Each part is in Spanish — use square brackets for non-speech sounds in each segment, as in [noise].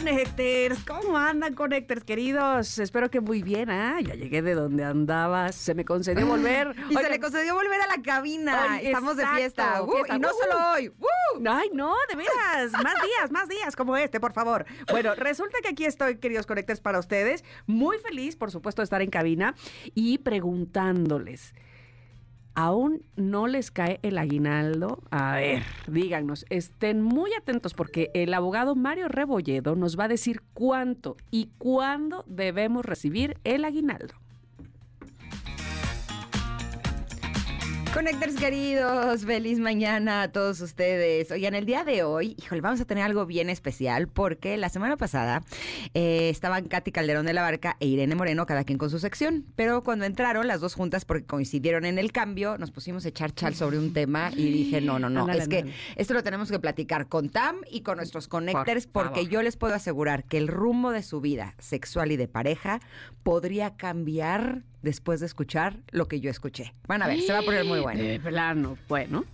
Connectors, ¿cómo andan Connectors queridos? Espero que muy bien, ¿ah? Ya llegué de donde andabas, se me concedió volver. Y se le concedió volver a la cabina. Estamos de fiesta. ¡Uh! fiesta. y no ¡Uh! solo hoy. ¡Uh! Ay, no, de veras, más días, más días como este, por favor. Bueno, resulta que aquí estoy, queridos Connectors, para ustedes. Muy feliz, por supuesto, de estar en cabina y preguntándoles. ¿Aún no les cae el aguinaldo? A ver, díganos, estén muy atentos porque el abogado Mario Rebolledo nos va a decir cuánto y cuándo debemos recibir el aguinaldo. Connectors queridos, feliz mañana a todos ustedes. Oigan, el día de hoy, híjole, vamos a tener algo bien especial porque la semana pasada eh, estaban Katy Calderón de la Barca e Irene Moreno, cada quien con su sección. Pero cuando entraron las dos juntas porque coincidieron en el cambio, nos pusimos a echar chal sobre un tema y dije, no, no, no, es que esto lo tenemos que platicar con Tam y con nuestros Connectors Por porque favor. yo les puedo asegurar que el rumbo de su vida sexual y de pareja podría cambiar después de escuchar lo que yo escuché. Van a ver, se va a poner muy bueno. De plano, bueno.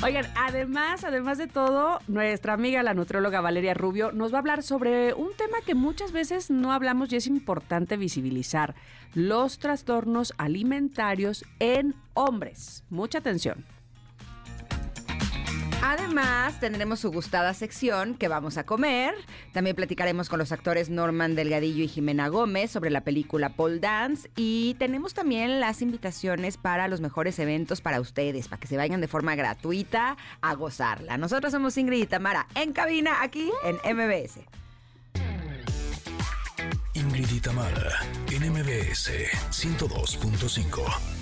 Oigan, además, además de todo, nuestra amiga la nutrióloga Valeria Rubio nos va a hablar sobre un tema que muchas veces no hablamos y es importante visibilizar, los trastornos alimentarios en hombres. Mucha atención. Además, tendremos su gustada sección que vamos a comer. También platicaremos con los actores Norman Delgadillo y Jimena Gómez sobre la película Paul Dance. Y tenemos también las invitaciones para los mejores eventos para ustedes, para que se vayan de forma gratuita a gozarla. Nosotros somos Ingrid y Tamara en cabina aquí en MBS. Ingrid y Tamara en MBS 102.5.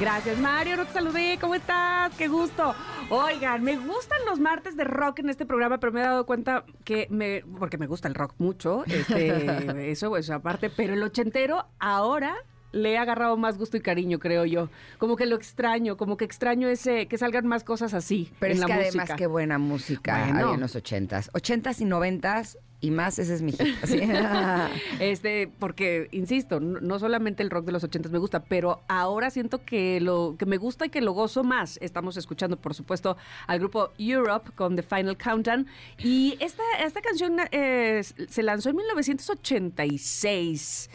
Gracias, Mario. No te saludé. ¿Cómo estás? Qué gusto. Oigan, me gustan los martes de rock en este programa, pero me he dado cuenta que me. Porque me gusta el rock mucho. Este, [laughs] eso, eso aparte. Pero el ochentero ahora. Le he agarrado más gusto y cariño, creo yo. Como que lo extraño, como que extraño ese, que salgan más cosas así. Pero en es la que además música. qué buena música Bueno. hay en los ochentas. Ochentas y noventas y más, ese es mi hit. [laughs] [laughs] Este, porque, insisto, no, no solamente el rock de los ochentas me gusta, pero ahora siento que lo que me gusta y que lo gozo más. Estamos escuchando, por supuesto, al grupo Europe con The Final Countdown. Y esta, esta canción eh, se lanzó en 1986.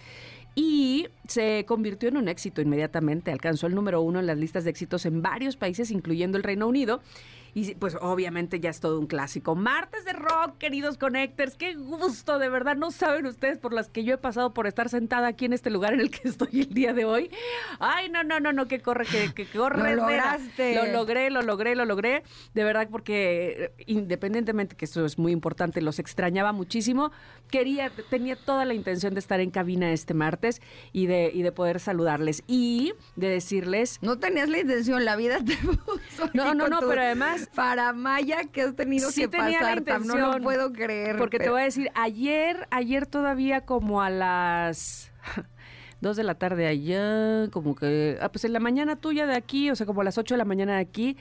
Y se convirtió en un éxito inmediatamente. Alcanzó el número uno en las listas de éxitos en varios países, incluyendo el Reino Unido. Y pues obviamente ya es todo un clásico. Martes de rock, queridos connectors. Qué gusto, de verdad. No saben ustedes por las que yo he pasado por estar sentada aquí en este lugar en el que [laughs] estoy el día de hoy. Ay, no, no, no, no, que corre, que, que corre. Lo lograste. Lo logré, lo logré, lo logré. De verdad, porque eh, independientemente que esto es muy importante, los extrañaba muchísimo. Quería, tenía toda la intención de estar en cabina este martes y de, y de poder saludarles y de decirles No tenías la intención, la vida te [laughs] puso. No, no, no, tu pero además- Para Maya que has tenido Sí que pasar, no lo puedo creer. Porque te voy a decir, ayer, ayer todavía como a las [laughs] dos de la tarde allá, como que, ah, pues en la mañana tuya de aquí, o sea, como a las 8 de la mañana de aquí,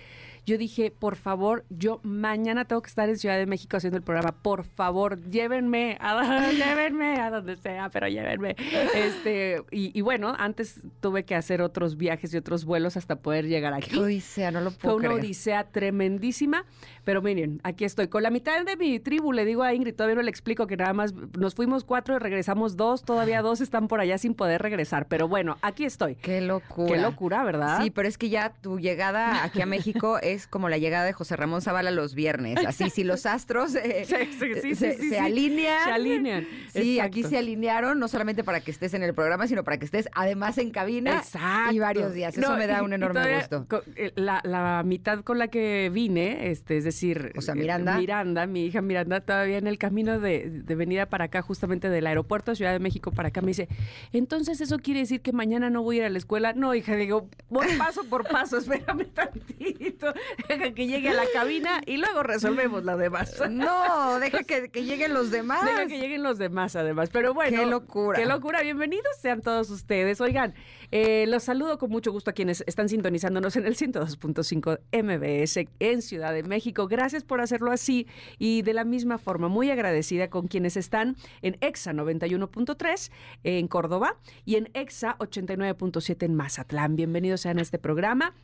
yo dije, por favor, yo mañana tengo que estar en Ciudad de México haciendo el programa, por favor, llévenme, a, [laughs] llévenme a donde sea, pero llévenme. Este, y, y bueno, antes tuve que hacer otros viajes y otros vuelos hasta poder llegar aquí. Qué odisea, no lo Fue puedo una creer. odisea tremendísima, pero miren, aquí estoy con la mitad de mi tribu. Le digo a Ingrid, todavía no le explico que nada más nos fuimos cuatro y regresamos dos, todavía dos están por allá sin poder regresar. Pero bueno, aquí estoy. Qué locura. Qué locura, ¿verdad? Sí, pero es que ya tu llegada aquí a México es [laughs] como la llegada de José Ramón Zavala los viernes. Así, si los astros eh, [laughs] Sí, sí, sí, se, se alinean. Se alinean, Sí, exacto. aquí se alinearon, no solamente para que estés en el programa, sino para que estés además en cabina Exacto. y varios días. Eso No, me da un enorme todavía gusto. eh, La, la mitad con la que vine, este, es decir, O sea, eh, Miranda. Miranda, mi hija Miranda, todavía en el camino de, de venida para acá, justamente del aeropuerto de Ciudad de México para acá, me dice, entonces eso quiere decir que mañana no voy a ir a la escuela. No, hija, digo, voy paso por paso, [laughs] espérame tantito. Deja que llegue a la cabina y luego resolvemos lo demás. No, deja que, que lleguen los demás. Deja que lleguen los demás, además. Pero bueno. Qué locura. Qué locura. Bienvenidos sean todos ustedes. Oigan, eh, los saludo con mucho gusto a quienes están sintonizándonos en el 102.5 MBS en Ciudad de México. Gracias por hacerlo así y de la misma forma, muy agradecida con quienes están en EXA 91.3 en Córdoba y en EXA 89.7 en Mazatlán. Bienvenidos sean a este programa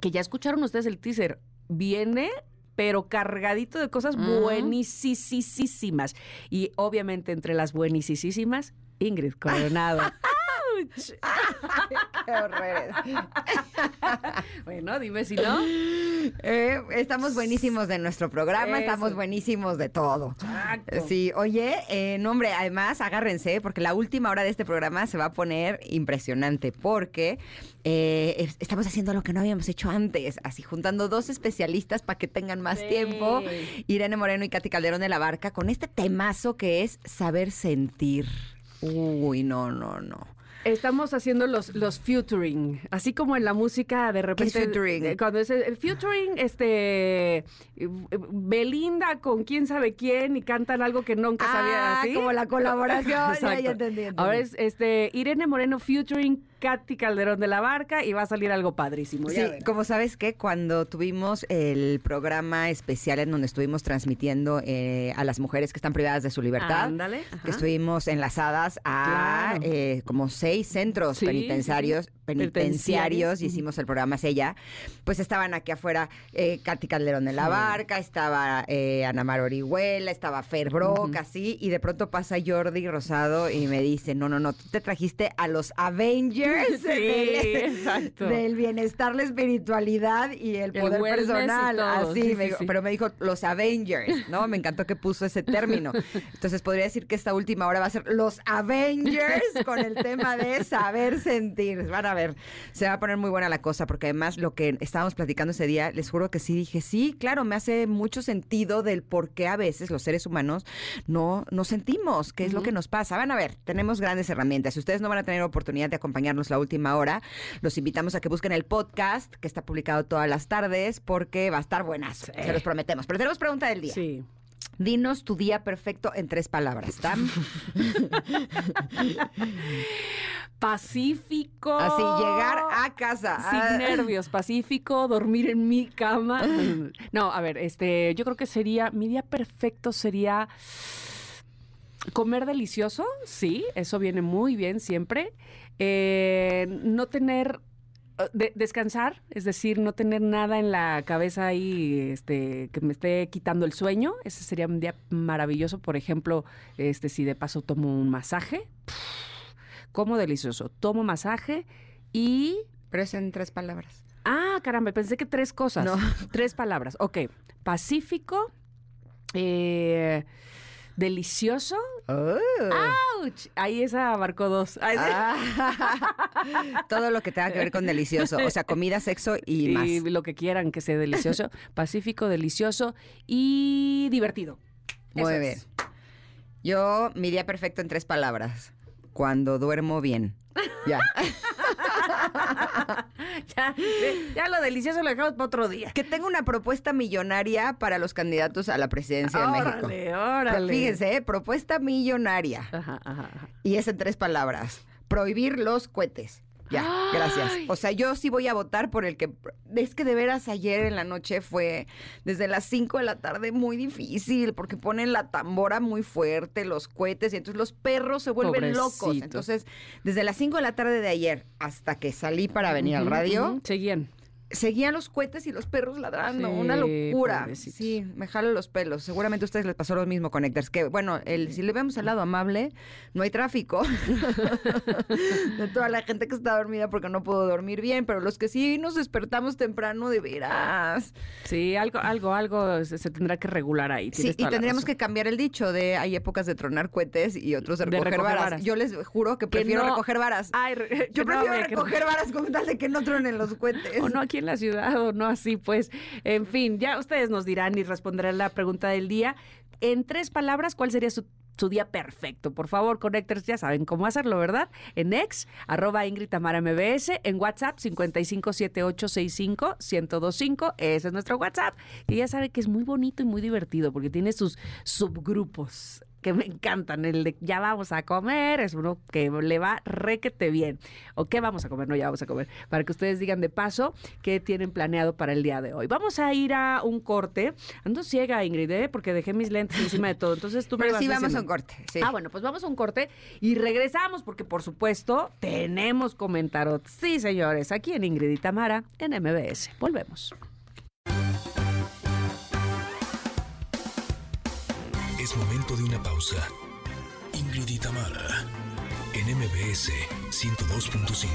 que ya escucharon ustedes el teaser. Viene pero cargadito de cosas buenísimas. Y obviamente entre las buenísimas, Ingrid Coronado. [laughs] ¡Auch! [laughs] Qué horrores. [laughs] bueno, dime si no. Eh, estamos buenísimos de nuestro programa, Eso. estamos buenísimos de todo. Exacto. Sí, oye, eh, no hombre, además agárrense porque la última hora de este programa se va a poner impresionante porque eh, es- estamos haciendo lo que no habíamos hecho antes, así juntando dos especialistas para que tengan más Sí. tiempo, Irene Moreno y Katy Calderón de la Barca, con este temazo que es saber sentir. Uy, no, no, no. Estamos haciendo los, los featuring, así como en la música de repente. featuring? eh, Cuando es el featuring, este. eh, Belinda con quién sabe quién y cantan algo que nunca sabía Ah, así. como la colaboración, ya, ya Exacto. entendí, entendí. Ahora es este Irene Moreno featuring Katy Calderón de la Barca y va a salir algo padrísimo. Sí, como sabes que cuando tuvimos el programa especial en donde estuvimos transmitiendo eh, a las mujeres que están privadas de su libertad, Ándale. que estuvimos enlazadas a Claro. eh, como seis centros Sí, penitenciarios, sí, penitenciarios, hicimos el programa hace ella, pues estaban aquí afuera eh, Katy Calderón de la. Barca, estaba eh, Ana Mar Orihuela, estaba Fer Brock, así, y de pronto pasa Jordi Rosado y me dice, no, no, no, tú te trajiste a los Avengers [laughs] Sí, [laughs] del, bienestar, la espiritualidad y el poder personal, todo, así, sí, me dijo, pero me dijo los Avengers, ¿no? Me encantó que puso ese término. [laughs] Entonces podría decir que esta última hora va a ser los Avengers con el tema de saber sentir. Van a ver, se va a poner muy buena la cosa porque además lo que estábamos platicando ese día, les juro que sí dije, sí, claro, me hace mucho sentido del por qué a veces los seres humanos no, no sentimos, qué es lo que nos pasa. Van a ver, tenemos grandes herramientas. Si ustedes no van a tener oportunidad de acompañarnos la última hora, los invitamos a que busquen el podcast que está publicado todas las tardes porque va a estar buenazo, Sí. se los prometemos. Pero tenemos pregunta del día. Sí. Dinos tu día perfecto en tres palabras, ¿tam? [laughs] Pacífico. Así, llegar a casa. Sin Ah. nervios, pacífico, dormir en mi cama. [laughs] No, a ver, este, yo creo que sería, mi día perfecto sería comer delicioso, sí, eso viene muy bien siempre. Eh, no tener, de- descansar, es decir, no tener nada en la cabeza ahí, este, que me esté quitando el sueño, ese sería un día maravilloso. Por ejemplo, este, si de paso tomo un masaje, como delicioso, tomo masaje y Pero es en tres palabras. Ah, caramba, pensé que tres cosas. No. [laughs] Tres palabras. Ok. Pacífico. eh, delicioso. ¡Auch! Ahí esa abarcó dos. Ah. [laughs] [laughs] Todo lo que tenga que ver con delicioso. O sea, comida, sexo y, más. y lo que quieran que sea delicioso. [laughs] Pacífico, delicioso y divertido. Muy Eso bien. es. Yo, mi día perfecto en tres palabras. Cuando duermo bien. Ya. [laughs] Ya, ya lo delicioso lo dejamos para otro día. que tengo una propuesta millonaria para los candidatos a la presidencia de México. Órale, órale. Fíjense, ¿eh? propuesta millonaria. Ajá, ajá, ajá. Y es en tres palabras. Prohibir los cohetes. Ya, gracias. O sea, yo sí voy a votar por el que... Es que de veras ayer en la noche fue desde las 5 de la tarde muy difícil porque ponen la tambora muy fuerte, los cohetes y entonces los perros se vuelven locos. Entonces, desde las 5 de la tarde de ayer hasta que salí para venir al radio, Seguían. Seguían los cohetes y los perros ladrando. Sí, una locura. pobrecitos. Sí, me jalo los pelos. Seguramente a ustedes les pasó lo mismo con Héctor. Es que, bueno, el, si le vemos al lado amable, no hay tráfico. [laughs] de toda la gente que está dormida porque no pudo dormir bien, pero los que sí nos despertamos temprano, de veras. Sí, algo, algo, algo se, se tendrá que regular ahí. Sí, y tendríamos que cambiar el dicho de hay épocas de tronar cohetes y otros de De recoger, varas. varas. Yo les juro que prefiero no- recoger varas. Ay, re- Yo [laughs] no, prefiero que recoger varas con tal de que no tronen los cohetes. O no aquí en la ciudad, o no así, pues. En fin, ya ustedes nos dirán y responderán la pregunta del día. en tres palabras, ¿cuál sería su, día perfecto? Por favor, Connectors, ya saben cómo hacerlo, ¿verdad? En ex, arroba Ingrid Tamara MBS, en WhatsApp 557865-1025, ese es nuestro WhatsApp. Y ya sabe que es muy bonito y muy divertido porque tiene sus subgrupos que me encantan. El de ya vamos a comer es uno que le va requete bien. ¿O qué vamos a comer? No, ya vamos a comer. Para que ustedes digan de paso qué tienen planeado para el día de hoy. Vamos a ir a un corte. Ando ciega, Ingrid, ¿eh? porque dejé mis lentes encima de todo. Entonces tú me Pero vas sí, vamos diciendo. a un corte. sí. Ah, bueno, pues vamos a un corte y regresamos porque, por supuesto, tenemos comentarot. Sí, señores, aquí en Ingrid y Tamara en MBS. Volvemos. Es momento de una pausa. Ingrid y Tamara, en MBS 102.5.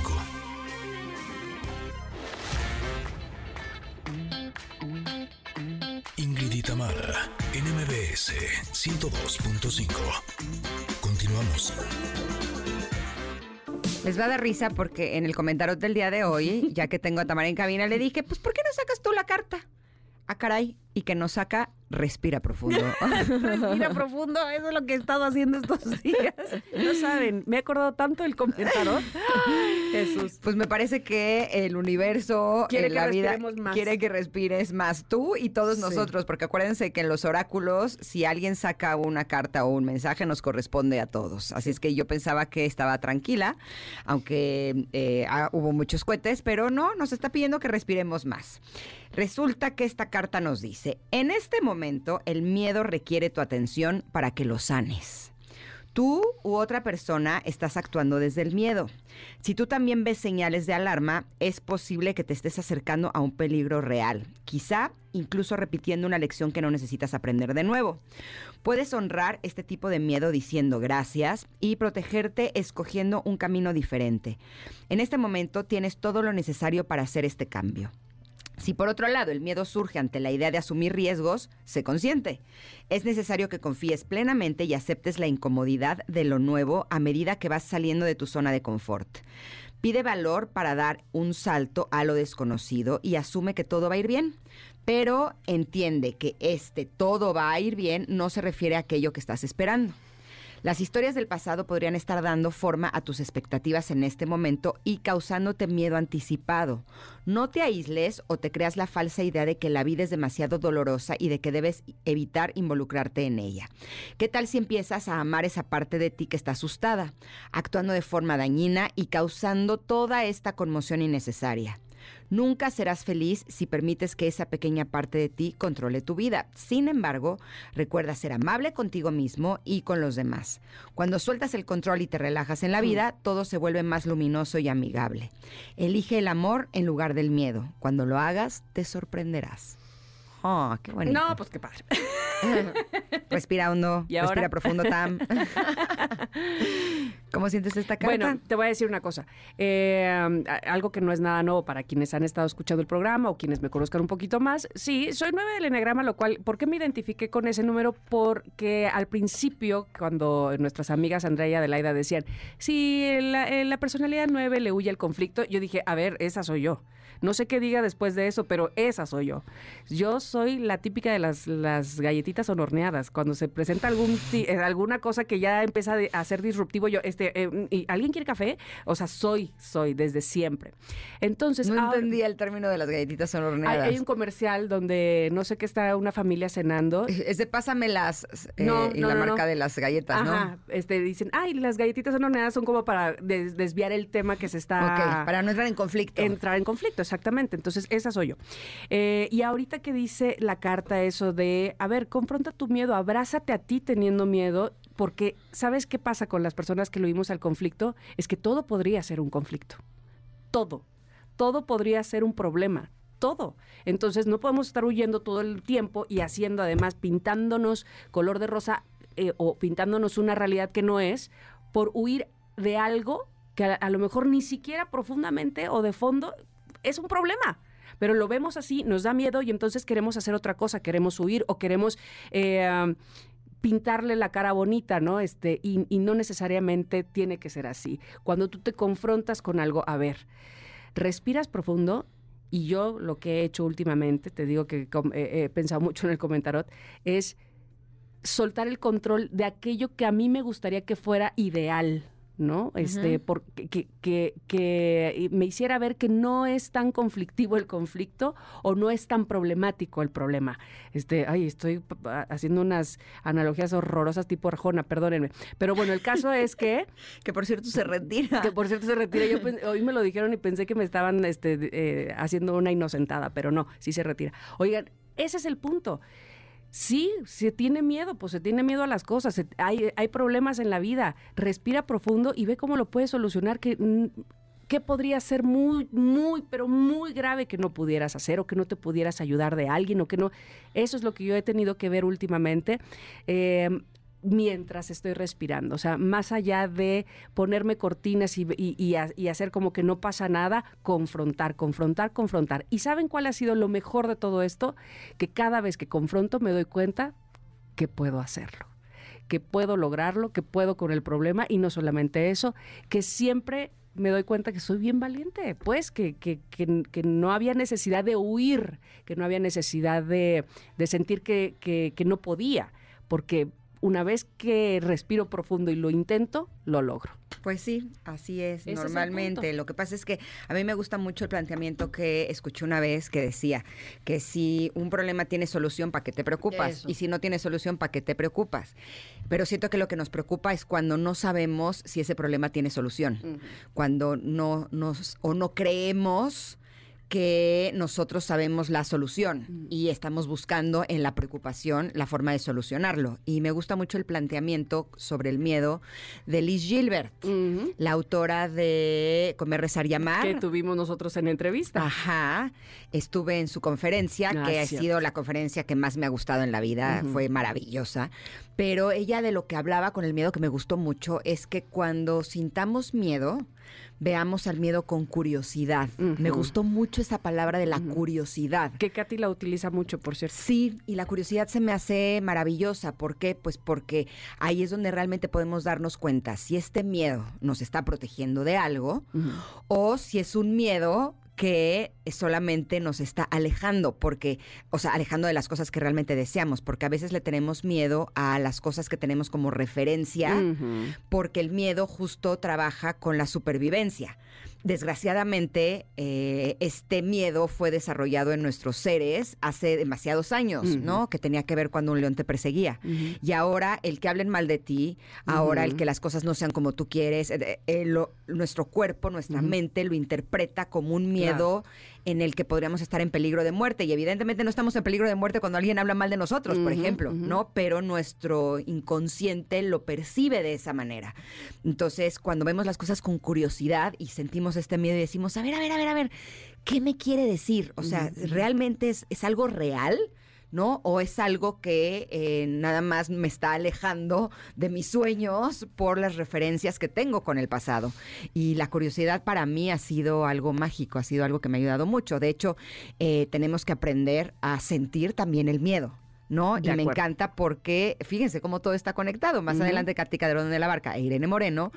Ingrid y Tamara, en MBS 102.5. Continuamos. Les va a dar risa porque en el comentario del día de hoy, ya que tengo a Tamara en cabina, le dije, pues ¿por qué no sacas tú la carta? Ah, caray, y que no saca, respira profundo. [laughs] Respira profundo, eso es lo que he estado haciendo estos días. No saben, me he acordado tanto del comentarot. Ay, Jesús. Pues me parece que el universo, Quiere en que la vida, más. quiere que respires más tú y todos Sí. nosotros, porque acuérdense que en los oráculos, si alguien saca una carta o un mensaje, nos corresponde a todos. Así es que yo pensaba que estaba tranquila, aunque eh, ah, hubo muchos cohetes, pero no, nos está pidiendo que respiremos más. Resulta que esta carta nos dice, en este momento el miedo requiere tu atención para que lo sanes. Tú u otra persona estás actuando desde el miedo. Si tú también ves señales de alarma, es posible que te estés acercando a un peligro real, quizá incluso repitiendo una lección que no necesitas aprender de nuevo. Puedes honrar este tipo de miedo diciendo gracias y protegerte escogiendo un camino diferente. En este momento tienes todo lo necesario para hacer este cambio. Si por otro lado el miedo surge ante la idea de asumir riesgos, sé consciente. Es necesario que confíes plenamente y aceptes la incomodidad de lo nuevo a medida que vas saliendo de tu zona de confort. Pide valor para dar un salto a lo desconocido y asume que todo va a ir bien. Pero entiende que este todo va a ir bien no se refiere a aquello que estás esperando. Las historias del pasado podrían estar dando forma a tus expectativas en este momento y causándote miedo anticipado. No te aísles o te creas la falsa idea de que la vida es demasiado dolorosa y de que debes evitar involucrarte en ella. ¿Qué tal si empiezas a amar esa parte de ti que está asustada, actuando de forma dañina y causando toda esta conmoción innecesaria? Nunca serás feliz si permites que esa pequeña parte de ti controle tu vida. Sin embargo, recuerda ser amable contigo mismo y con los demás. Cuando sueltas el control y te relajas en la vida, todo se vuelve más luminoso y amigable. Elige el amor en lugar del miedo. Cuando lo hagas, te sorprenderás. Oh, qué bonito. No, pues qué padre. [laughs] Respira hondo, [laughs] ¿Y ahora? respira profundo, Tam. [laughs] ¿Cómo sientes esta carta? Bueno, te voy a decir una cosa. Eh, algo que no es nada nuevo para quienes han estado escuchando el programa o quienes me conozcan un poquito más. Sí, soy nueve del Enneagrama, lo cual, ¿por qué me identifiqué con ese número? Porque al principio, cuando nuestras amigas Andrea y Adelaida decían, si la, la personalidad nueve le huye al conflicto, yo dije, a ver, esa soy yo. No sé qué diga después de eso, pero esa soy yo. Yo soy la típica de las, las galletitas horneadas. Cuando se presenta algún eh, alguna cosa que ya empieza a ser disruptivo, yo, este, eh, ¿y ¿alguien quiere café? O sea, soy, soy desde siempre. Entonces, no ahora- entendía el término de las galletitas hay, horneadas. hay un comercial donde no sé qué está una familia cenando. Es de pásame las eh, No, y no, la no, marca no. de las galletas, Ajá, este, dicen, ay, las galletitas horneadas son como para des- desviar el tema que se ¿no? está... Ok, para no entrar en conflicto. entrar en conflicto, exactamente. Entonces, esa soy yo. Eh, y ahorita que dice la carta eso de, a ver, confronta tu miedo, abrázate a ti teniendo miedo, porque ¿sabes qué pasa con las personas que lo vimos al conflicto? Es que todo podría ser un conflicto. Todo. Todo podría ser un problema. Todo. Entonces, no podemos estar huyendo todo el tiempo y haciendo además, pintándonos color de rosa eh, o pintándonos una realidad que no es por huir de algo que a, a lo mejor ni siquiera profundamente o de fondo es un problema. Pero lo vemos así, nos da miedo y entonces queremos hacer otra cosa, queremos huir o queremos eh, pintarle la cara bonita, ¿no? Este, y, y no necesariamente tiene que ser así. Cuando tú te confrontas con algo, a ver, respiras profundo y yo lo que he hecho últimamente, te digo que eh, he pensado mucho en el comentarot, es soltar el control de aquello que a mí me gustaría que fuera ideal. ¿No? Este, porque que, que, que, me hiciera ver que no es tan conflictivo el conflicto o no es tan problemático el problema. Este, ay, estoy haciendo unas analogías horrorosas tipo Arjona, perdónenme. Pero bueno, el caso es que... [laughs] que por cierto se retira. Que por cierto se retira. Yo hoy me lo dijeron y pensé que me estaban este, eh, haciendo una inocentada, pero no, sí se retira. Oigan, ese es el punto. Sí, se tiene miedo, pues se tiene miedo a las cosas, hay, hay problemas en la vida, respira profundo y ve cómo lo puedes solucionar, que, qué podría ser muy, muy, pero muy grave que no pudieras hacer o que no te pudieras ayudar de alguien o que no. Eso es lo que yo he tenido que ver últimamente. Eh, mientras estoy respirando. O sea, más allá de ponerme cortinas y, hacer como que no pasa nada, confrontar, confrontar, confrontar. ¿Y saben cuál ha sido lo mejor de todo esto? Que cada vez que confronto me doy cuenta que puedo hacerlo que puedo lograrlo, que puedo con el problema y no solamente eso, que siempre me doy cuenta que soy bien valiente, pues que, que, que, no había necesidad de huir, que no había necesidad de, de sentir que no podía, porque una vez que respiro profundo y lo intento, lo logro. Pues sí, así es normalmente. lo que pasa es que a mí me gusta mucho el planteamiento que escuché una vez que decía que si un problema tiene solución, ¿para qué te preocupas? Y si no tiene solución, ¿para qué te preocupas? Pero siento que lo que nos preocupa es cuando no sabemos si ese problema tiene solución, cuando no nos o no creemos que nosotros sabemos la solución mm. y estamos buscando en la preocupación la forma de solucionarlo. Y me gusta mucho el planteamiento sobre el miedo de Liz Gilbert, la autora de Comer, Rezar y Amar. Que tuvimos nosotros en entrevista. Ajá. Estuve en su conferencia, ah, que ha sido la conferencia que más me ha gustado en la vida. Fue maravillosa. Pero ella de lo que hablaba con el miedo que me gustó mucho es que cuando sintamos miedo, veamos al miedo con curiosidad. Me gustó mucho esa palabra de la curiosidad. Que Katy la utiliza mucho, por cierto. Sí, y la curiosidad se me hace maravillosa. ¿Por qué? Pues porque ahí es donde realmente podemos darnos cuenta si este miedo nos está protegiendo de algo o si es un miedo que solamente nos está alejando, porque, o sea, alejando de las cosas que realmente deseamos, porque a veces le tenemos miedo a las cosas que tenemos como referencia, porque el miedo justo trabaja con la supervivencia desgraciadamente, eh, este miedo fue desarrollado en nuestros seres hace demasiados años, ¿no? Que tenía que ver cuando un león te perseguía. Y ahora el que hablen mal de ti, ahora el que las cosas no sean como tú quieres, eh, eh, nuestro cuerpo, nuestra mente lo interpreta como un miedo en el que podríamos estar en peligro de muerte. Y evidentemente no estamos en peligro de muerte cuando alguien habla mal de nosotros, por ejemplo, ¿no? Pero nuestro inconsciente lo percibe de esa manera. Entonces, cuando vemos las cosas con curiosidad y sentimos este miedo y decimos, a ver, a ver, a ver, a ver, ¿qué me quiere decir? O sea, ¿realmente es, es algo real? ¿No? O es algo que eh, nada más me está alejando de mis sueños por las referencias que tengo con el pasado. Y la curiosidad para mí ha sido algo mágico, ha sido algo que me ha ayudado mucho. De hecho, eh, tenemos que aprender a sentir también el miedo. ¿no? y me encanta porque, fíjense cómo todo está conectado. Más adelante, Katy de la Barca e Irene Moreno,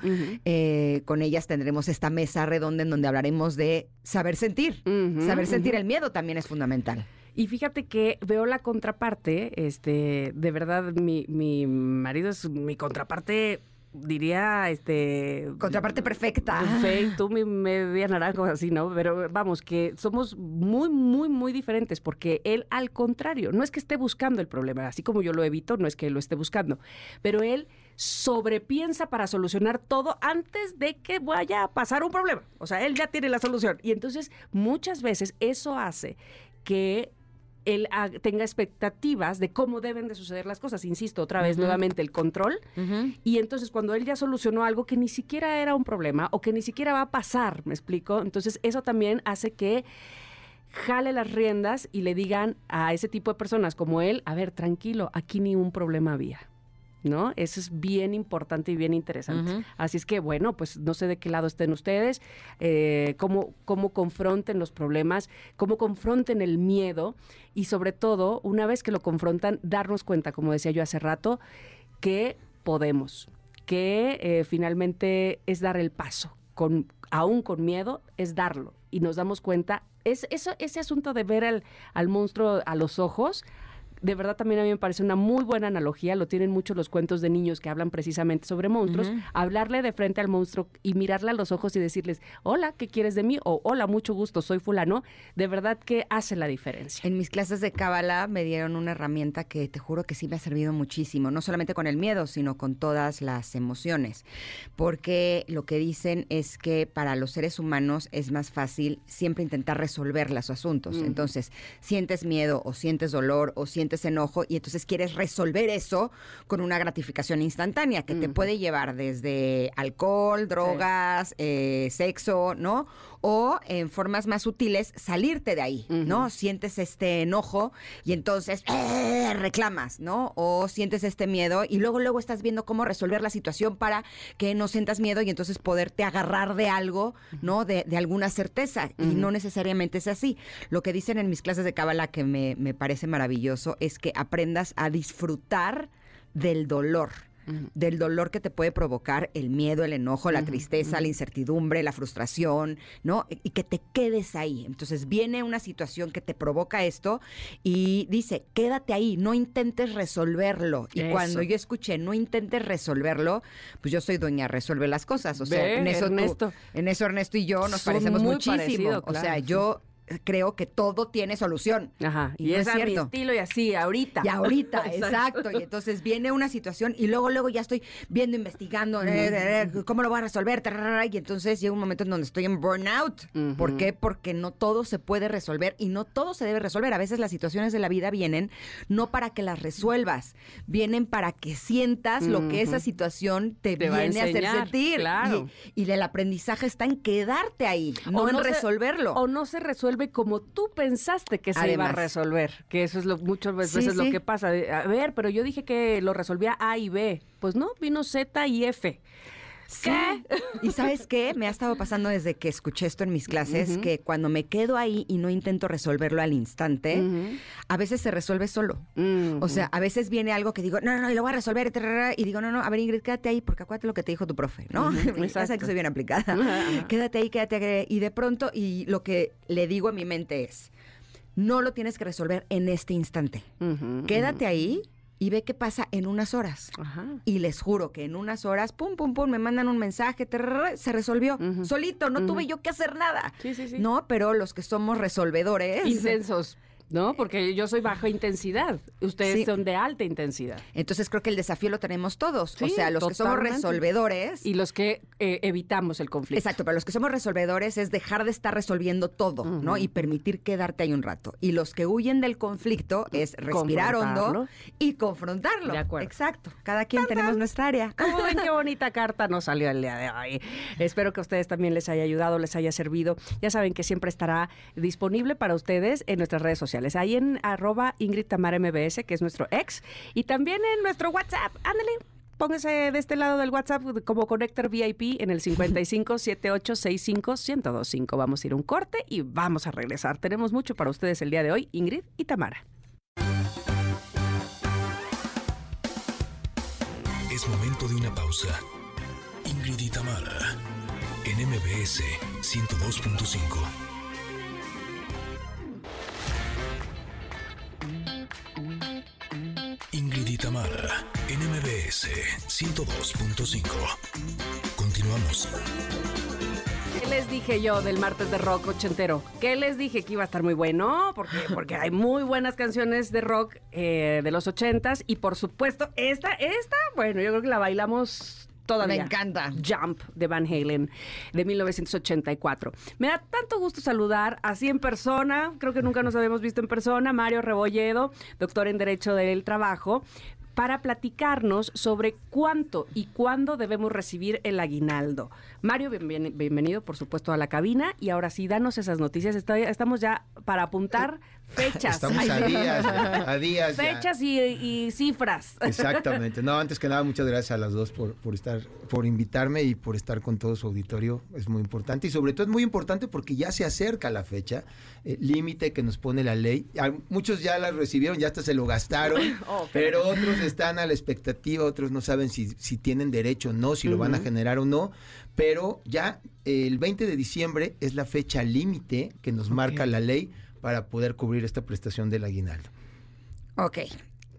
eh, con ellas tendremos esta mesa redonda en donde hablaremos de saber sentir. saber sentir el miedo también es fundamental. Y fíjate que veo la contraparte, este, de verdad, mi, mi marido es mi contraparte diría, este... Contraparte perfecta. Perfecto, mi media naranja, así, ¿no? Pero vamos, que somos muy, muy, muy diferentes, porque él, al contrario, no es que esté buscando el problema, así como yo lo evito, no es que lo esté buscando, pero él sobrepiensa para solucionar todo antes de que vaya a pasar un problema. O sea, él ya tiene la solución. Y entonces, muchas veces eso hace que él tenga expectativas de cómo deben de suceder las cosas. Insisto, otra vez, nuevamente, el control. Y entonces cuando él ya solucionó algo que ni siquiera era un problema o que ni siquiera va a pasar, ¿me explico? Entonces eso también hace que jale las riendas y le digan a ese tipo de personas como él, a ver, tranquilo, aquí ni un problema había. ¿No? Eso es bien importante y bien interesante. Así es que, bueno, pues no sé de qué lado estén ustedes, eh, cómo, cómo confronten los problemas, cómo confronten el miedo y sobre todo, una vez que lo confrontan, darnos cuenta, como decía yo hace rato, que podemos, que eh, finalmente es dar el paso, con, aún con miedo, es darlo. Y nos damos cuenta, es eso, ese asunto de ver al, al monstruo a los ojos, de verdad también a mí me parece una muy buena analogía, lo tienen muchos los cuentos de niños que hablan precisamente sobre monstruos, hablarle de frente al monstruo y mirarle a los ojos y decirles, hola, ¿qué quieres de mí? O hola, mucho gusto, soy fulano, de verdad que hace la diferencia. En mis clases de Cábala me dieron una herramienta que te juro que sí me ha servido muchísimo, no solamente con el miedo, sino con todas las emociones, porque lo que dicen es que para los seres humanos es más fácil siempre intentar resolver los asuntos. Entonces, sientes miedo o sientes dolor o sientes enojo y entonces quieres resolver eso con una gratificación instantánea que te puede llevar desde alcohol, drogas, eh, sexo, ¿no? O en formas más sutiles salirte de ahí, ¿no? Sientes este enojo y entonces ¡eh! reclamas, ¿no? O sientes este miedo y luego luego estás viendo cómo resolver la situación para que no sientas miedo y entonces poderte agarrar de algo, ¿no? De, alguna certeza. Y no necesariamente es así. Lo que dicen en mis clases de Cábala que me, me parece maravilloso es que aprendas a disfrutar del dolor del dolor que te puede provocar el miedo, el enojo, la tristeza, la incertidumbre, la frustración, ¿no? Y que te quedes ahí. Entonces viene una situación que te provoca esto y dice, quédate ahí, no intentes resolverlo. Y cuando yo escuché, no intentes resolverlo, pues yo soy doña resuelve las cosas. O sea, en eso Ernesto. en eso Ernesto y yo nos parecemos muchísimo. O sea, yo creo que todo tiene solución. Ajá. Y, es, a mi estilo y así, ahorita. Y ahorita, [laughs] exacto. Y entonces viene una situación y luego, luego ya estoy viendo, investigando, eh, eh, eh, cómo lo voy a resolver. Y entonces llega un momento en donde estoy en burnout. ¿Por qué? Porque no todo se puede resolver y no todo se debe resolver. A veces las situaciones de la vida vienen no para que las resuelvas, vienen para que sientas lo que esa situación te, viene a, hacer sentir. Claro. Y, el aprendizaje está en quedarte ahí, no en resolverlo. o no se resuelve como tú pensaste que se iba a resolver, que eso es lo muchas veces lo que pasa. A ver, pero yo dije que lo resolvía A y B. Pues no, vino Z y F. ¿Qué? [laughs] Y sabes qué? Me ha estado pasando desde que escuché esto en mis clases, que cuando me quedo ahí y no intento resolverlo al instante, a veces se resuelve solo. O sea, a veces viene algo que digo, no, no, no, y lo voy a resolver, y digo, no, no, a ver, Ingrid, quédate ahí, porque acuérdate lo que te dijo tu profe, ¿no? [laughs] Sabes que soy bien aplicada. Quédate ahí, quédate ahí. Y de pronto, y lo que le digo a mi mente es, no lo tienes que resolver en este instante. Quédate ahí y ve qué pasa en unas horas. Y les juro que en unas horas, pum, pum, pum, me mandan un mensaje, se resolvió solito, no tuve yo que hacer nada. Sí, sí, sí. No, pero los que somos resolvedores. Intensos. ¿No? Porque yo soy baja intensidad, ustedes son de alta intensidad. Entonces creo que el desafío lo tenemos todos, o sea, los que somos resolvedores. Y los que eh, evitamos el conflicto. Exacto, pero los que somos resolvedores es dejar de estar resolviendo todo, ¿no? Y permitir quedarte ahí un rato. Y los que huyen del conflicto es respirar hondo y confrontarlo. De acuerdo. Exacto, cada quien tenemos nuestra área. ¿Cómo [laughs] ven qué bonita carta nos salió el día de hoy? Espero que a ustedes también les haya ayudado, les haya servido. Ya saben que siempre estará disponible para ustedes en nuestras redes sociales Ahí en arroba Ingrid Tamara MBS, que es nuestro ex. Y también en nuestro WhatsApp. Ándale, póngase de este lado del WhatsApp como Connector VIP en el 55 7865 1025. Vamos a ir un corte y vamos a regresar. Tenemos mucho para ustedes el día de hoy, Ingrid y Tamara. Es momento de una pausa. Ingrid y Tamara en MBS 102.5. Ingrid y Tamara, NMBS 102.5. Continuamos. ¿Qué les dije yo del martes de rock ochentero? ¿Qué les dije que iba a estar muy bueno? Porque, porque hay muy buenas canciones de rock eh, de los ochentas y por supuesto esta, esta, bueno, yo creo que la bailamos Todavía. Me encanta. Jump de Van Halen de 1984. Me da tanto gusto saludar así en persona, creo que nunca nos habíamos visto en persona, Mario Rebolledo, doctor en Derecho del Trabajo, para platicarnos sobre cuánto y cuándo debemos recibir el aguinaldo. Mario, bienvenido, por supuesto, a la cabina. Y ahora sí, danos esas noticias. estamos ya para apuntar fechas. Estamos a días, a días. Fechas y, cifras. Exactamente. No, antes que nada, muchas gracias a las dos por, por estar, por invitarme y por estar con todo su auditorio. Es muy importante. Y sobre todo es muy importante porque ya se acerca la fecha, eh, límite que nos pone la ley. Muchos ya la recibieron, ya hasta se lo gastaron, [laughs] pero otros están a la expectativa, otros no saben si, si tienen derecho o no, si lo van a generar o no, pero ya el 20 de diciembre es la fecha límite que nos marca la ley para poder cubrir esta prestación del aguinaldo. Ok,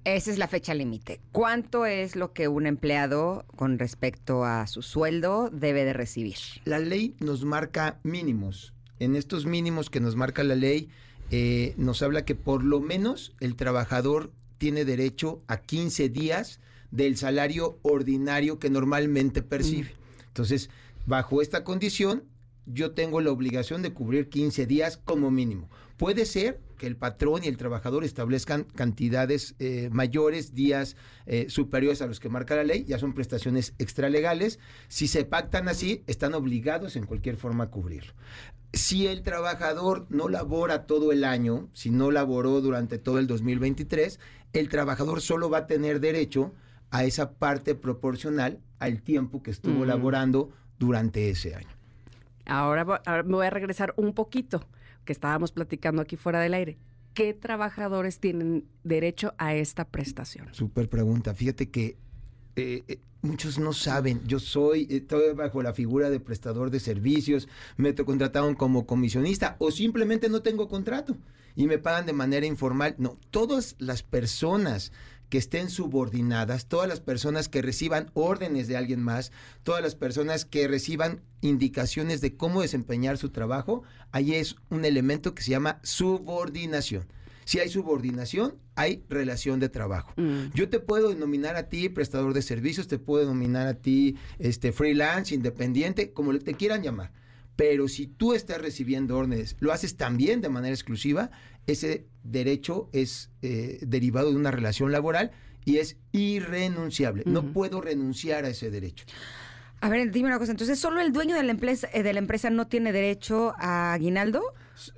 esa es la fecha límite. ¿Cuánto es lo que un empleado con respecto a su sueldo debe de recibir? La ley nos marca mínimos. En estos mínimos que nos marca la ley, eh, nos habla que por lo menos el trabajador tiene derecho a 15 días del salario ordinario que normalmente percibe. Entonces, bajo esta condición, yo tengo la obligación de cubrir 15 días como mínimo. Puede ser que el patrón y el trabajador establezcan cantidades eh, mayores, días eh, superiores a los que marca la ley, ya son prestaciones extralegales. Si se pactan así, están obligados en cualquier forma a cubrirlo. Si el trabajador no labora todo el año, si no laboró durante todo el 2023, el trabajador solo va a tener derecho a esa parte proporcional al tiempo que estuvo laborando durante ese año. Ahora, me voy a regresar un poquito, que estábamos platicando aquí fuera del aire. ¿Qué trabajadores tienen derecho a esta prestación? Super pregunta. Fíjate que eh, eh, muchos no saben. Yo soy, estoy bajo la figura de prestador de servicios, me contrataron como comisionista o simplemente no tengo contrato y me pagan de manera informal. No, todas las personas que estén subordinadas, todas las personas que reciban órdenes de alguien más, todas las personas que reciban indicaciones de cómo desempeñar su trabajo, ahí es un elemento que se llama subordinación. Si hay subordinación, hay relación de trabajo. Mm. Yo te puedo denominar a ti prestador de servicios, te puedo denominar a ti este freelance, independiente, como te quieran llamar. Pero si tú estás recibiendo órdenes, lo haces también de manera exclusiva, ese derecho es eh, derivado de una relación laboral y es irrenunciable. No puedo renunciar a ese derecho. A ver, dime una cosa, entonces solo el dueño de la empresa, eh, de la empresa no tiene derecho a aguinaldo?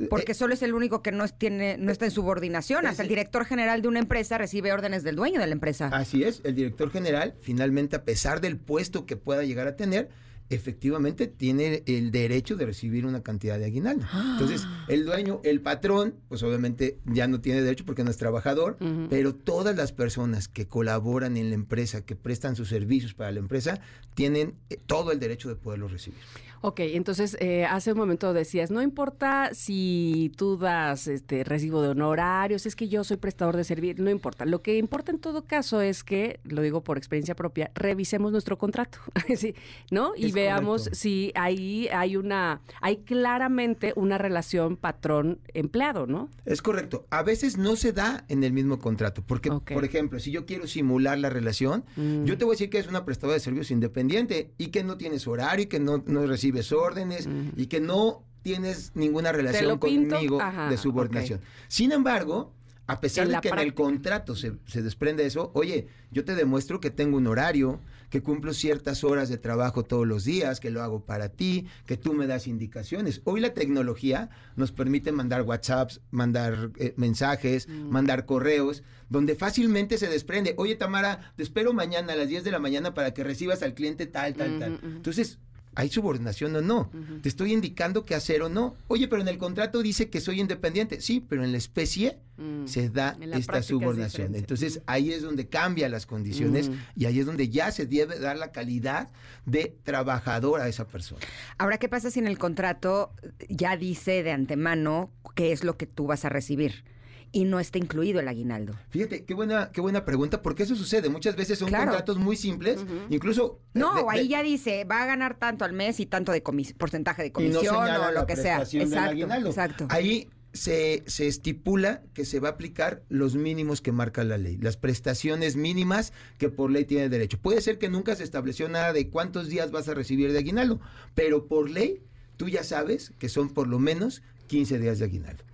Porque eh, solo es el único que no, tiene, no está en subordinación. Hasta el director general de una empresa recibe órdenes del dueño de la empresa. Así es, el director general finalmente, a pesar del puesto que pueda llegar a tener, efectivamente tiene el derecho de recibir una cantidad de aguinaldo. Entonces, ah. el dueño, el patrón, pues obviamente ya no tiene derecho porque no es trabajador, pero todas las personas que colaboran en la empresa, que prestan sus servicios para la empresa, tienen eh, todo el derecho de poderlo recibir. Ok, entonces eh, hace un momento decías, no importa si tú das este recibo de honorarios, es que yo soy prestador de servicio, no importa. Lo que importa en todo caso es que, lo digo por experiencia propia, revisemos nuestro contrato, [laughs] ¿sí? ¿no? Y veamos si ahí hay una, hay claramente una relación patrón-empleado, ¿no? Es correcto. A veces no se da en el mismo contrato, porque, por ejemplo, si yo quiero simular la relación, mm. yo te voy a decir que es una prestadora de servicios independiente y que no tienes horario y que no, no recibe órdenes y que no tienes ninguna relación conmigo de subordinación. Sin embargo, a pesar de que en el contrato se, se, desprende eso, oye, yo te demuestro que tengo un horario, que cumplo ciertas horas de trabajo todos los días, que lo hago para ti, que tú me das indicaciones. Hoy la tecnología nos permite mandar WhatsApps, mandar eh, mensajes, mm. mandar correos, donde fácilmente se desprende, oye Tamara, te espero mañana a las 10 de la mañana para que recibas al cliente tal, tal, tal. Entonces, ¿Hay subordinación o no? Te estoy indicando qué hacer o no. Oye, pero en el contrato dice que soy independiente. Sí, pero en la especie mm. se da esta subordinación. Entonces ahí es donde cambian las condiciones y ahí es donde ya se debe dar la calidad de trabajador a esa persona. Ahora, ¿qué pasa si en el contrato ya dice de antemano qué es lo que tú vas a recibir? Y no está incluido el aguinaldo? Fíjate, qué buena, qué buena pregunta, porque eso sucede. Muchas veces son contratos muy simples, incluso... Eh, no, ahí ya dice, va a ganar tanto al mes y tanto de porcentaje de comisión o lo que sea. Exacto, exacto. Ahí se, se, estipula que se va a aplicar los mínimos que marca la ley, las prestaciones mínimas que por ley tiene derecho. Puede ser que nunca se estableció nada de cuántos días vas a recibir de aguinaldo, pero por ley tú ya sabes que son por lo menos 15 días de aguinaldo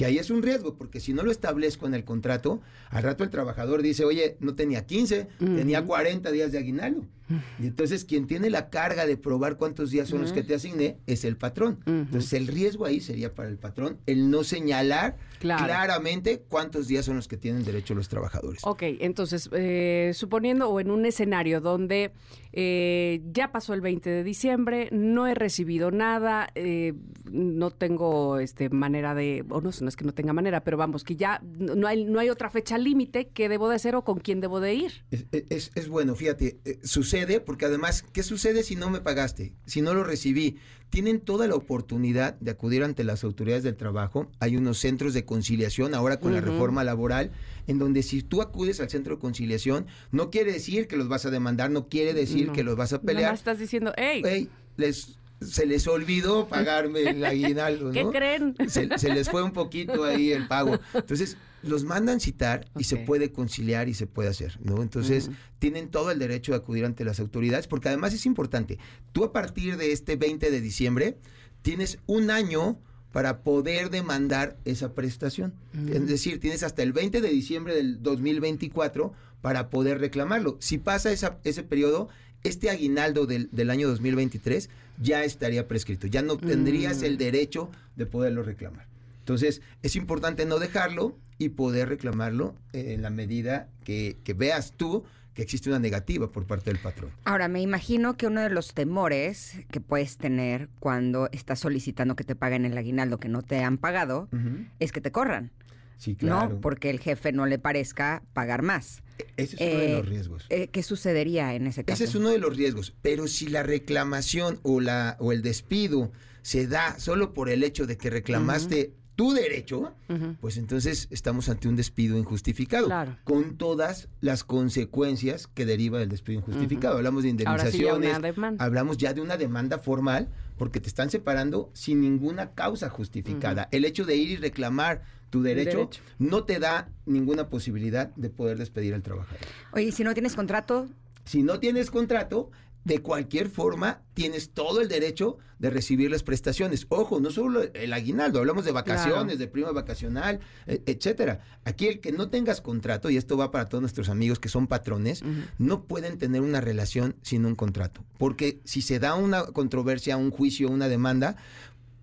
que ahí es un riesgo, porque si no lo establezco en el contrato, al rato el trabajador dice, oye, no tenía 15, tenía 40 días de aguinaldo. Y entonces quien tiene la carga de probar cuántos días son los que te asigné es el patrón. Entonces el riesgo ahí sería para el patrón el no señalar claramente cuántos días son los que tienen derecho los trabajadores. Ok, entonces eh, suponiendo o en un escenario donde eh, ya pasó el 20 de diciembre, no he recibido nada, eh, no tengo este manera de, o no, no es que no tenga manera, pero vamos, que ya no hay, no hay otra fecha límite, ¿qué debo de hacer o con quién debo de ir? Es, es bueno, fíjate, sucede sucede? Porque además, ¿qué sucede si no me pagaste? Si no lo recibí. Tienen toda la oportunidad de acudir ante las autoridades del trabajo. Hay unos centros de conciliación ahora con la reforma laboral, en donde si tú acudes al centro de conciliación, no quiere decir que los vas a demandar, no quiere decir No. que los vas a Nada pelear. más estás diciendo, hey, Ey, les, se les olvidó pagarme el aguinaldo, ¿qué ¿no? creen? se, se les fue un poquito ahí el pago. Entonces, los mandan citar y se puede conciliar y se puede hacer, ¿no? Entonces, Ujú. tienen todo el derecho de acudir ante las autoridades, porque además es importante, tú a partir de este 20 de diciembre tienes un año para poder demandar esa prestación. Es decir, tienes hasta el 20 de diciembre del 2024 para poder reclamarlo. Si pasa esa- ese periodo, este aguinaldo del, del año 2023 ya estaría prescrito, ya no tendrías Mm. el derecho de poderlo reclamar. Entonces, es importante no dejarlo y poder reclamarlo en la medida que, que veas tú que existe una negativa por parte del patrón. Ahora, me imagino que uno de los temores que puedes tener cuando estás solicitando que te paguen el aguinaldo que no te han pagado es que te corran, Sí, claro. ¿no? Porque el jefe no le parezca pagar más. Ese es uno de Eh, los riesgos. Eh, ¿Qué sucedería en ese caso? Ese es uno de los riesgos. Pero si la reclamación o, la, o el despido se da solo por el hecho de que reclamaste tu derecho, pues entonces estamos ante un despido injustificado. Claro. Con todas las consecuencias que deriva del despido injustificado. Hablamos de Ahora sí ya indemnizaciones. Hablamos ya de una demanda formal porque te están separando sin ninguna causa justificada. El hecho de ir y reclamar tu derecho, derecho. no te da ninguna posibilidad de poder despedir al trabajador. Oye, ¿y si no tienes contrato? Si no tienes contrato, de cualquier forma tienes todo el derecho de recibir las prestaciones. Ojo, no solo el aguinaldo, hablamos de vacaciones, Claro. de prima vacacional, e- etcétera. Aquí el que no tengas contrato, y esto va para todos nuestros amigos que son patrones, no pueden tener una relación sin un contrato. Porque si se da una controversia, un juicio, una demanda,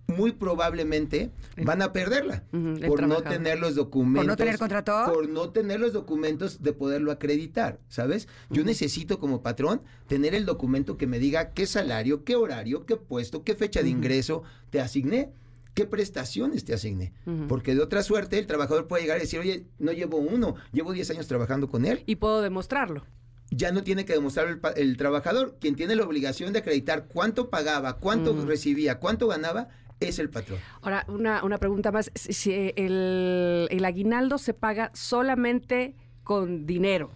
muy probablemente van a perderla por no tener los documentos. ¿Por no tener contrato? Por no tener los documentos de poderlo acreditar, ¿sabes? Yo necesito como patrón tener el documento que me diga qué salario, qué horario, qué puesto, qué fecha de ingreso te asigné. ¿Qué prestaciones te asigné? Porque de otra suerte el trabajador puede llegar y decir, oye, no llevo uno, llevo 10 años trabajando con él Y puedo demostrarlo. ya no tiene que demostrar el, trabajador. Quien tiene la obligación de acreditar cuánto pagaba, cuánto recibía, cuánto ganaba, es el patrón. Ahora, una, una pregunta más. Si, el, el aguinaldo se paga solamente con dinero.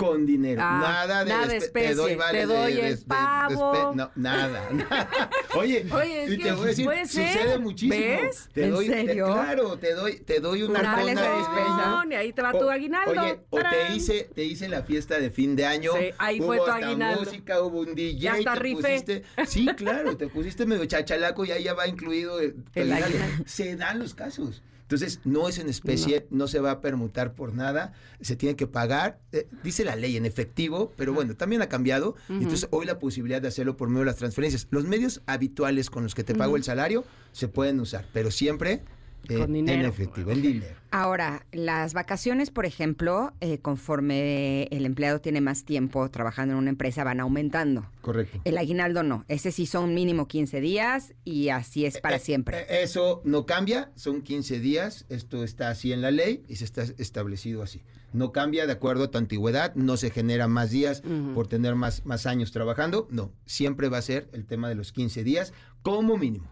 Con dinero. Ah, nada de, nada de especie. Te doy, vale Te de- doy de- el de- pavo. no, nada, [laughs] nada. Oye, Oye, es y que te voy a decir, puede ser. sucede muchísimo. ¿Ves? Te ¿En doy, te- serio? claro, te doy, te doy una Una de de despensa. Y ahí te va tu O- aguinaldo. Oye, o te hice, te hice la fiesta de fin de año. Sí, ahí fue tu aguinaldo. música, hubo un DJ. Y hasta te rifé. pusiste- sí, claro, te pusiste medio chachalaco y ahí ya va incluido eh, tu El aguinaldo. aguinaldo. Se dan los casos. Entonces, no es en especie, no. se va a permutar por nada, se tiene que pagar, eh, dice la ley en efectivo, pero bueno, también ha cambiado. Entonces, hoy la posibilidad de hacerlo por medio de las transferencias. Los medios habituales con los que te pago el salario se pueden usar, pero siempre Con dinero. en efectivo, en dinero. Ahora, las vacaciones, por ejemplo, eh, conforme el empleado tiene más tiempo trabajando en una empresa, van aumentando. Correcto. El aguinaldo no. Ese sí son mínimo 15 días y así es para Eh, siempre. eh, Eso no cambia, son 15 días, esto está así en la ley y se está establecido así. No cambia de acuerdo a tu antigüedad, no se genera más días por tener más, más años trabajando, no, siempre va a ser el tema de los 15 días como mínimo.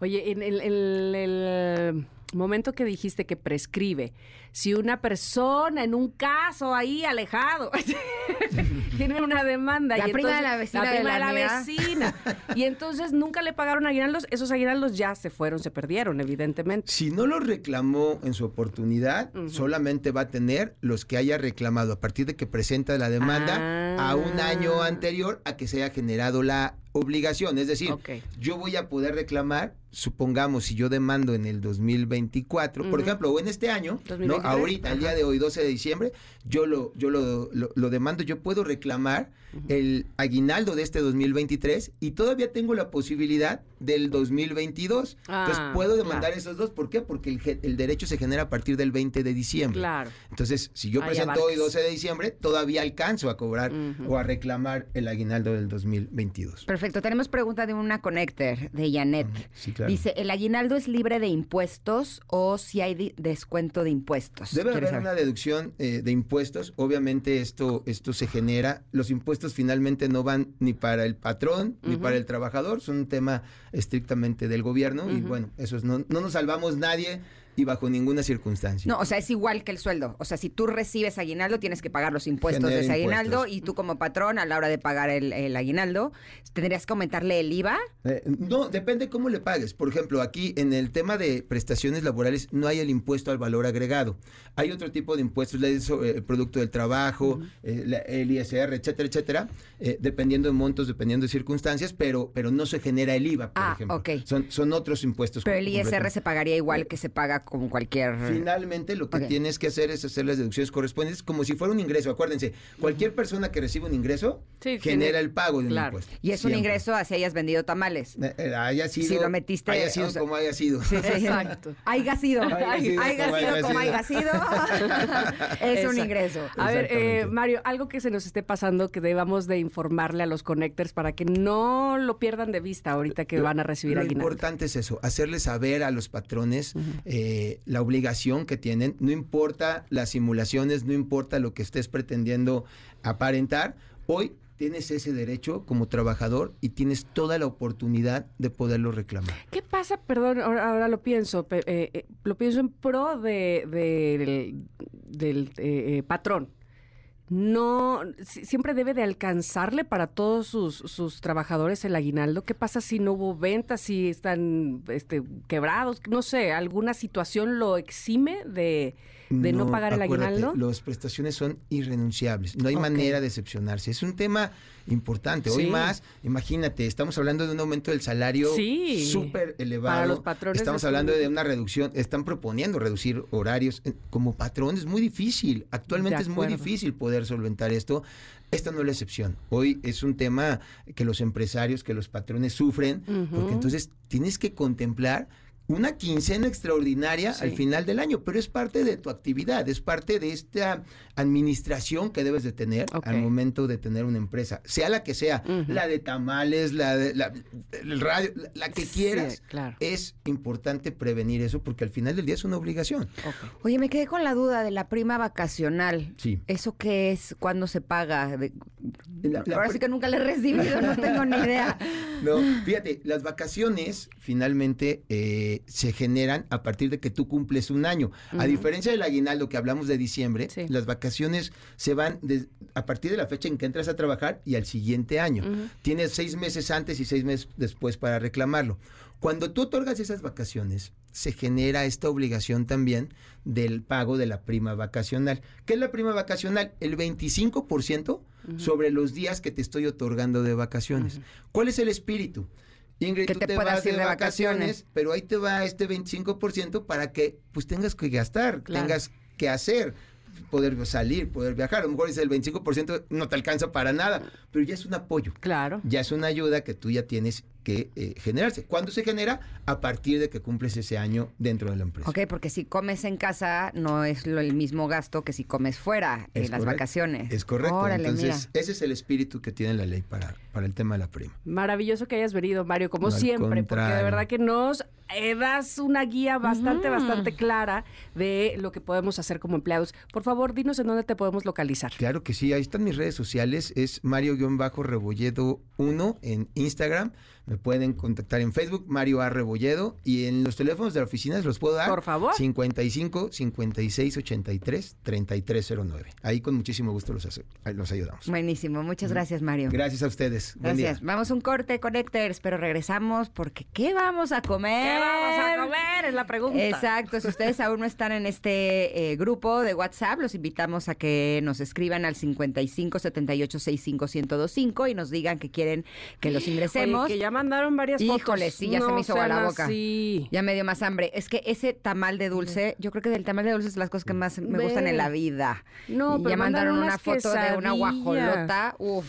Oye, en el, el- el momento que dijiste que prescribe, si una persona en un caso ahí alejado [laughs] tiene una demanda La y prima de la vecina la de prima la de la vecina [laughs] y entonces nunca le pagaron aguinaldos, esos aguinaldos ya se fueron, se perdieron, evidentemente. Si no lo reclamó en su oportunidad, solamente va a tener los que haya reclamado a partir de que presenta la demanda Ah. a un año anterior a que se haya generado la obligación. Es decir, yo voy a poder reclamar, supongamos, si yo demando en el 2024, por Ujú. ejemplo, o en este año, ¿no? 2023, ahorita, el día de hoy, 12 de diciembre, yo lo, yo lo, lo- lo demando, yo puedo reclamar el aguinaldo de este 2023 y todavía tengo la posibilidad del 2022. Entonces Ah, puedo demandar claro. esos dos. ¿Por qué? Porque el, el derecho se genera a partir del 20 de diciembre. Claro. Entonces, si yo Ahí presento hoy abarcas. 12 de diciembre, todavía alcanzo a cobrar o a reclamar el aguinaldo del 2022. Perfecto. Tenemos pregunta de una connector, de Janet. Sí, claro. Dice, ¿el aguinaldo es libre de impuestos o si hay descuento de impuestos? Debe haber saber. una deducción eh, de impuestos. Obviamente esto, esto se genera. Los impuestos finalmente no van ni para el patrón ni para el trabajador. Son un tema estrictamente del gobierno. Y bueno, eso es- no, no nos salvamos nadie y bajo ninguna circunstancia. No, o sea, es igual que el sueldo. O sea, si tú recibes aguinaldo, tienes que pagar los impuestos Genera de ese aguinaldo impuestos. y tú como patrón, a la hora de pagar el, el aguinaldo, tendrías que aumentarle el IVA. Eh, no, depende cómo le pagues. Por ejemplo, aquí en el tema de prestaciones laborales no hay el impuesto al valor agregado. Hay otro tipo de impuestos, el producto del trabajo, eh, la- el ISR, etcétera, etcétera, eh, dependiendo de montos, dependiendo de circunstancias, pero, pero no se genera el IVA, por Ah, ejemplo. ok. Son, son otros impuestos. Pero el ISR se pagaría igual que se paga con cualquier... Finalmente, lo que tienes que hacer es hacer las deducciones correspondientes como si fuera un ingreso. Acuérdense, cualquier persona que recibe un ingreso Sí, genera el pago de un impuesto. Y es un ingreso así hayas vendido tamales. Eh, eh, haya sido, Si lo metiste, haya sido o sea- como haya sido. [laughs] Exacto. Haya sido. Haya sido Haya como sido haya como sido. haya sido. [laughs] es un ingreso. A ver, eh. Mario, algo que se nos esté pasando que debamos de informarle a los connectors para que no lo pierdan de vista ahorita que Lo- van a recibir Lo aguinaldo. importante es eso, hacerles saber a los patrones eh, la obligación que tienen, no importa las simulaciones, no importa lo que estés pretendiendo aparentar, hoy tienes ese derecho como trabajador y tienes toda la oportunidad de poderlo reclamar. ¿Qué pasa? Perdón, ahora, ahora lo pienso, eh, eh, lo pienso en pro de, de- del, del, eh, eh, patrón. No, si- siempre debe de alcanzarle para todos sus, sus trabajadores el aguinaldo. ¿Qué pasa si no hubo ventas, si están este, quebrados? No sé, ¿alguna situación lo exime de, de no, pagar el aguinaldo? Las prestaciones son irrenunciables, no hay manera de excepcionarse. Es un tema importante. Hoy Sí. más, imagínate, estamos hablando de un aumento del salario Sí. súper elevado. Para los patrones Estamos es hablando de una reducción, están proponiendo reducir horarios. Eh, Como patrón es muy difícil, actualmente es muy difícil poder solventar esto. Esta no es la excepción. Hoy es un tema que los empresarios, que los patrones sufren, porque entonces tienes que contemplar una quincena extraordinaria Sí. al final del año, pero es parte de tu actividad, es parte de esta administración que debes de tener al momento de tener una empresa, sea la que sea, la de tamales, la de la, el radio, la, la que Sí, quieras. claro. Es importante prevenir eso porque al final del día es una obligación. Oye, me quedé con la duda de la prima vacacional. Sí. ¿Eso qué es? ¿Cuándo se paga? De- La- la Ahora sí que nunca le he recibido, no tengo ni idea. [laughs] No, fíjate, las vacaciones finalmente eh, se generan a partir de que tú cumples un año. A diferencia del aguinaldo que hablamos de diciembre, Sí. las vacaciones se van a partir de la fecha en que entras a trabajar y al siguiente año. Tienes seis meses antes y seis meses después para reclamarlo. Cuando tú otorgas esas vacaciones, se genera esta obligación también del pago de la prima vacacional. ¿Qué es la prima vacacional? El 25% sobre los días que te estoy otorgando de vacaciones. ¿Cuál es el espíritu? Ingrid, Que tú te te, puedas vas de ir de vacaciones, vacaciones. pero ahí te va este 25% para que pues tengas que gastar, Claro. tengas que hacer, poder salir, poder viajar. A lo mejor es el 25% no te alcanza para nada, pero ya es un apoyo. Claro. Ya es una ayuda que tú ya tienes que eh, generarse. ¿Cuándo se genera? A partir de que cumples ese año dentro de la empresa. Ok, porque si comes en casa no es lo, el mismo gasto que si comes fuera en las vacaciones. Es correcto. Órale, Entonces, mira. ese es el espíritu que tiene la ley para, para el tema de la prima. Maravilloso que hayas venido, Mario, como No, siempre, porque de verdad que nos eh, das una guía bastante, bastante clara de lo que podemos hacer como empleados. Por favor, dinos en dónde te podemos localizar. Claro que sí, ahí están mis redes sociales, es Mario-Rebolledo 1 en Instagram, me pueden contactar en Facebook, Mario A. Rebolledo, y en los teléfonos de la oficina se los puedo dar. Por favor. 55 56 83 3309. Ahí con muchísimo gusto los, hace- los ayudamos. Buenísimo, muchas gracias Mario. Gracias a ustedes. Buen día. Gracias. Vamos a un corte, Connectors, pero regresamos porque ¿qué vamos a comer? ¿Qué vamos a comer? Es la pregunta. Exacto, si ustedes aún no están en este eh, grupo de WhatsApp, los invitamos a que nos escriban al 55 78 65 1025 y nos digan que quieren que los ingresemos. Oye, que ya mandaron varias fotos. Híjole, sí, ya se me hizo agua la boca. así. Ya me dio más hambre. Es que ese tamal de dulce, yo creo que del tamal de dulce es las cosas que más me Ve. gustan en la vida. No, Y pero ya mandaron mandaron una foto de una guajolota. Uf.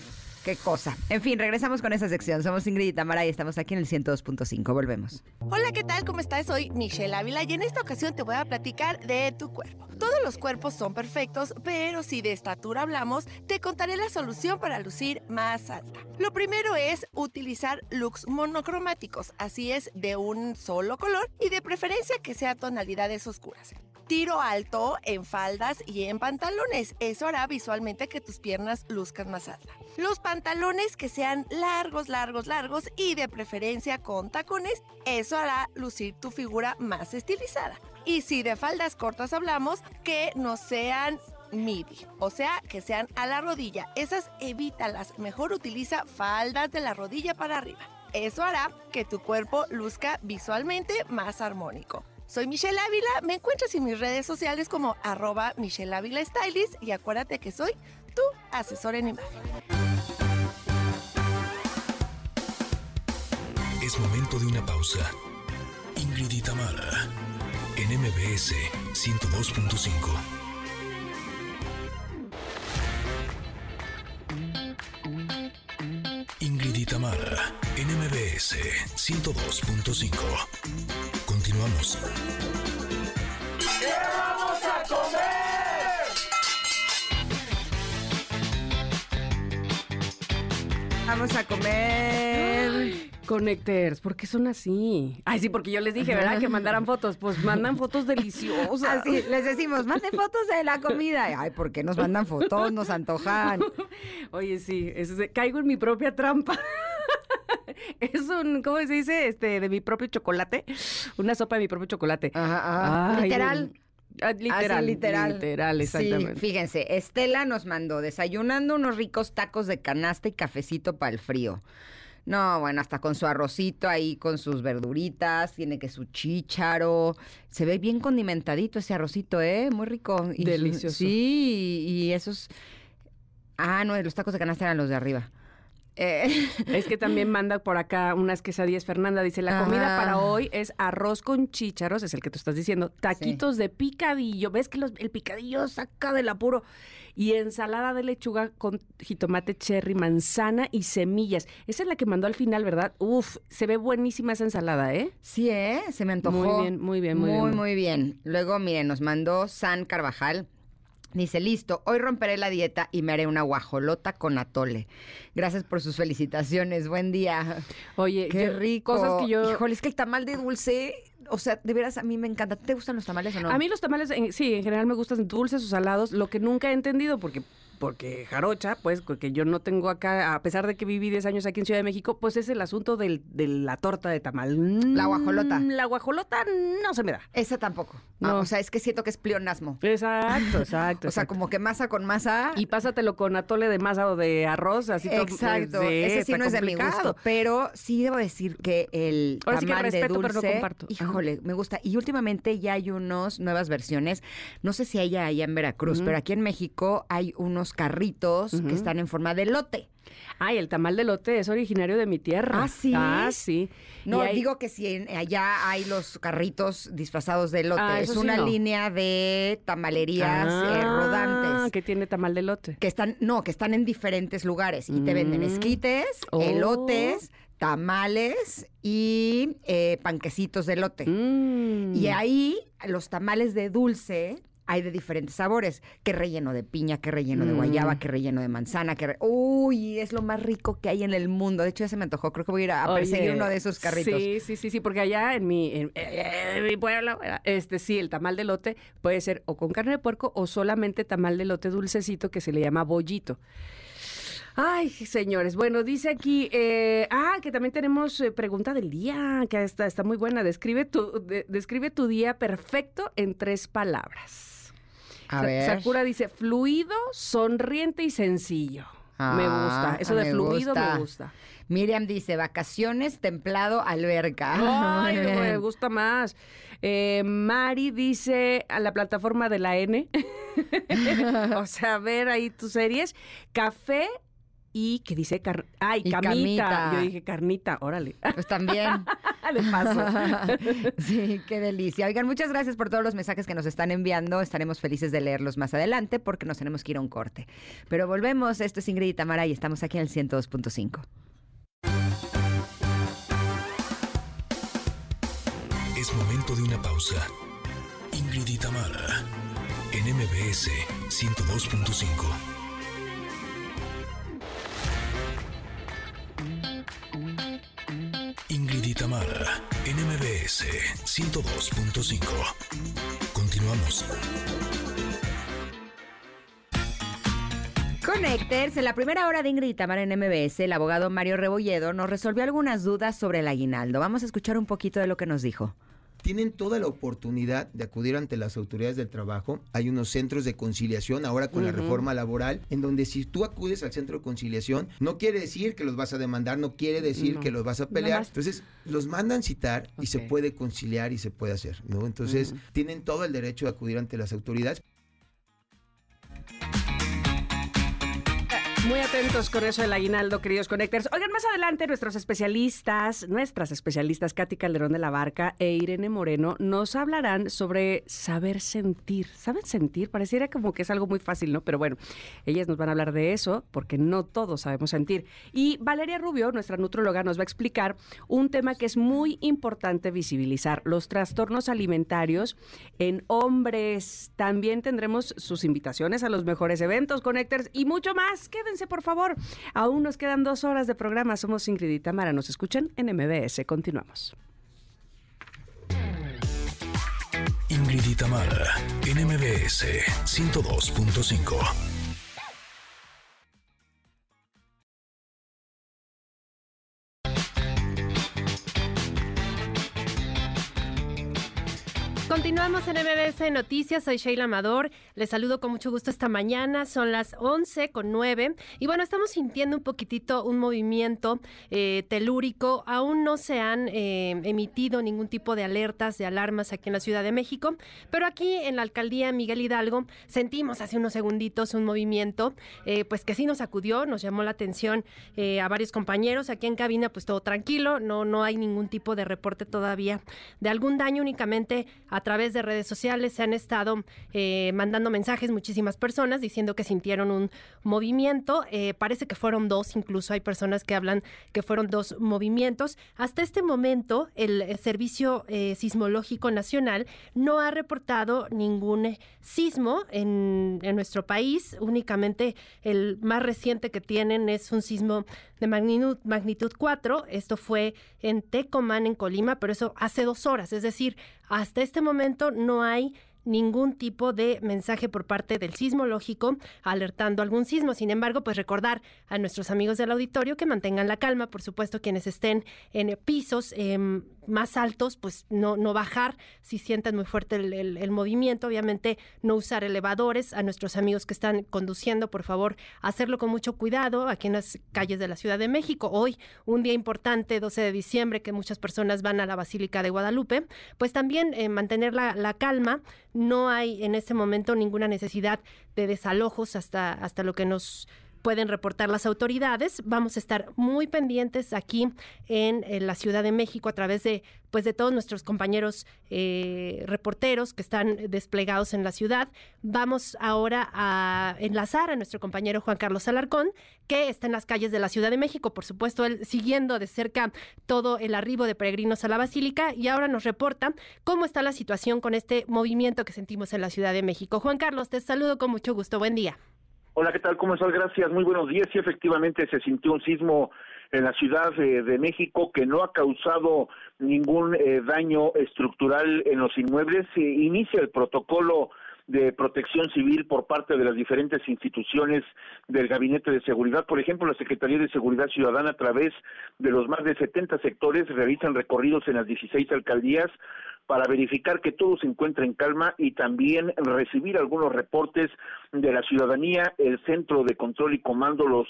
Qué cosa. En fin, regresamos con esa sección. Somos Ingrid y Tamara y estamos aquí en el 102.5. Volvemos. Hola, ¿qué tal? ¿Cómo estás? Soy Michelle Ávila y en esta ocasión te voy a platicar de tu cuerpo. Todos los cuerpos son perfectos, pero si de estatura hablamos, te contaré la solución para lucir más alta. Lo primero es utilizar looks monocromáticos, así es, de un solo color y de preferencia que sea tonalidades oscuras tiro alto en faldas y en pantalones. Eso hará visualmente que tus piernas luzcan más alta. Los pantalones que sean largos, largos, largos y de preferencia con tacones, eso hará lucir tu figura más estilizada. Y si de faldas cortas hablamos, que no sean midi, o sea, que sean a la rodilla. Esas evítalas, mejor utiliza faldas de la rodilla para arriba. Eso hará que tu cuerpo luzca visualmente más armónico. Soy Michelle Ávila, me encuentras en mis redes sociales como arroba Michelle Ávila Stylist y acuérdate que soy tu asesor en imagen. Es momento de una pausa. Ingrid y Tamara, en MBS 102.5. Ingrid y Tamara, en MBS 102.5. Continuamos. Vamos a comer. Connectors, ¿por qué son así? Ay, sí, porque yo les dije, ¿verdad? Que mandaran fotos. Pues mandan fotos deliciosas. Así, les decimos, manden fotos de la comida. Ay, ¿por qué nos mandan fotos? Nos antojan. [laughs] Oye, sí, es caigo en mi propia trampa. [laughs] Es un, ¿cómo se dice? Este, de mi propio chocolate. Una sopa de mi propio chocolate. Ajá, ajá. Ay, Literal. ah, literal. Así, literal. Literal, exactamente. Sí, fíjense, Estela nos mandó desayunando unos ricos tacos de canasta y cafecito para el frío. No, bueno, hasta con su arrocito ahí, con sus verduritas, tiene que su chícharo. Se ve bien condimentadito ese arrocito, ¿eh? Muy rico. Y su- Delicioso. sí, y, y esos... Ah, no, los tacos de canasta eran los de arriba. Eh, Es que también manda por acá unas quesadillas, Fernanda. Dice, la comida Ajá. para hoy es arroz con chícharos, es el que tú estás diciendo, taquitos de picadillo. ¿Ves que los- el picadillo saca del apuro? Y ensalada de lechuga con jitomate cherry, manzana y semillas. Esa es la que mandó al final, ¿verdad? Uf, se ve buenísima esa ensalada, ¿eh? Sí, ¿eh? Se me antojó. Muy bien, muy bien, muy bien. Muy, muy bien. Luego, miren, nos mandó San Carvajal. Dice, listo, hoy romperé la dieta y me haré una guajolota con atole. Gracias por sus felicitaciones. Buen día. Oye, Qué yo- rico. Cosas que yo... Híjole, es que el tamal de dulce, o sea, de veras a mí me encanta. ¿Te gustan los tamales o no? A mí los tamales, sí, en general me gustan dulces o salados. Lo que nunca he entendido, porque porque jarocha, pues, que yo no tengo acá, a pesar de que viví 10 años aquí en Ciudad de México, pues es el asunto del, de la torta de tamal. La guajolota. Mm, La guajolota no se me da. Esa tampoco. No. Ah, o sea, es que siento que es pleonasmo. Exacto, [laughs] exacto. O sea, como que masa con masa. Y pásatelo con atole de masa o de arroz, así todo, Exacto, pues, sí, ese sí no es de mi gusto, pero sí debo decir que el Ahora sí que respeto, de pero no dulce, comparto. Híjole, me gusta. Y últimamente ya hay unos nuevas versiones, no sé si hay allá en Veracruz, pero aquí en México hay unos carritos que están en forma de lote. Ay, el tamal de lote es originario de mi tierra. ¿Ah, sí? Ah, sí. No, hay- digo que si en- allá hay los carritos disfrazados de lote, Ah, es sí una no. línea de tamalerías eh, Ah, rodantes. que tiene tamal de lote. que están, no, que están en diferentes lugares y te venden Mm. esquites, Oh. elotes, tamales y eh, panquecitos de elote. Mm. Y ahí los tamales de dulce hay de diferentes sabores, que relleno de piña, que relleno de Mm. guayaba, que relleno de manzana, que re- uy, es lo más rico que hay en el mundo. De hecho, ya se me antojó, creo que voy a ir a, a perseguir Oye, uno de esos carritos. Sí, sí, sí, sí, porque allá en mi, en, en mi pueblo, este sí, el tamal de lote puede ser o con carne de puerco o solamente tamal de lote dulcecito que se le llama bollito. Ay, señores, bueno, dice aquí, eh, ah, que también tenemos eh, pregunta del día, que está, está muy buena. Describe tu, de- describe tu día perfecto en tres palabras. A ver. Sakura dice, fluido, sonriente y sencillo. me gusta. Ah, Eso de me fluido gusta. me gusta. Miriam dice, vacaciones, templado, alberca. Ay, [laughs] me gusta más. Eh, Mari dice a la plataforma de la N. [laughs] o sea, ver ahí tus series. Café y que dice car- ay, Y camita. camita. Yo dije carnita, órale. [laughs] Pues también. [laughs] de paso. [laughs] sí, qué delicia. Oigan, muchas gracias por todos los mensajes que nos están enviando. Estaremos felices de leerlos más adelante porque nos tenemos que ir a un corte. Pero volvemos. Esto es Ingrid y Tamara y estamos aquí en el 102.5. Es momento de una pausa. Ingrid y Tamara en MBS 102.5. Tamara en MBS 102.5. Continuamos. Connecters, en la primera hora de Ingrid en MBS, el abogado Mario Rebolledo nos resolvió algunas dudas sobre el aguinaldo. Vamos a escuchar un poquito de lo que nos dijo tienen toda la oportunidad de acudir ante las autoridades del trabajo. Hay unos centros de conciliación ahora con la reforma laboral, en donde si tú acudes al centro de conciliación, no quiere decir que los vas a demandar, no quiere decir que los vas a pelear. Entonces, los mandan citar y se puede conciliar y se puede hacer, ¿no? Entonces, tienen todo el derecho de acudir ante las autoridades. Muy atentos con eso del aguinaldo, queridos conectores. Oigan, más adelante nuestros especialistas, nuestras especialistas Katy Calderón de la Barca e Irene Moreno nos hablarán sobre saber sentir. ¿Saben sentir? Pareciera como que es algo muy fácil, ¿no? Pero bueno, ellas nos van a hablar de eso porque no todos sabemos sentir. Y Valeria Rubio, nuestra nutróloga, nos va a explicar un tema que es muy importante visibilizar, los trastornos alimentarios en hombres. También tendremos sus invitaciones a los mejores eventos, Connectors y mucho más. Quédense por favor. Aún nos quedan dos horas de programa. Somos Ingrid y Tamara. Nos escuchan en MBS. Continuamos. Ingrid y Tamara, en MBS 102.5. Continuamos en MBS Noticias, soy Sheila Amador, les saludo con mucho gusto esta mañana, son las 11 con 9 y bueno, estamos sintiendo un poquitito un movimiento eh, telúrico, aún no se han eh, emitido ningún tipo de alertas, de alarmas aquí en la Ciudad de México, pero aquí en la alcaldía Miguel Hidalgo sentimos hace unos segunditos un movimiento eh, pues que sí nos acudió, nos llamó la atención a varios compañeros, aquí en cabina pues todo tranquilo, no, no hay ningún tipo de reporte todavía de algún daño únicamente a través de redes sociales se han estado eh, mandando mensajes muchísimas personas diciendo que sintieron un movimiento. Eh, parece que fueron dos, incluso hay personas que hablan que fueron dos movimientos. Hasta este momento, el, Servicio eh, Sismológico Nacional no ha reportado ningún sismo en, en nuestro país. Únicamente el más reciente que tienen es un sismo de magnitud, magnitud 4. Esto fue en Tecomán, en Colima, pero eso hace dos horas. Es decir, hasta este momento no hay ningún tipo de mensaje por parte del sismológico alertando algún sismo. Sin embargo, pues recordar a nuestros amigos del auditorio que mantengan la calma, por supuesto, quienes estén en pisos em, más altos, pues no, no bajar. Si sienten muy fuerte el, movimiento, obviamente no usar elevadores, a nuestros amigos que están conduciendo, por favor, hacerlo con mucho cuidado aquí en las calles de la Ciudad de México. Hoy, un día importante, 12 de diciembre, que muchas personas van a la Basílica de Guadalupe, pues también eh, mantener la, la calma, no hay en este momento ninguna necesidad de desalojos hasta, hasta lo que nos pueden reportar las autoridades. Vamos a estar muy pendientes aquí en, la Ciudad de México a través de pues de todos nuestros compañeros eh, reporteros que están desplegados en la ciudad. Vamos ahora a enlazar a nuestro compañero Juan Carlos Alarcón, que está en las calles de la Ciudad de México, por supuesto, él siguiendo de cerca todo el arribo de peregrinos a la Basílica y ahora nos reporta cómo está la situación con este movimiento que sentimos en la Ciudad de México. Juan Carlos, te saludo con mucho gusto. Buen día. Hola, ¿qué tal? ¿Cómo estás? Gracias. Muy buenos días. Sí, efectivamente se sintió un sismo en la Ciudad de, México que no ha causado ningún eh, daño estructural en los inmuebles. Se inicia el protocolo de protección civil por parte de las diferentes instituciones del Gabinete de Seguridad. Por ejemplo, la Secretaría de Seguridad Ciudadana, a través de los más de 70 sectores, realizan recorridos en las 16 alcaldías para verificar que todo se encuentra en calma y también recibir algunos reportes de la ciudadanía, el Centro de Control y Comando, los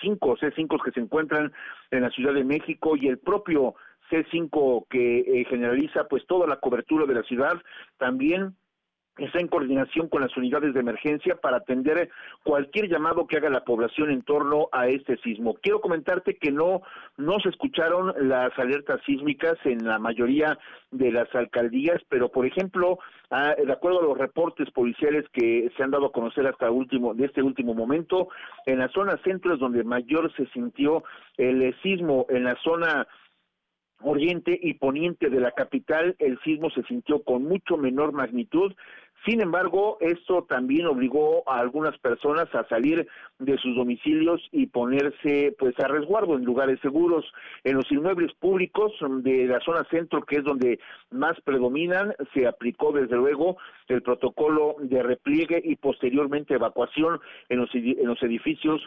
cinco C5 que se encuentran en la Ciudad de México y el propio C5 que eh, generaliza pues toda la cobertura de la ciudad, también está en coordinación con las unidades de emergencia para atender cualquier llamado que haga la población en torno a este sismo. Quiero comentarte que no, no se escucharon las alertas sísmicas en la mayoría de las alcaldías, pero por ejemplo, de acuerdo a los reportes policiales que se han dado a conocer hasta último, de este último momento, en la zona centro es donde mayor se sintió el sismo, en la zona oriente y poniente de la capital, el sismo se sintió con mucho menor magnitud. Sin embargo, esto también obligó a algunas personas a salir de sus domicilios y ponerse pues a resguardo en lugares seguros. En los inmuebles públicos de la zona centro, que es donde más predominan, se aplicó desde luego el protocolo de repliegue y posteriormente evacuación en los, en los edificios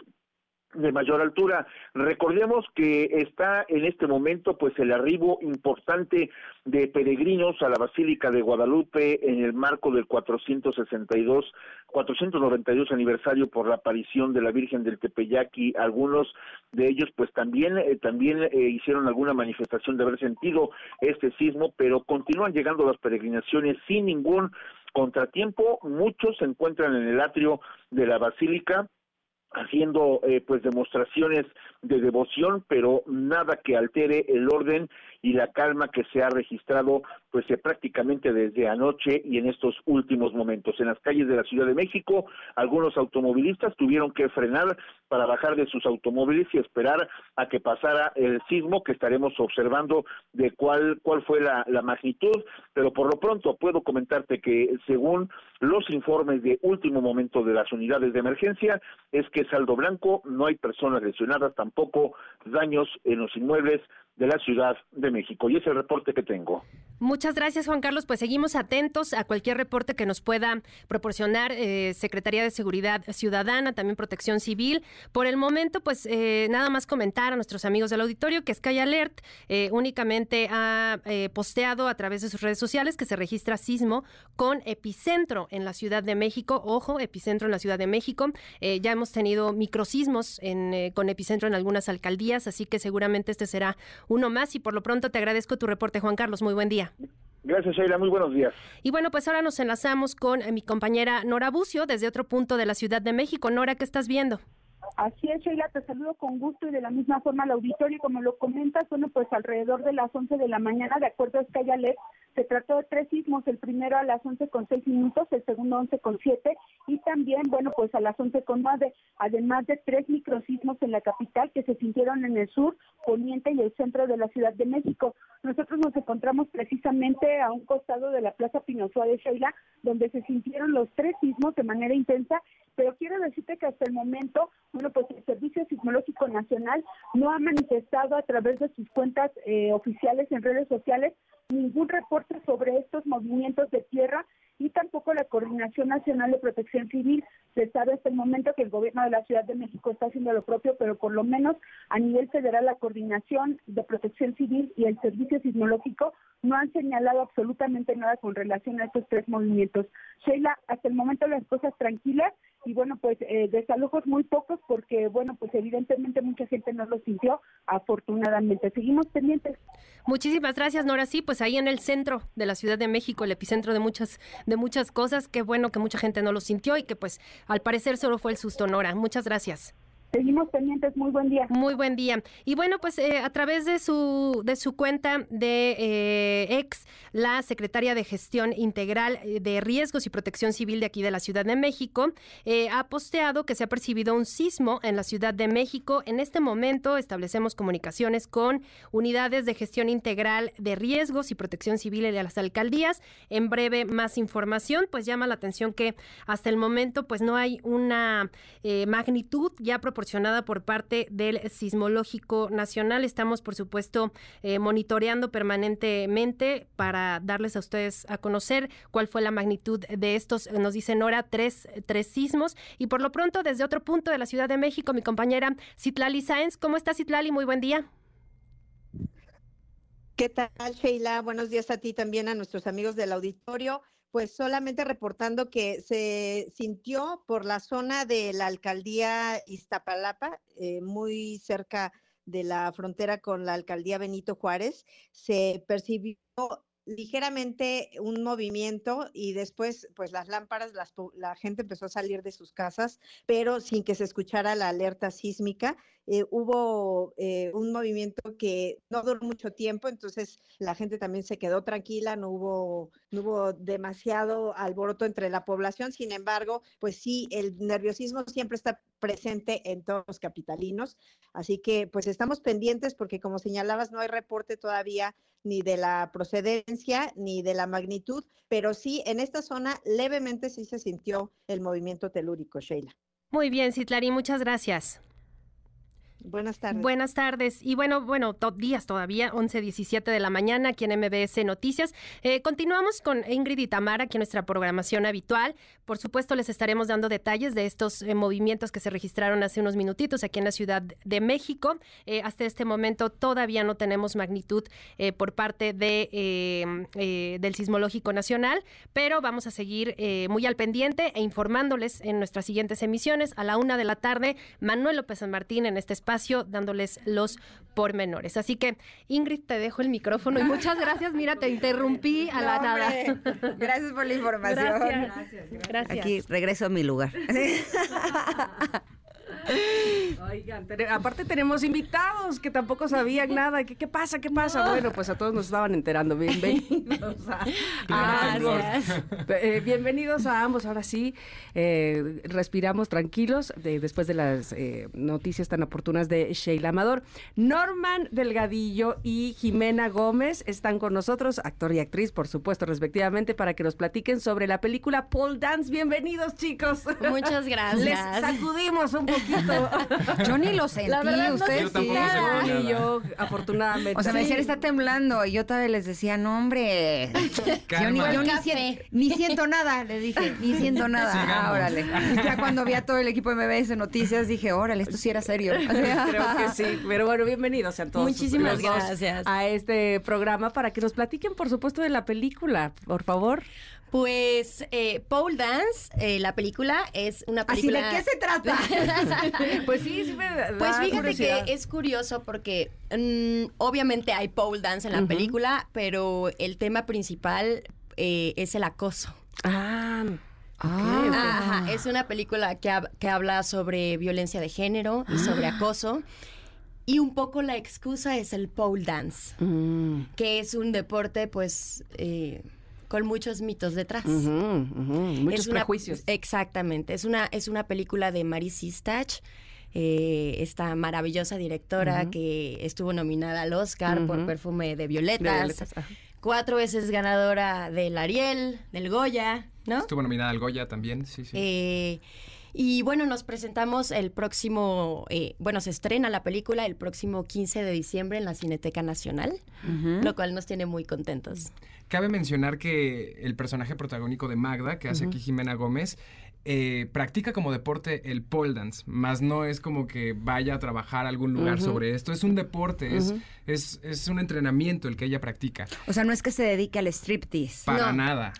de mayor altura. Recordemos que está en este momento pues el arribo importante de peregrinos a la Basílica de Guadalupe en el marco del 462 492 aniversario por la aparición de la Virgen del Tepeyaki. Algunos de ellos pues también eh, también eh, hicieron alguna manifestación de haber sentido este sismo, pero continúan llegando las peregrinaciones sin ningún contratiempo. Muchos se encuentran en el atrio de la Basílica haciendo eh, pues demostraciones de devoción, pero nada que altere el orden y la calma que se ha registrado pues eh, prácticamente desde anoche y en estos últimos momentos. En las calles de la Ciudad de México, algunos automovilistas tuvieron que frenar para bajar de sus automóviles y esperar a que pasara el sismo que estaremos observando de cuál, cuál fue la, la magnitud, pero por lo pronto puedo comentarte que según los informes de último momento de las unidades de emergencia, es que saldo blanco, no hay personas lesionadas, tampoco daños en los inmuebles de la Ciudad de México. Y es el reporte que tengo. Muchas gracias, Juan Carlos. Pues seguimos atentos a cualquier reporte que nos pueda proporcionar eh, Secretaría de Seguridad Ciudadana, también Protección Civil. Por el momento, pues eh, nada más comentar a nuestros amigos del auditorio que Sky Alert eh, únicamente ha posteado a través de sus redes sociales que se registra sismo con epicentro en la Ciudad de México. Ojo, epicentro en la Ciudad de México. ya hemos tenido microsismos en, con epicentro en algunas alcaldías, así que seguramente este será uno más. Y por lo pronto te agradezco tu reporte, Juan Carlos. Muy buen día. Gracias, Sheila. Muy buenos días. Y bueno, pues ahora nos enlazamos con mi compañera Nora Bucio desde otro punto de la Ciudad de México. Nora, ¿qué estás viendo? Así es, Sheila, te saludo con gusto y de la misma forma al auditorio. Como lo comentas, bueno, pues alrededor de las 11 de la mañana, de acuerdo a Skyalec, se trató de tres sismos, el primero a las 11 con 6 minutos, el segundo 11 con 7 y también, bueno, pues a las 11 con 9, además de tres microsismos en la capital que se sintieron en el sur, poniente y el centro de la Ciudad de México. Nosotros nos encontramos precisamente a un costado de la Plaza Pino de Sheila, donde se sintieron los tres sismos de manera intensa, pero quiero decirte que hasta el momento, bueno, pues el Servicio Sismológico Nacional no ha manifestado a través de sus cuentas eh, oficiales en redes sociales ningún reporte sobre estos movimientos de tierra y tampoco la Coordinación Nacional de Protección Civil. Se sabe hasta el momento que el gobierno de la Ciudad de México está haciendo lo propio, pero por lo menos a nivel federal la Coordinación de Protección Civil y el Servicio Sismológico no han señalado absolutamente nada con relación a estos tres movimientos. Sheila, hasta el momento las cosas tranquilas y bueno, pues eh, desalojos muy pocos porque bueno, pues evidentemente mucha gente no lo sintió, afortunadamente. Seguimos pendientes. Muchísimas gracias, Nora. Sí, pues ahí en el centro de la Ciudad de México, el epicentro de muchas de muchas cosas. Qué bueno que mucha gente no lo sintió y que pues al parecer solo fue el susto, Nora. Muchas gracias. Seguimos pendientes, muy buen día. Muy buen día. Y bueno, pues eh, a través de su, de su cuenta de eh, ex, la secretaria de Gestión Integral eh, de Riesgos y Protección Civil de aquí de la Ciudad de México, ha posteado que se ha percibido un sismo en la Ciudad de México. En este momento establecemos comunicaciones con unidades de gestión integral de riesgos y protección civil de las alcaldías. En breve, más información, pues llama la atención que hasta el momento pues no hay una magnitud ya proporcionada proporcionada por parte del Sismológico Nacional. Estamos, por supuesto, eh, monitoreando permanentemente para darles a ustedes a conocer cuál fue la magnitud de estos, nos dice Nora, tres, tres sismos. Y por lo pronto, desde otro punto de la Ciudad de México, mi compañera Citlali Sáenz. ¿Cómo está Citlali? Muy buen día. ¿Qué tal, Sheila? Buenos días a ti también, a nuestros amigos del auditorio pues solamente reportando que se sintió por la zona de la alcaldía Iztapalapa, eh, muy cerca de la frontera con la alcaldía Benito Juárez, se percibió ligeramente un movimiento y después pues las lámparas, las, la gente empezó a salir de sus casas, pero sin que se escuchara la alerta sísmica. Eh, hubo eh, un movimiento que no duró mucho tiempo, entonces la gente también se quedó tranquila, no hubo, no hubo demasiado alboroto entre la población, sin embargo, pues sí, el nerviosismo siempre está presente en todos los capitalinos, así que pues estamos pendientes porque como señalabas, no hay reporte todavía ni de la procedencia ni de la magnitud, pero sí en esta zona levemente sí se sintió el movimiento telúrico, Sheila. Muy bien, Citlari, muchas gracias. Buenas tardes. Buenas tardes. Y bueno, bueno, to- días todavía, 11, 17 de la mañana aquí en MBS Noticias. Eh, continuamos con Ingrid y Tamara, aquí en nuestra programación habitual. Por supuesto, les estaremos dando detalles de estos eh, movimientos que se registraron hace unos minutitos aquí en la Ciudad de México. Eh, hasta este momento todavía no tenemos magnitud por parte de, eh, del Sismológico Nacional, pero vamos a seguir muy al pendiente e informándoles en nuestras siguientes emisiones. A la una de la tarde, Manuel López San Martín en este espacio dándoles los pormenores. Así que, Ingrid, te dejo el micrófono y muchas gracias. Mira, te interrumpí a la No, nada. hombre, Gracias por la información. Gracias. Gracias. Aquí regreso a mi lugar. [laughs] Oigan, aparte tenemos invitados que tampoco sabían nada. ¿Qué, qué pasa? ¿Qué pasa? Bueno, pues a todos nos estaban enterando. Bienvenidos a, a ambos. Eh, bienvenidos a ambos. Ahora sí, eh, respiramos tranquilos de- después de las eh, noticias tan oportunas de Sheila Amador. Norman Delgadillo y Jimena Gómez están con nosotros, actor y actriz, por supuesto, respectivamente, para que nos platiquen sobre la película Paul Dance. Bienvenidos, chicos. Muchas gracias. Les sacudimos un poquito. [laughs] Yo ni lo sentí, La verdad, no ustedes sentí sí. nada. Ni yo, afortunadamente. O sea, me decían, está temblando. Y yo todavía les decía, no, hombre. [laughs] Yo, ni, yo ni siento nada, le dije, ni [laughs] siento nada. Ah, órale. Ya cuando vi a todo el equipo de MBS Noticias, dije, órale, esto sí era serio. O sea, Creo que sí, pero bueno, bienvenidos sean todos. Muchísimas gracias. A este programa para que nos platiquen, por supuesto, de la película, por favor. Pues eh, Pole Dance, eh, la película, es una Así de película... qué se trata. [laughs] Pues sí, sí me da Pues fíjate curiosidad. que es curioso porque mm, obviamente hay pole dance en la película, pero el tema principal eh, es el acoso. Ah, Ah. ok. Ajá, es una película que, que habla sobre violencia de género y sobre acoso. Y un poco la excusa es el pole dance, Mm, que es un deporte pues eh, con muchos mitos detrás. ujú, Muchos Es una- prejuicios. Exactamente. Es una, es una película de Mary Sistach, eh, esta maravillosa directora que estuvo nominada al Oscar por. Perfume de De Violetas. Cuatro veces ganadora del Ariel, del Goya, ¿no? Estuvo nominada al Goya también, sí, sí. Eh, y bueno, nos presentamos el próximo, eh, bueno, se estrena la película el próximo 15 de diciembre en la Cineteca Nacional, lo cual nos tiene muy contentos. Cabe mencionar que el personaje protagónico de Magda, que hace aquí Jimena Gómez, eh, practica como deporte el pole dance, más no es como que vaya a trabajar a algún lugar sobre esto, es un deporte, es, es, es un entrenamiento el que ella practica, O sea, no es que se dedique al striptease. para No. nada.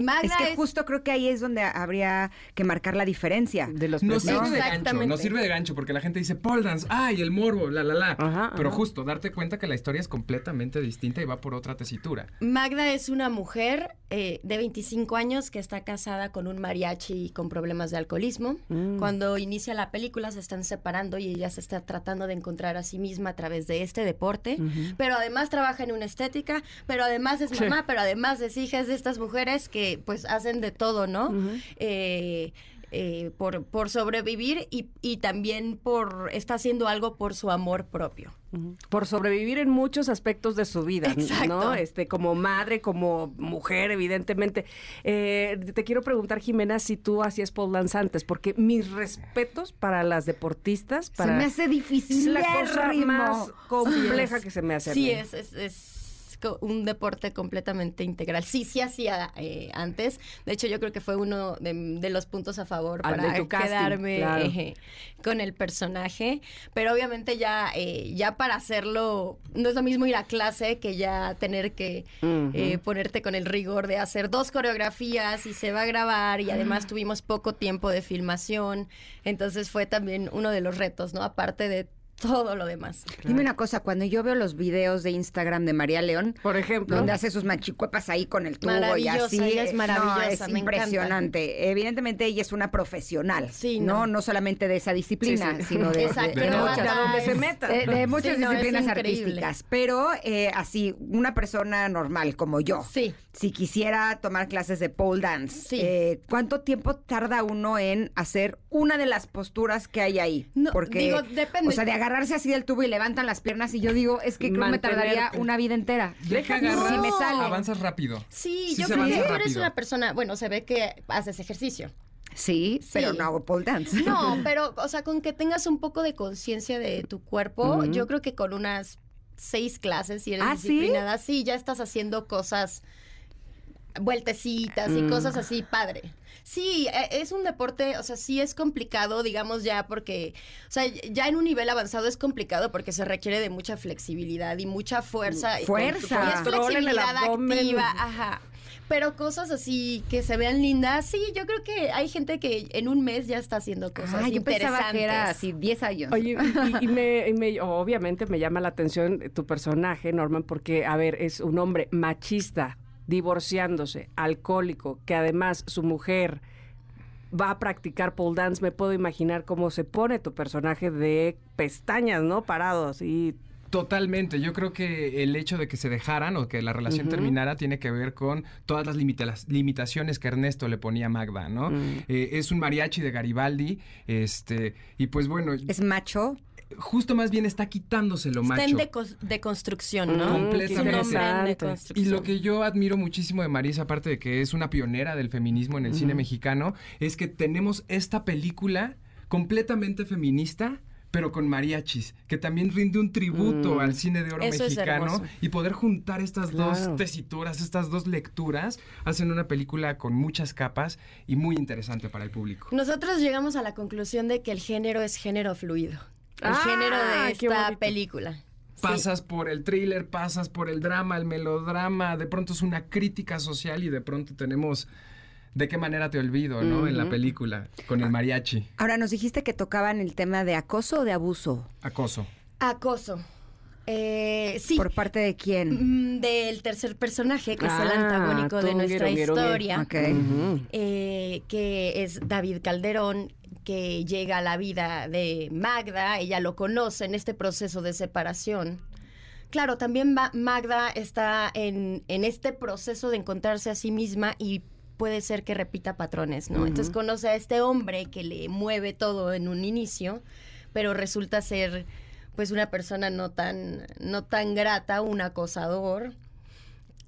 Magda Es que es- justo creo que ahí es donde habría que marcar la diferencia. De los No sirve de gancho, no sirve de gancho porque la gente dice pole dance, ay, el morbo, la, la, la. Ajá, Pero ajá. justo, darte cuenta que la historia es completamente distinta y va por otra tesitura. Magda es una mujer eh, de 25 años que está casada con un mariachi con problemas de alcoholismo. Mm. Cuando inicia la película se están separando y ella se está tratando de encontrar a sí misma a través de este deporte. Pero además trabaja en una estética, pero además es Sí. mamá, pero además es hija es de estas mujeres que pues hacen de todo, ¿no? Eh, eh, por, por sobrevivir y, y también por está haciendo algo por su amor propio. Por sobrevivir en muchos aspectos de su vida, ¿no? Este, como madre, como mujer, evidentemente. Eh, te quiero preguntar, Jimena, si tú hacías pole dance antes, porque mis respetos para las deportistas, para se me hace difícil. es la cosa más compleja que se me hace. a Sí, mí. es, es, es un deporte completamente integral. Sí, sí hacía eh, antes. De hecho, yo creo que fue uno de, de los puntos a favor Ah, para casting, quedarme claro. eh, con el personaje. Pero obviamente ya, eh, ya para hacerlo, no es lo mismo ir a clase que ya tener que ponerte con el rigor de hacer dos coreografías y se va a grabar y Ah. además tuvimos poco tiempo de filmación. Entonces fue también uno de los retos, ¿no? Aparte de todo lo demás. Dime una cosa, cuando yo veo los videos de Instagram de María León, por ejemplo, donde hace sus machicuepas ahí con el tubo y Maravillosa, así, ella es eh, no, maravillosa, es me encanta. impresionante. Evidentemente ella es una profesional, Sí, no, no. no solamente de esa disciplina, Sí, sí. sino de, Esa de- de muchas- De donde se meta. de- de muchas no, disciplinas artísticas, pero eh, así, una persona normal como yo, Sí. si quisiera tomar clases de pole dance, Sí. eh, ¿cuánto tiempo tarda uno en hacer una de las posturas que hay ahí? No, Porque, digo, depende. o sea, de agarrarse así del tubo y levantan las piernas y yo digo, es que creo que me tardaría una vida entera. Deja No. agarrar, Si me sale. avanzas rápido. Sí, yo creo que tú eres una persona, bueno, se ve que haces ejercicio. Sí, pero no hago pole dance. No, [laughs] pero, o sea, con que tengas un poco de conciencia de tu cuerpo, yo creo que con unas seis clases, si eres ¿Ah, sí? disciplinada, sí, ya estás haciendo cosas, vueltecitas y Mm. cosas así, padre. Sí, e- es un deporte, o sea, sí es complicado, digamos ya, porque, o sea, ya en un nivel avanzado es complicado porque se requiere de mucha flexibilidad y mucha fuerza. y con- Fuerza. y es Control en el flexibilidad activa, ajá. Pero cosas así que se vean lindas, sí, yo creo que hay gente que en un mes ya está haciendo cosas Ah, yo interesantes. pensaba que era así 10 años. Oye, y, y me, y me- [laughs] obviamente me llama la atención tu personaje, Norman, porque, a ver, es un hombre machista, divorciándose, alcohólico, que además su mujer va a practicar pole dance. Me puedo imaginar cómo se pone tu personaje de pestañas, ¿no? Parados y Totalmente. Yo creo que el hecho de que se dejaran o que la relación terminara tiene que ver con todas las limita- las limitaciones que Ernesto le ponía a Magda, ¿no? Mm. Eh, es un mariachi de Garibaldi, este, y pues bueno, Es macho. Justo más bien está quitándose lo Está macho. en deco- deconstrucción, ¿no? Completamente. Es un hombre en Interesante. deconstrucción. Y lo que yo admiro muchísimo de Marisa, aparte de que es una pionera del feminismo en el cine mexicano, es que tenemos esta película completamente feminista, pero con mariachis, que también rinde un tributo Mm. al cine de oro Eso mexicano y poder juntar estas Claro. dos tesituras, estas dos lecturas, hacen una película con muchas capas y muy interesante para el público. Nosotros llegamos a la conclusión de que el género es género fluido. El Ah, género de qué esta película. Sí. Pasas por el thriller, pasas por el drama, el melodrama, de pronto es una crítica social y de pronto tenemos de qué manera te olvido, ¿no? En la película, con el mariachi, Ahora, nos dijiste que tocaban el tema de acoso o de abuso. acoso. Acoso. Eh, sí. ¿Por parte de quién? Mm, Del tercer personaje, que es el Ah, antagónico de nuestra historia. Ok. Ujú. eh, que es David Calderón, que llega a la vida de Magda, ella lo conoce en este proceso de separación. Claro, también Ma- Magda está en, en este proceso de encontrarse a sí misma y puede ser que repita patrones, ¿no? Entonces conoce a este hombre que le mueve todo en un inicio, pero resulta ser pues una persona no tan, no tan grata, un acosador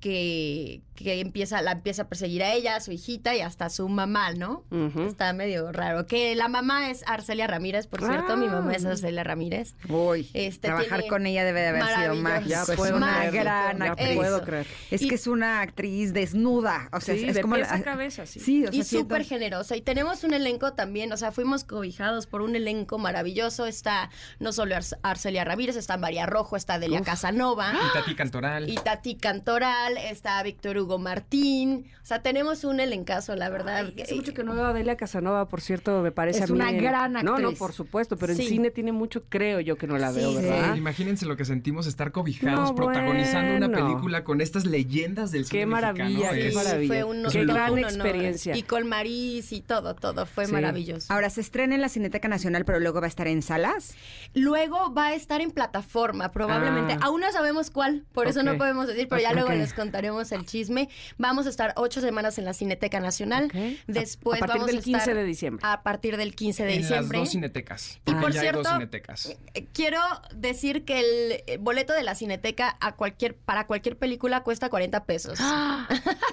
que, que empieza, la empieza a perseguir a ella, a su hijita y hasta a su mamá, ¿no? Está medio raro. Que la mamá es Arcelia Ramírez, por cierto. Mi mamá es Ah. Arcelia Ramírez. Uy, Este, trabajar con ella debe de haber sido Maravilloso. mágico. Ya es puedo una gran ya actriz. puedo Eso. creer. Es Y- que es una actriz desnuda. O sea, Sí, es de como pies la- a cabeza, sí. Sí, o sea, y súper generosa. Y tenemos un elenco también, o sea, fuimos cobijados por un elenco maravilloso. Está no solo Arce- Arcelia Ramírez, está María Rojo, está Delia Uf. Casanova. Y Tati Cantoral. Y Tati Cantoral, está Víctor Hugo Martín. O sea, tenemos un elencazo, la verdad. Ay, hace mucho que no veo a Delia Casanova, por cierto, me parece Es a mí. una en- gran No, no, actriz. por supuesto, pero en Sí. cine tiene mucho, creo yo que no la Sí, veo, sí. ¿verdad? Imagínense lo que sentimos estar cobijados, No, protagonizando una película con estas leyendas del cine Qué maravilla, mexicano. qué Es- maravilla. Fue un, Qué gran un experiencia. Y con Maris y todo, todo. Fue Sí. maravilloso. Ahora, se estrena en la Cineteca Nacional, pero luego va a estar en salas. Luego va a estar en plataforma, probablemente. Ah. Aún no sabemos cuál, por eso no podemos decir, pero ya luego les contaremos el chisme. Vamos a estar ocho semanas en la Cineteca Nacional. Ok. Después a partir vamos del a estar 15 de diciembre. a partir del 15 de en diciembre. las dos cinetecas. Y porque por ya hay dos cierto, cinetecas. Eh, Quiero decir que el eh, boleto de la Cineteca a cualquier, para cualquier película cuesta 40 pesos. [gasps]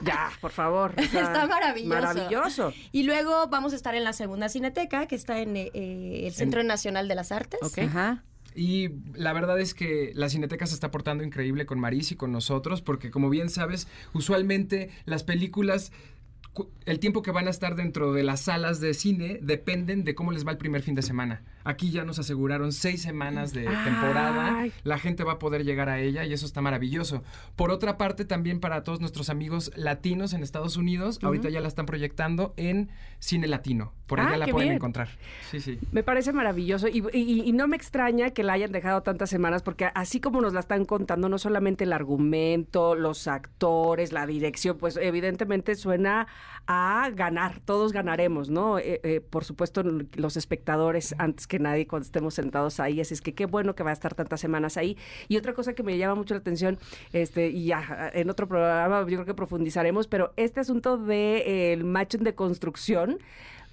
Ya, por favor. o sea, Está maravilloso. Maravilloso. Y luego vamos a estar en la segunda Cineteca, que está en eh, eh, el Centro Nacional de las Artes. Ok. Ajá. Y la verdad es que la Cineteca se está portando increíble con Maris y con nosotros, porque como bien sabes, usualmente las películas cu- el tiempo que van a estar dentro de las salas de cine dependen de cómo les va el primer fin de semana. Aquí ya nos aseguraron seis semanas de temporada. Ay. La gente va a poder llegar a ella y eso está maravilloso. Por otra parte, también para todos nuestros amigos latinos en Estados Unidos, ahorita ya la están proyectando en cine latino. Por Ah, allá la qué pueden bien. encontrar. Sí, sí. Me parece maravilloso y, y- y no me extraña que la hayan dejado tantas semanas porque así como nos la están contando, no solamente el argumento, los actores, la dirección, pues evidentemente suena a ganar, todos ganaremos, ¿no? Eh, eh, por supuesto los espectadores antes que nadie cuando estemos sentados ahí, así es que qué bueno que va a estar tantas semanas ahí. Y otra cosa que me llama mucho la atención, este, y ya en otro programa yo creo que profundizaremos, pero este asunto de eh, macho en deconstrucción,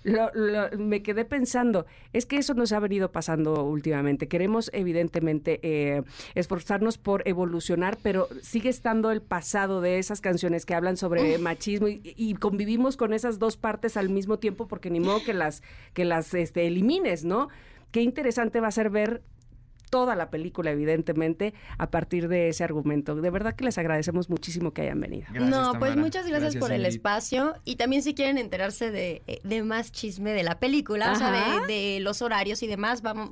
lo- lo- me quedé pensando, es que eso nos ha venido pasando últimamente. Queremos, evidentemente, eh, esforzarnos por evolucionar, pero sigue estando el pasado de esas canciones que hablan sobre machismo y, y convivimos con esas dos partes al mismo tiempo porque ni modo que las, que las este, elimines, ¿no? Qué interesante va a ser ver toda la película, evidentemente, a partir de ese argumento. De verdad que les agradecemos muchísimo que hayan venido. no, pues muchas gracias, por el espacio. Y también si quieren enterarse de, eh, de más chisme de la película, o sea, de, de los horarios y demás, vamos,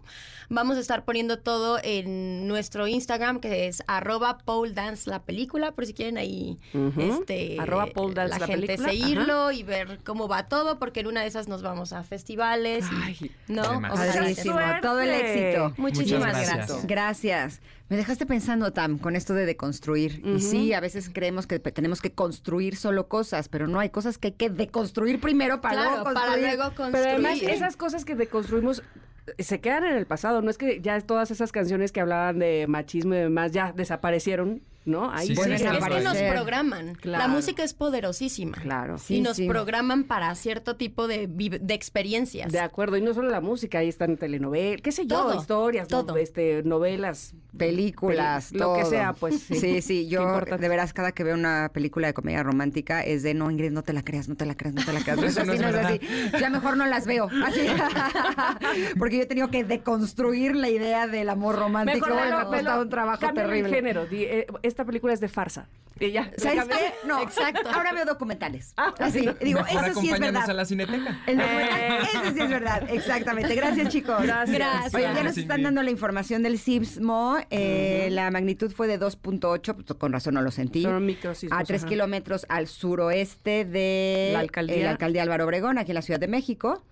vamos a estar poniendo todo en nuestro Instagram, que es arroba pole dance la película, por si quieren ahí este, Arroba pole dance la, la gente película, seguirlo y ver cómo va todo, porque en una de esas nos vamos a festivales. y- Ay, ¿no? además. O sea, todo el éxito. Muchísimas gracias. Gracias. Gracias. Me dejaste pensando, Tam, con esto de deconstruir. Y sí, a veces creemos que tenemos que construir solo cosas, pero no, hay cosas que hay que deconstruir primero para Claro, luego para construir. luego construir. Pero además, esas cosas que deconstruimos eh, se quedan en el pasado. No es que ya todas esas canciones que hablaban de machismo y demás ya desaparecieron, ¿no? Ahí Sí, sí Es que nos programan. Claro. La música es poderosísima. Claro. Sí, y nos sí. programan para cierto tipo de, de experiencias. De acuerdo, y no solo la música, ahí están telenovelas, qué sé yo, Todo, historias, ¿no? todo. este, novelas, Películas, Peli- lo que todo. sea, pues, sí. Sí, yo de veras cada que veo una película de comedia romántica es de no, Ingrid, no te la creas, no te la creas, no te la creas. [laughs] No es Eso no así, es no es así. Ya mejor no las veo. Así. [laughs] Porque yo he tenido que deconstruir la idea del amor romántico. Mejor me ha costado un trabajo cámbiale el terrible. género, di, eh, esta película es de farsa. Y ya, ¿Sabes qué? No, Exacto. Ahora veo documentales. Ah, Así, digo, Mejor eso sí es verdad. a la cineteca. El documental, ese sí es verdad, exactamente. Gracias, chicos. Gracias. Gracias. Oye, ya nos están dando la información del sismo. Eh, La magnitud fue de 2.8, pues, con razón no lo sentí. Microsismos, A 3 ajá. kilómetros al suroeste de La alcaldía. eh, la alcaldía Álvaro Obregón, aquí en la Ciudad de México.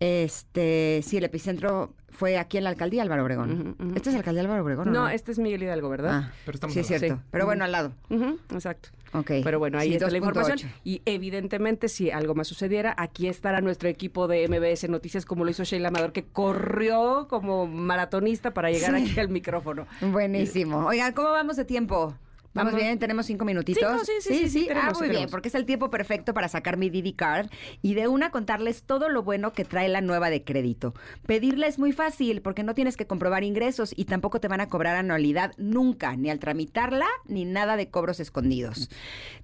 Este, sí, el epicentro fue aquí en la alcaldía Álvaro Obregón. Ujú. ¿Este es la alcaldía Álvaro Obregón? o No, este es Miguel Hidalgo, ¿verdad? Ah, Pero estamos sí, es cierto. Sí. Pero bueno, al lado. Exacto. Ok. Pero bueno, ahí Sí, está la 2.8. información. Y evidentemente, si algo más sucediera, aquí estará nuestro equipo de MBS Noticias, como lo hizo Sheila Amador, que corrió como maratonista para llegar Sí. aquí al micrófono. Buenísimo. Oigan, ¿cómo vamos de tiempo? ¿Vamos, Vamos. bien? ¿Tenemos cinco minutitos? Sí, sí, sí, sí, tenemos, ah, muy bien, porque es el tiempo perfecto para sacar mi Didi Card y de una contarles todo lo bueno que trae la nueva de crédito. Pedirla es muy fácil porque no tienes que comprobar ingresos y tampoco te van a cobrar anualidad nunca, ni al tramitarla, ni nada de cobros escondidos.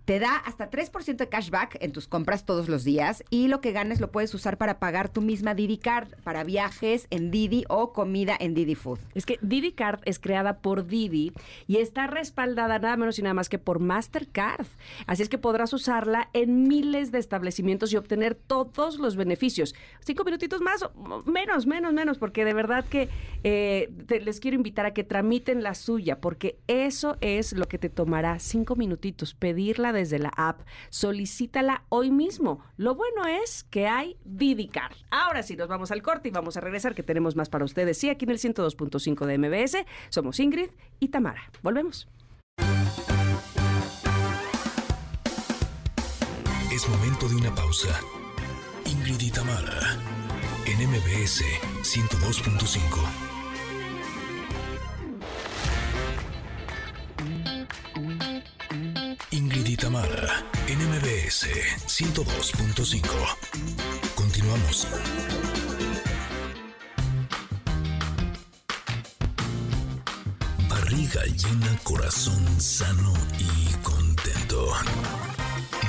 Te da hasta 3% de cashback en tus compras todos los días y lo que ganes lo puedes usar para pagar tu misma Didi Card, para viajes en Didi o comida en Didi Food. Es que Didi Card es creada por Didi y está respaldada nada menos y nada más que por Mastercard. Así es que podrás usarla en miles de establecimientos y obtener todos los beneficios. Cinco minutitos más, menos, menos, menos, porque de verdad que eh, les quiero invitar a que tramiten la suya, porque eso es lo que te tomará cinco minutitos, pedirla desde la app. Solicítala hoy mismo. Lo bueno es que hay Didi Card. Ahora sí, nos vamos al corte y vamos a regresar, que tenemos más para ustedes. Sí, aquí en el 102.5 de MBS. Somos Ingrid y Tamara. Volvemos. Es momento de una pausa. Ingrid y Tamara, en MBS 102.5. Ingrid y Tamara, en MBS 102.5. Continuamos. Barriga llena, corazón sano y contento.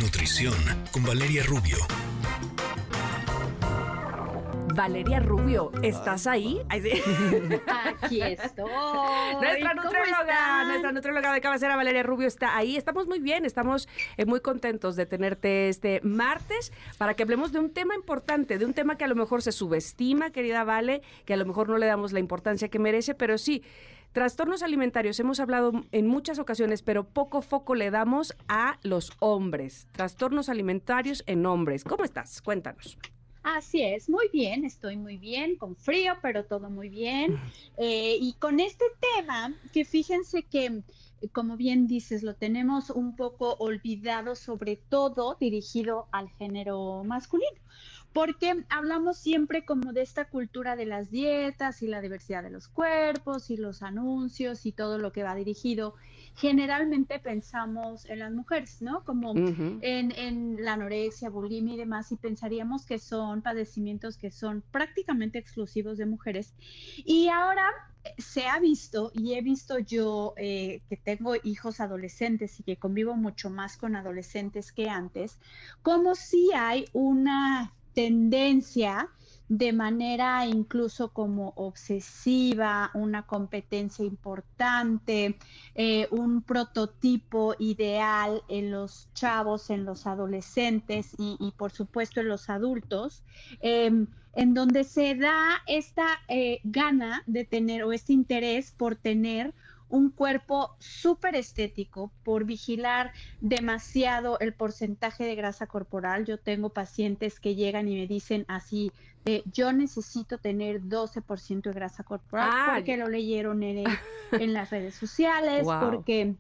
Nutrición con Valeria Rubio. Valeria Rubio, ¿estás ahí? Ay, sí. Aquí [laughs] estoy. Nuestra ¿Cómo nutrióloga, nuestra nutrióloga de cabecera, Valeria Rubio, está ahí. Estamos muy bien, estamos eh, muy contentos de tenerte este martes para que hablemos de un tema importante, de un tema que a lo mejor se subestima, querida Vale, que a lo mejor no le damos la importancia que merece, pero sí. Trastornos alimentarios, hemos hablado en muchas ocasiones, pero poco foco le damos a los hombres. Trastornos alimentarios en hombres. ¿Cómo estás? Cuéntanos. Así es, muy bien, estoy muy bien, con frío, pero todo muy bien. Eh, y con este tema, que fíjense que, como bien dices, lo tenemos un poco olvidado, sobre todo dirigido al género masculino. Porque hablamos siempre como de esta cultura de las dietas y la diversidad de los cuerpos y los anuncios y todo lo que va dirigido. Generalmente pensamos en las mujeres, ¿no? Como en la anorexia, bulimia y demás, y pensaríamos que son padecimientos que son prácticamente exclusivos de mujeres. Y ahora eh, se ha visto, y he visto yo eh, que tengo hijos adolescentes y que convivo mucho más con adolescentes que antes, como si hay una tendencia de manera incluso como obsesiva, una competencia importante, eh, un prototipo ideal en los chavos, en los adolescentes y, por supuesto en los adultos, em, en donde se da esta eh, gana de tener o este interés por tener un cuerpo súper estético, por vigilar demasiado el porcentaje de grasa corporal. Yo tengo pacientes que llegan y me dicen así, eh, yo necesito tener 12% de grasa corporal Ah, porque lo leyeron en, [laughs] en las redes sociales, Wow. porque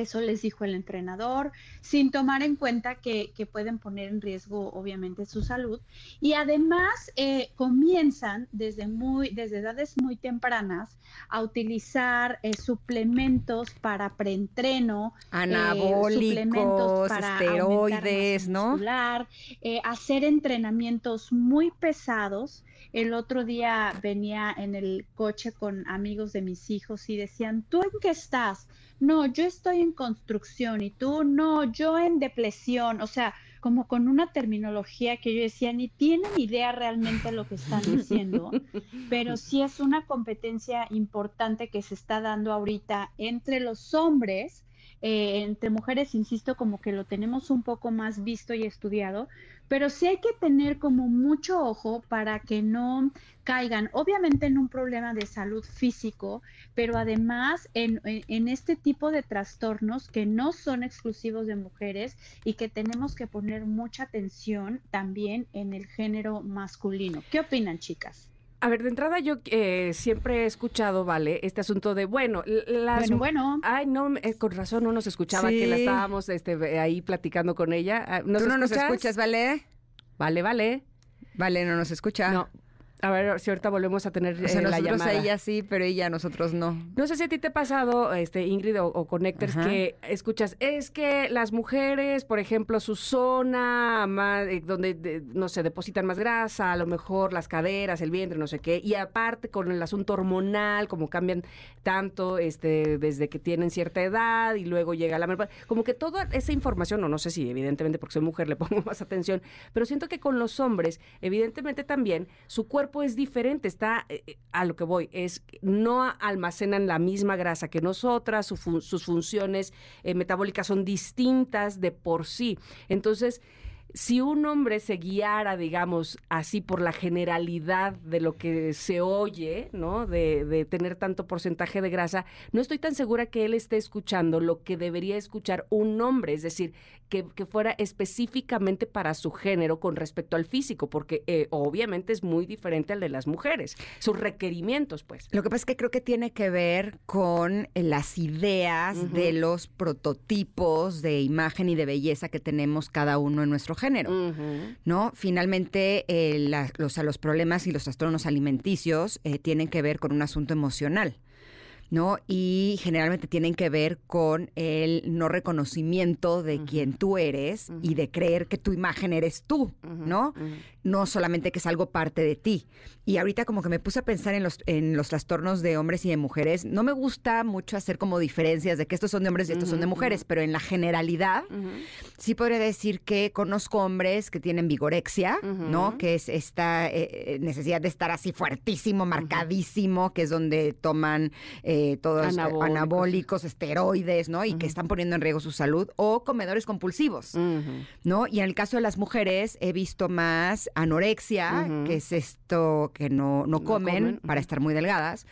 eso les dijo el entrenador, sin tomar en cuenta que, que pueden poner en riesgo, obviamente, su salud. Y además eh, comienzan desde, muy, desde edades muy tempranas a utilizar eh, suplementos para preentreno, eh, Anabólicos, suplementos para esteroides, muscular, eh, hacer entrenamientos muy pesados. El otro día venía en el coche con amigos de mis hijos y decían, ¿tú en qué estás? No, yo estoy en construcción y tú no, yo en depresión. O sea, como con una terminología que yo decía, ni tienen idea realmente lo que están diciendo, [laughs] pero sí es una competencia importante que se está dando ahorita entre los hombres, eh, entre mujeres, insisto, como que lo tenemos un poco más visto y estudiado, pero sí hay que tener como mucho ojo para que no caigan, obviamente en un problema de salud físico, pero además en, en- en este tipo de trastornos que no son exclusivos de mujeres y que tenemos que poner mucha atención también en el género masculino. ¿Qué opinan, chicas? A ver, de entrada yo eh, siempre he escuchado, ¿vale? Este asunto de, bueno, las... Bueno, bueno. Ay, no, eh, con razón no nos escuchaba que la estábamos este, ahí platicando con ella. Ah, ¿Nos ¿Tú no nos escuchas, Vale? Vale, vale. Vale, no nos escucha. No. A ver si ahorita volvemos a tener O sea, eh, la nosotros llamada. a ella sí, pero ella a nosotros no. No sé si a ti te ha pasado, este, Ingrid o, o Connectors, Ajá. que escuchas, es que las mujeres, por ejemplo, su zona más, eh, donde, de- no sé, depositan más grasa, a lo mejor las caderas, el vientre, no sé qué, y aparte con el asunto hormonal, como cambian tanto este, desde que tienen cierta edad y luego llega la menopausia, como que toda esa información, o no sé si evidentemente porque soy mujer le [laughs] pongo más atención, pero siento que con los hombres, evidentemente también, su cuerpo es diferente, está eh, eh, a lo que voy, es no almacenan la misma grasa que nosotras, sus funciones eh, metabólicas son distintas de por sí. Entonces, si un hombre se guiara, digamos, así por la generalidad de lo que se oye, ¿no? De, de tener tanto porcentaje de grasa, no estoy tan segura que él esté escuchando lo que debería escuchar un hombre, es decir, que, que fuera específicamente para su género con respecto al físico, porque eh, obviamente es muy diferente al de las mujeres, sus requerimientos, pues. Lo que pasa es que creo que tiene que ver con eh, las ideas de los prototipos de imagen y de belleza que tenemos cada uno en nuestro género. ¿no? Finalmente, eh, la- los, los problemas y los trastornos alimenticios eh, tienen que ver con un asunto emocional. ¿No? Y generalmente tienen que ver con el no reconocimiento de quién tú eres y de creer que tu imagen eres tú, ¿no? No solamente que es algo parte de ti. Y ahorita como que me puse a pensar en los, en los trastornos de hombres y de mujeres. No me gusta mucho hacer como diferencias de que estos son de hombres y estos son de mujeres, pero en la generalidad sí podría decir que conozco hombres que tienen vigorexia, ¿no? Que es esta eh, eh, necesidad de estar así fuertísimo, marcadísimo, que es donde toman eh, todos eh, Anabólicos. anabólicos, esteroides, ¿no? Y que están poniendo en riesgo su salud, o comedores compulsivos, ¿no? Y en el caso de las mujeres he visto más anorexia, que es esto que no, no comen, comen, para estar muy delgadas,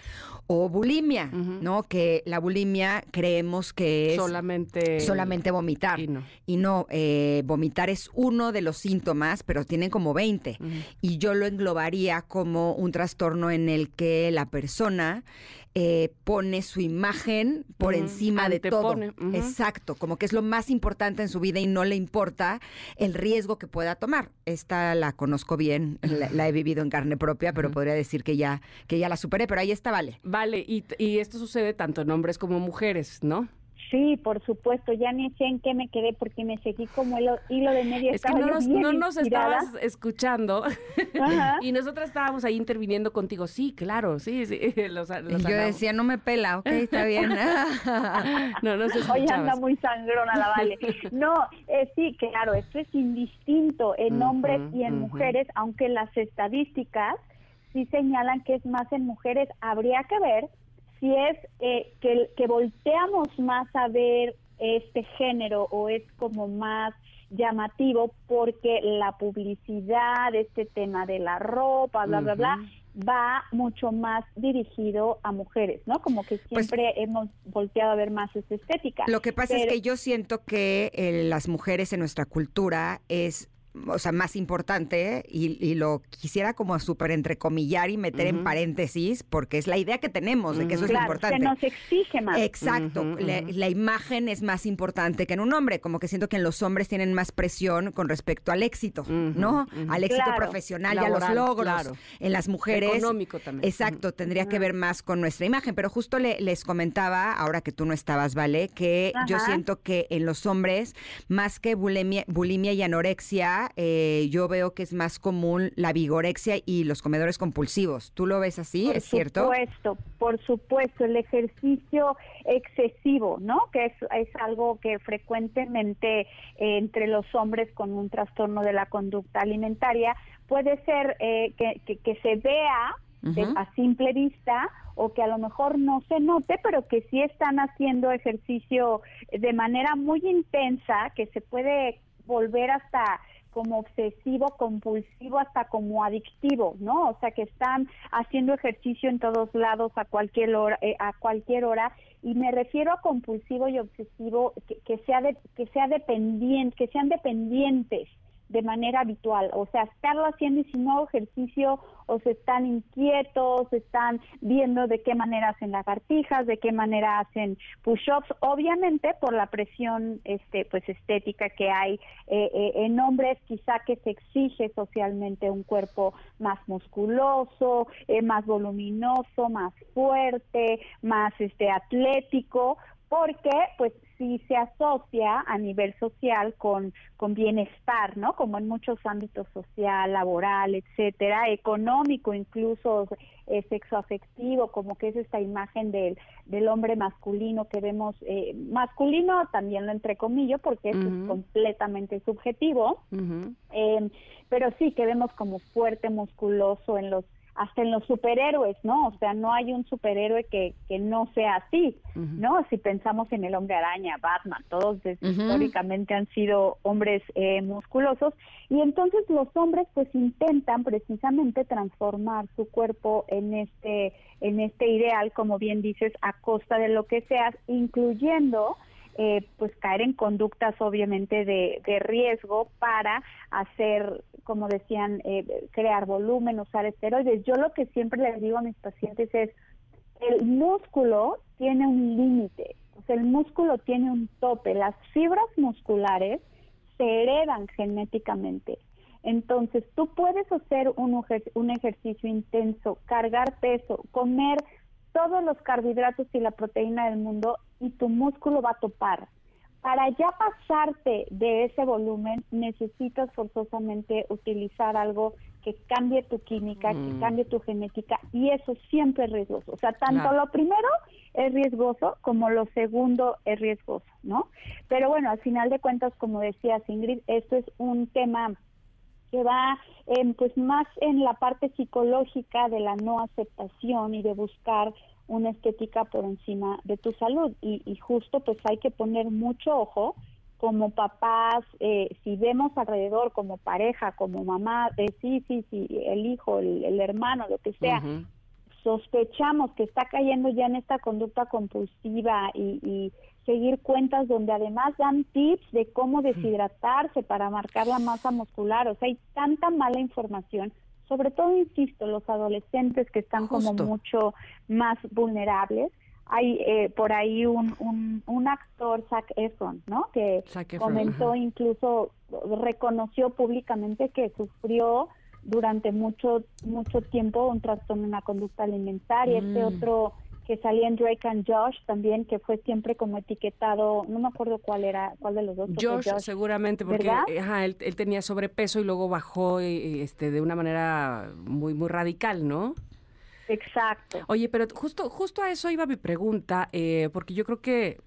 o bulimia, ¿no? Que la bulimia creemos que es Solamente. solamente vomitar. Y no. Y no, eh, vomitar es uno de los síntomas, pero tienen como 20. Y yo lo englobaría como un trastorno en el que la persona eh, pone su imagen por encima de todo. Exacto, como que es lo más importante en su vida y no le importa el riesgo que pueda tomar. Esta la conozco bien, la, la he vivido en carne propia, pero podría decir que ya, que ya la superé, pero ahí está, vale. Vale, y, y esto sucede tanto en hombres como mujeres, ¿no? Sí, por supuesto, ya ni sé en qué me quedé porque me seguí como hilo, hilo de media. Es que no nos, no nos estabas escuchando [laughs] Ajá. y nosotras estábamos ahí interviniendo contigo. Sí, claro, sí, sí. [laughs] Los, los Y yo decía, no me pela, ok, está bien. [laughs] no, no se Hoy anda muy sangrona la Vale. No, eh, sí, claro, esto es indistinto en hombres y en mujeres, aunque las estadísticas sí señalan que es más en mujeres. Habría que ver si es eh, que, que volteamos más a ver este género o es como más llamativo porque la publicidad, este tema de la ropa, bla, bla, bla, va mucho más dirigido a mujeres, ¿no? Como que siempre hemos volteado a ver más esta estética. Lo que pasa es que yo siento que eh, las mujeres en nuestra cultura es o sea, más importante y, y lo quisiera como súper entrecomillar y meter en paréntesis porque es la idea que tenemos de que eso es Claro, importante. se nos exige más. Exacto, la, imagen es más importante que en un hombre, como que siento que en los hombres tienen más presión con respecto al éxito, ¿no? Al éxito Claro. profesional y a Laboral, los logros. claro. En las mujeres. Económico también. Exacto, tendría que ver más con nuestra imagen, pero justo le- les comentaba, ahora que tú no estabas, ¿vale? Que yo siento que en los hombres, más que bulimia, bulimia y anorexia, eh, yo veo que es más común la vigorexia y los comedores compulsivos. ¿Tú lo ves así? Por ¿Es cierto? supuesto, por supuesto, el ejercicio excesivo, ¿no? Que es, es algo que frecuentemente eh, entre los hombres con un trastorno de la conducta alimentaria puede ser eh, que, que- que se vea de- Ujú. a simple vista o que a lo mejor no se note, pero que sí están haciendo ejercicio de manera muy intensa, que se puede volver hasta como obsesivo, compulsivo, hasta como adictivo, ¿no? O sea, que están haciendo ejercicio en todos lados a cualquier hora, eh, a cualquier hora. Y me refiero a compulsivo y obsesivo que, que sea de, que sea dependiente, que sean dependientes de manera habitual, o sea, estarlo haciendo y si ejercicio o se están inquietos, están viendo de qué manera hacen lagartijas, de qué manera hacen push-ups, obviamente por la presión este pues estética que hay eh, eh, en hombres, quizá que se exige socialmente un cuerpo más musculoso, eh, más voluminoso, más fuerte, más este atlético, porque pues sí se asocia a nivel social con, con bienestar, ¿no? Como en muchos ámbitos social, laboral, etcétera, económico, incluso eh, sexoafectivo, como que es esta imagen del, del hombre masculino que vemos, eh, masculino también lo entrecomillo porque eso es Ujú. completamente subjetivo, eh, pero sí que vemos como fuerte, musculoso en los hasta en los superhéroes, ¿no? O sea, no hay un superhéroe que, que no sea así, ¿no? Si pensamos en el hombre araña, Batman, todos históricamente han sido hombres eh, musculosos y entonces los hombres pues intentan precisamente transformar su cuerpo en este en este ideal, como bien dices, a costa de lo que seas, incluyendo eh, pues caer en conductas obviamente de, riesgo para hacer, como decían, eh, crear volumen, usar esteroides. Yo lo que siempre les digo a mis pacientes es, el músculo tiene un límite, sea, el músculo tiene un tope, las fibras musculares se heredan genéticamente. Entonces, tú puedes hacer un, un ejercicio intenso, cargar peso, comer todos los carbohidratos y la proteína del mundo y tu músculo va a topar. Para ya pasarte de ese volumen necesitas forzosamente utilizar algo que cambie tu química, que Mm. cambie tu genética y eso siempre es riesgoso. O sea, tanto Claro. lo primero es riesgoso como lo segundo es riesgoso, ¿no? Pero bueno, al final de cuentas, como decía Ingrid, esto es un tema que va em, pues más en la parte psicológica de la no aceptación y de buscar una estética por encima de tu salud. Y, y justo pues hay que poner mucho ojo como papás, eh, si vemos alrededor como pareja, como mamá, eh, sí, sí, sí, el hijo, el, el hermano, lo que sea, sospechamos que está cayendo ya en esta conducta compulsiva y, y seguir cuentas donde además dan tips de cómo deshidratarse para marcar la masa muscular. O sea, hay tanta mala información, sobre todo, insisto, los adolescentes que están como mucho más vulnerables. Hay eh, por ahí un, un, un actor, Zac Efron, ¿no? Que Efron, comentó ajá. incluso, reconoció públicamente que sufrió durante mucho mucho tiempo un trastorno en la conducta alimentaria. Este Mm. otro que salía en Drake and Josh también, que fue siempre como etiquetado, no me acuerdo cuál era, cuál de los dos. Josh, seguramente, porque él, él tenía sobrepeso y luego bajó este, de una manera muy, muy radical, ¿no? Exacto. Oye, pero justo, justo a eso iba mi pregunta, eh, porque yo creo que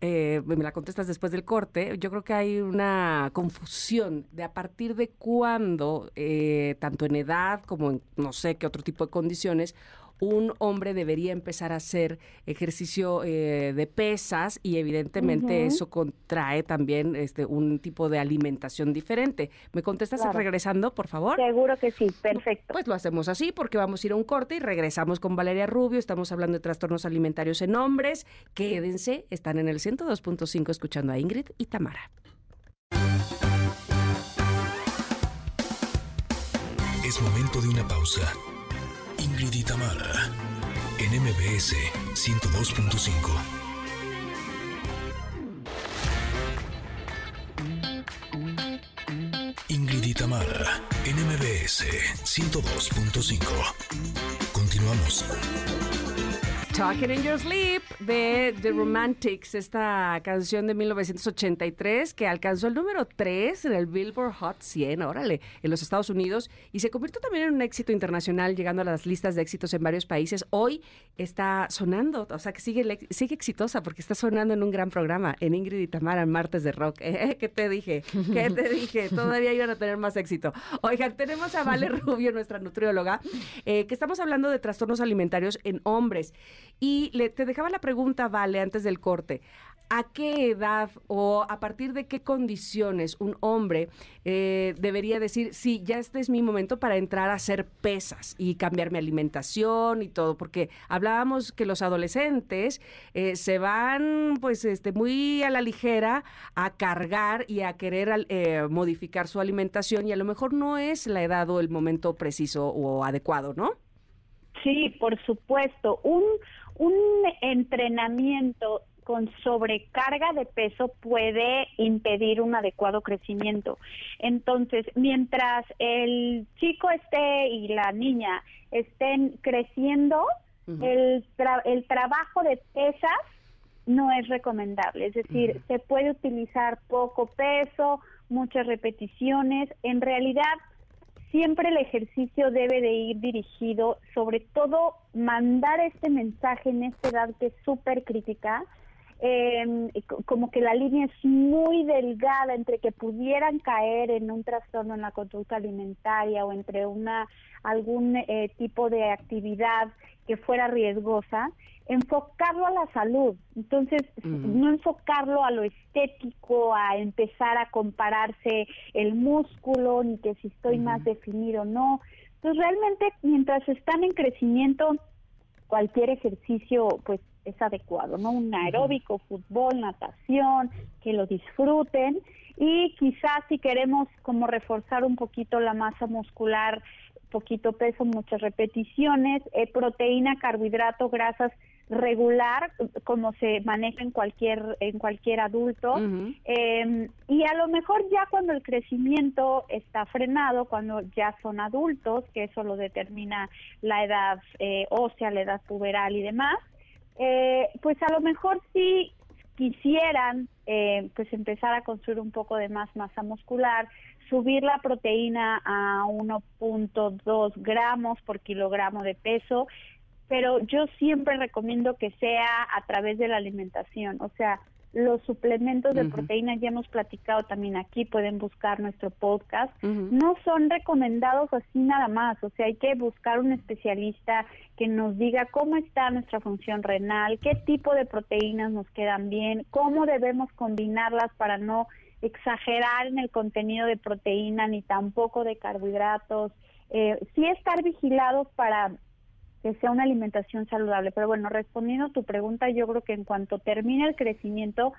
eh, me la contestas después del corte. Yo creo que hay una confusión de a partir de cuándo, eh, tanto en edad como en no sé qué otro tipo de condiciones, un hombre debería empezar a hacer ejercicio eh, de pesas y evidentemente eso contrae también este un tipo de alimentación diferente. ¿Me contestas Claro. regresando, por favor? Seguro que sí, perfecto. Pues lo hacemos así porque vamos a ir a un corte y regresamos con Valeria Rubio. Estamos hablando de trastornos alimentarios en hombres. Quédense, están en el 102.5 escuchando a Ingrid y Tamara. Es momento de una pausa. Ingrid y en MBS 102.5. Ingrid y Tamara, en MBS 102.5. Continuamos. Talking in Your Sleep de The Romantics, esta canción de 1983 que alcanzó el número 3 en el Billboard Hot 100, órale, en los Estados Unidos y se convirtió también en un éxito internacional llegando a las listas de éxitos en varios países. Hoy está sonando, o sea que sigue, sigue exitosa porque está sonando en un gran programa en Ingrid y Tamara en Martes de Rock. [laughs] Eh, ¿Qué te dije? ¿Qué te dije? Todavía iban a tener más éxito. Oigan, tenemos a Vale Rubio, nuestra nutrióloga, eh, que estamos hablando de trastornos alimentarios en hombres. Y le, te dejaba la pregunta, Vale, antes del corte. ¿A qué edad o a partir de qué condiciones un hombre eh, debería decir, sí, ya este es mi momento para entrar a hacer pesas y cambiar mi alimentación y todo? Porque hablábamos que los adolescentes eh, se van pues este, muy a la ligera a cargar y a querer eh, modificar su alimentación y a lo mejor no es la edad o el momento preciso o adecuado, ¿no? Sí, por supuesto. Un, un entrenamiento con sobrecarga de peso puede impedir un adecuado crecimiento. Entonces, mientras el chico esté y la niña estén creciendo, el, tra- el trabajo de pesas no es recomendable. Es decir, se puede utilizar poco peso, muchas repeticiones. En realidad, siempre el ejercicio debe de ir dirigido, sobre todo mandar este mensaje en esta edad que es súper crítica, eh, co- como que la línea es muy delgada entre que pudieran caer en un trastorno en la conducta alimentaria o entre una algún eh, tipo de actividad que fuera riesgosa, enfocarlo a la salud. Entonces, no enfocarlo a lo estético, a empezar a compararse el músculo, ni que si estoy más definido o no. Entonces, realmente, mientras están en crecimiento, cualquier ejercicio, pues, es adecuado, ¿no? Un aeróbico, fútbol, natación, que lo disfruten. Y quizás si queremos como reforzar un poquito la masa muscular, poquito peso, muchas repeticiones, eh, proteína, carbohidrato, grasas regular, como se maneja en cualquier en cualquier adulto. Eh, y a lo mejor ya cuando el crecimiento está frenado, cuando ya son adultos, que eso lo determina la edad eh, ósea, la edad puberal y demás, eh, pues a lo mejor sí quisieran eh, pues empezar a construir un poco de más masa muscular, subir la proteína a 1.2 gramos por kilogramo de peso, pero yo siempre recomiendo que sea a través de la alimentación, o sea, los suplementos de Ujú. proteína ya hemos platicado también aquí, pueden buscar nuestro podcast. No son recomendados así nada más, o sea, hay que buscar un especialista que nos diga cómo está nuestra función renal, qué tipo de proteínas nos quedan bien, cómo debemos combinarlas para no exagerar en el contenido de proteína ni tampoco de carbohidratos. Eh, sí estar vigilados para que sea una alimentación saludable. Pero bueno, respondiendo a tu pregunta, yo creo que en cuanto termine el crecimiento,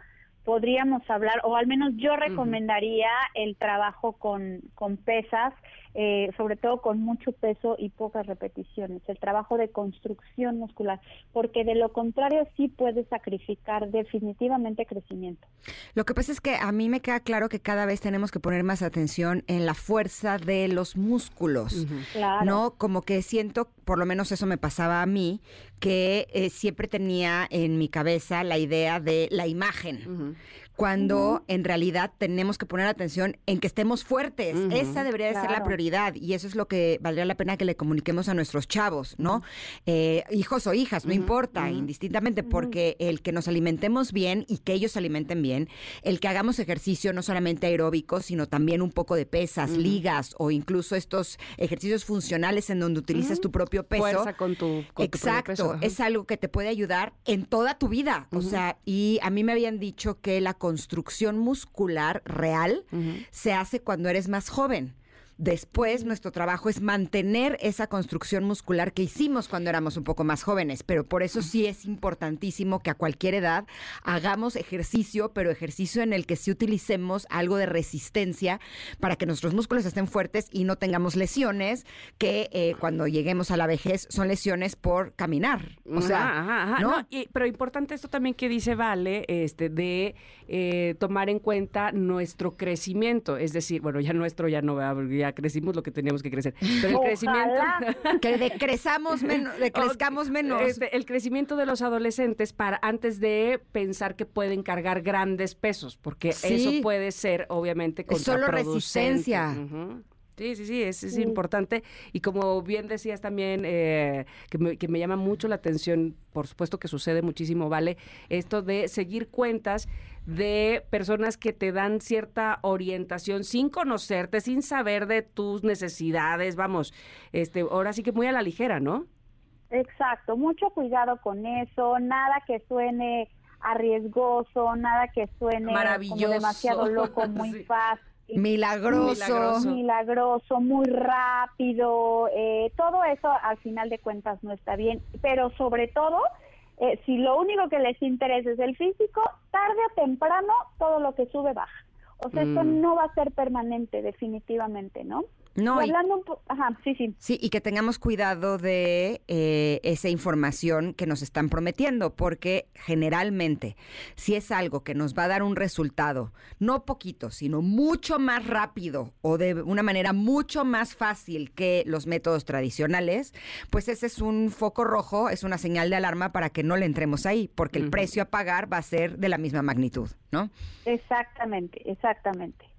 podríamos hablar, o al menos yo recomendaría el trabajo con, con pesas, eh, sobre todo con mucho peso y pocas repeticiones, el trabajo de construcción muscular, porque de lo contrario sí puede sacrificar definitivamente crecimiento. Lo que pasa es que a mí me queda claro que cada vez tenemos que poner más atención en la fuerza de los músculos. Claro. ¿No? Como que siento, por lo menos eso me pasaba a mí, que eh, siempre tenía en mi cabeza la idea de la imagen. Cuando en realidad tenemos que poner atención en que estemos fuertes. Esa debería de ser la prioridad y eso es lo que valdría la pena que le comuniquemos a nuestros chavos, ¿no? Eh, hijos o hijas, no importa, indistintamente, porque el que nos alimentemos bien y que ellos se alimenten bien, el que hagamos ejercicio no solamente aeróbico, sino también un poco de pesas, ligas o incluso estos ejercicios funcionales en donde utilizas tu propio peso. Fuerza con tu, con tu propio Exacto, peso, es algo que te puede ayudar en toda tu vida. O sea, y a mí me habían dicho que la construcción muscular real se hace cuando eres más joven. Después, nuestro trabajo es mantener esa construcción muscular que hicimos cuando éramos un poco más jóvenes, pero por eso sí es importantísimo que a cualquier edad hagamos ejercicio, pero ejercicio en el que sí utilicemos algo de resistencia para que nuestros músculos estén fuertes y no tengamos lesiones que eh, cuando lleguemos a la vejez son lesiones por caminar. O sea, Ajá, ajá, ajá. ¿no? No, y- pero importante esto también que dice Vale, este, de eh, tomar en cuenta nuestro crecimiento. Es decir, bueno, ya nuestro ya no, ¿verdad? porque ya crecimos lo que teníamos que crecer. Pero el crecimiento. [laughs] que decrezamos menos, decrezcamos menos. Este, el crecimiento de los adolescentes para antes de pensar que pueden cargar grandes pesos, porque Sí. eso puede ser obviamente Es solo contraproducente. resistencia. Sí, sí, sí, es, es Sí. importante. Y como bien decías también, eh, que, me, que me llama mucho la atención, por supuesto que sucede muchísimo, ¿vale? Esto de seguir cuentas de personas que te dan cierta orientación sin conocerte, sin saber de tus necesidades, vamos, este, ahora sí que muy a la ligera, ¿no? Exacto, mucho cuidado con eso, nada que suene arriesgoso, nada que suene Maravilloso. como demasiado loco, [laughs] muy Sí. fácil. Milagroso. Milagroso. Milagroso, muy rápido, eh, todo eso al final de cuentas no está bien, pero sobre todo, eh, si lo único que les interesa es el físico, tarde o temprano todo lo que sube baja. O sea, esto Mm. no va a ser permanente, definitivamente, ¿no? No, Y hablando ajá, sí, sí. Sí, y que tengamos cuidado de eh, esa información que nos están prometiendo, porque generalmente, si es algo que nos va a dar un resultado, no poquito, sino mucho más rápido o de una manera mucho más fácil que los métodos tradicionales, pues ese es un foco rojo, es una señal de alarma para que no le entremos ahí, porque el precio a pagar va a ser de la misma magnitud, ¿no? Exactamente, exactamente.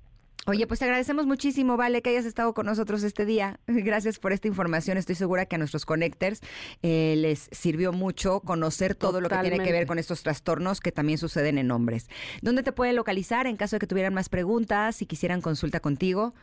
Oye, pues te agradecemos muchísimo, Vale, que hayas estado con nosotros este día. [laughs] Gracias por esta información. Estoy segura que a nuestros connectors eh, les sirvió mucho conocer todo lo que tiene que ver con estos trastornos que también suceden en hombres. ¿Dónde te pueden localizar en caso de que tuvieran más preguntas, si quisieran consulta contigo?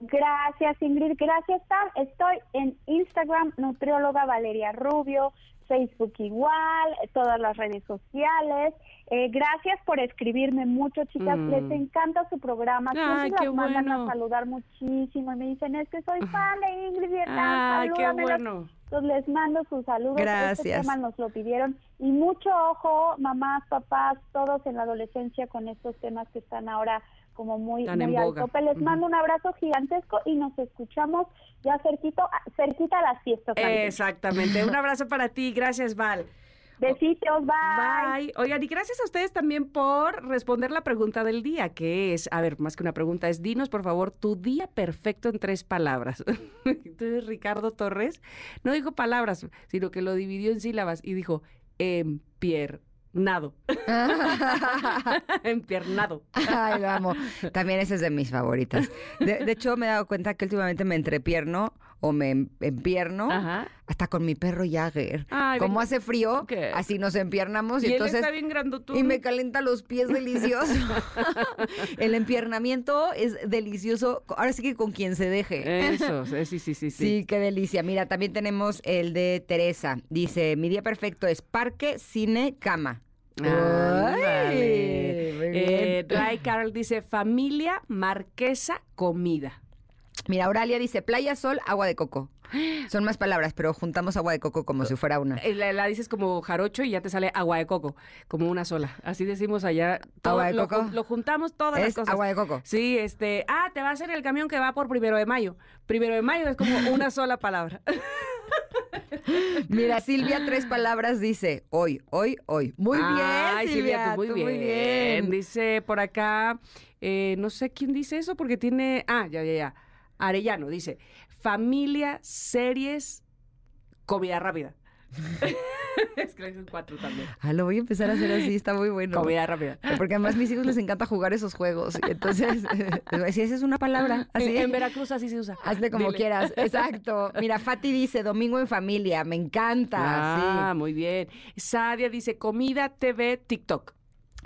Gracias, Ingrid. Gracias, Tam. Estoy en Instagram, nutrióloga Valeria Rubio, Facebook igual, todas las redes sociales. Eh, gracias por escribirme mucho, chicas. Mm. Les encanta su programa. Ay, qué las mandan bueno. a saludar muchísimo y me dicen, es que soy [laughs] fan de Ingrid Hernán, Ay, qué salúdamelas". bueno. Entonces les mando sus saludos. Este Gracias. tema nos lo pidieron. Y mucho ojo, mamás, papás, todos en la adolescencia con estos temas que están ahora como muy, Tan muy al tope. Les mando un abrazo gigantesco y nos escuchamos ya cerquito, cerquita a las fiestas. Exactamente. Un abrazo para ti. Gracias, Val. Besitos, bye. Bye. Oigan, y gracias a ustedes también por responder la pregunta del día, que es, a ver, más que una pregunta, es dinos por favor tu día perfecto en tres palabras. [laughs] Entonces Ricardo Torres no dijo palabras, sino que lo dividió en sílabas y dijo, empiernar. Nado. [laughs] [laughs] Empiernado. Ay, lo amo. También ese es de mis favoritas. De, de hecho, me he dado cuenta que últimamente me entrepierno o me em- empierno hasta con mi perro Jagger. Ay, Como venga. hace frío, así nos empiernamos y, Y él entonces está bien grandotudo. y me calienta los pies delicioso. [laughs] El empiernamiento es delicioso. Ahora sí que con quien se deje. Eso, [laughs] sí, sí, sí, sí. Sí, qué delicia. Mira, también tenemos el de Teresa. Dice, mi día perfecto es parque, cine, cama. Ay, muy Eh. Ray Carol dice familia, marquesa, comida. Mira, Auralia dice playa, sol, agua de coco. Son más palabras, pero juntamos agua de coco como si fuera una. Eh, La, la dices como jarocho y ya te sale agua de coco, como una sola. Así decimos allá. Todo, ¿Agua de lo, coco? lo juntamos todas las cosas. agua de coco. Sí, este. Ah, te va a hacer el camión que va por primero de mayo. Primero de mayo es como una sola palabra. [laughs] Mira, Silvia, tres palabras dice hoy, hoy, hoy. Muy Ay, bien, Silvia, tú muy tú bien. muy bien. Dice por acá, eh, no sé quién dice eso porque tiene. Ah, ya, ya, ya. Arellano dice: familia, series, comida rápida. [laughs] es que cuatro también. Ah, lo voy a empezar a hacer así, está muy bueno. Comida rápida. Porque además a mis hijos les encanta jugar esos juegos. Entonces, [laughs] a decir, esa es una palabra. Así. En, en Veracruz así se usa. Hazle como Dile. quieras. [laughs] Exacto. Mira, Fati dice, domingo en familia. Me encanta. Ah, sí. muy bien. Sadia dice comida, TV, TikTok.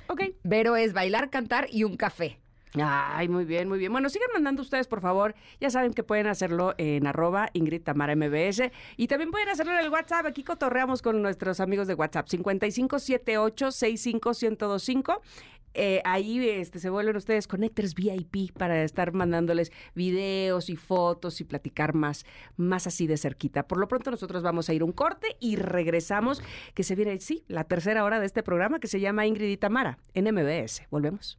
Ok. Vero es bailar, cantar y un café. Ay, muy bien, muy bien. Bueno, sigan mandando ustedes, por favor. Ya saben que pueden hacerlo en arroba Ingrid Tamara MBS. Y también pueden hacerlo en el WhatsApp. Aquí cotorreamos con nuestros amigos de WhatsApp. 5578-65125. Eh, ahí este, se vuelven ustedes connectors VIP para estar mandándoles videos y fotos y platicar más, más así de cerquita. Por lo pronto nosotros vamos a ir un corte y regresamos, que se viene, sí, la tercera hora de este programa que se llama Ingrid y Tamara en MBS. Volvemos.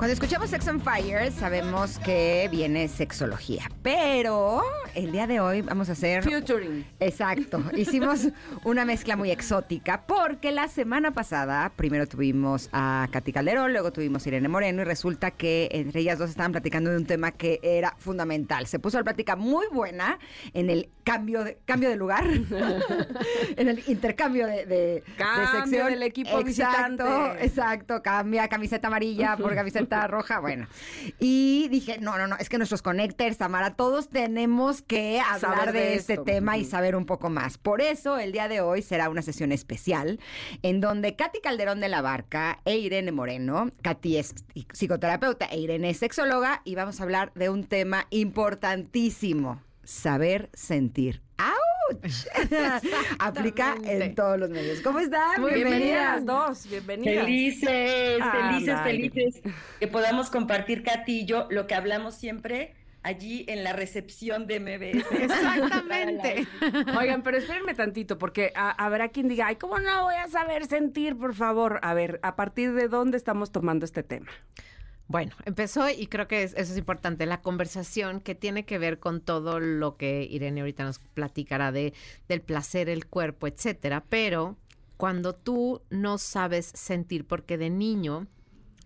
Cuando escuchamos Sex on Fire, sabemos que viene sexología. Pero el día de hoy vamos a hacer. Futuring. Exacto. Hicimos una mezcla muy exótica porque la semana pasada primero tuvimos a Katy Calderón, luego tuvimos a Irene Moreno y resulta que entre ellas dos estaban platicando de un tema que era fundamental. Se puso la plática muy buena en el cambio de, cambio de lugar, [laughs] en el intercambio de, de, de Cambio sección. del equipo exacto, visitante. Exacto, cambia camiseta amarilla por camiseta roja, bueno. Y dije, no, no, no, es que nuestros connectors, Tamara, todos tenemos que hablar de, de este esto. tema y saber un poco más. Por eso, el día de hoy será una sesión especial en donde Katy Calderón de la Barca e Irene Moreno, Katy es psicoterapeuta e Irene es sexóloga, y vamos a hablar de un tema importantísimo, saber sentir. ¡Auch! Aplica en todos los medios. ¿Cómo están? Muy bienvenidas dos, bienvenidas. Felices, Ah, felices, felices que podamos compartir, Katy y yo, lo que hablamos siempre allí en la recepción de MBS. [laughs] Exactamente. Oigan, pero espérenme tantito, porque a- habrá quien diga, ay, ¿cómo no voy a saber sentir, por favor? A ver, ¿a partir de dónde estamos tomando este tema? Bueno, empezó y creo que es- eso es importante, la conversación que tiene que ver con todo lo que Irene ahorita nos platicará de del placer, el cuerpo, etcétera, pero cuando tú no sabes sentir porque de niño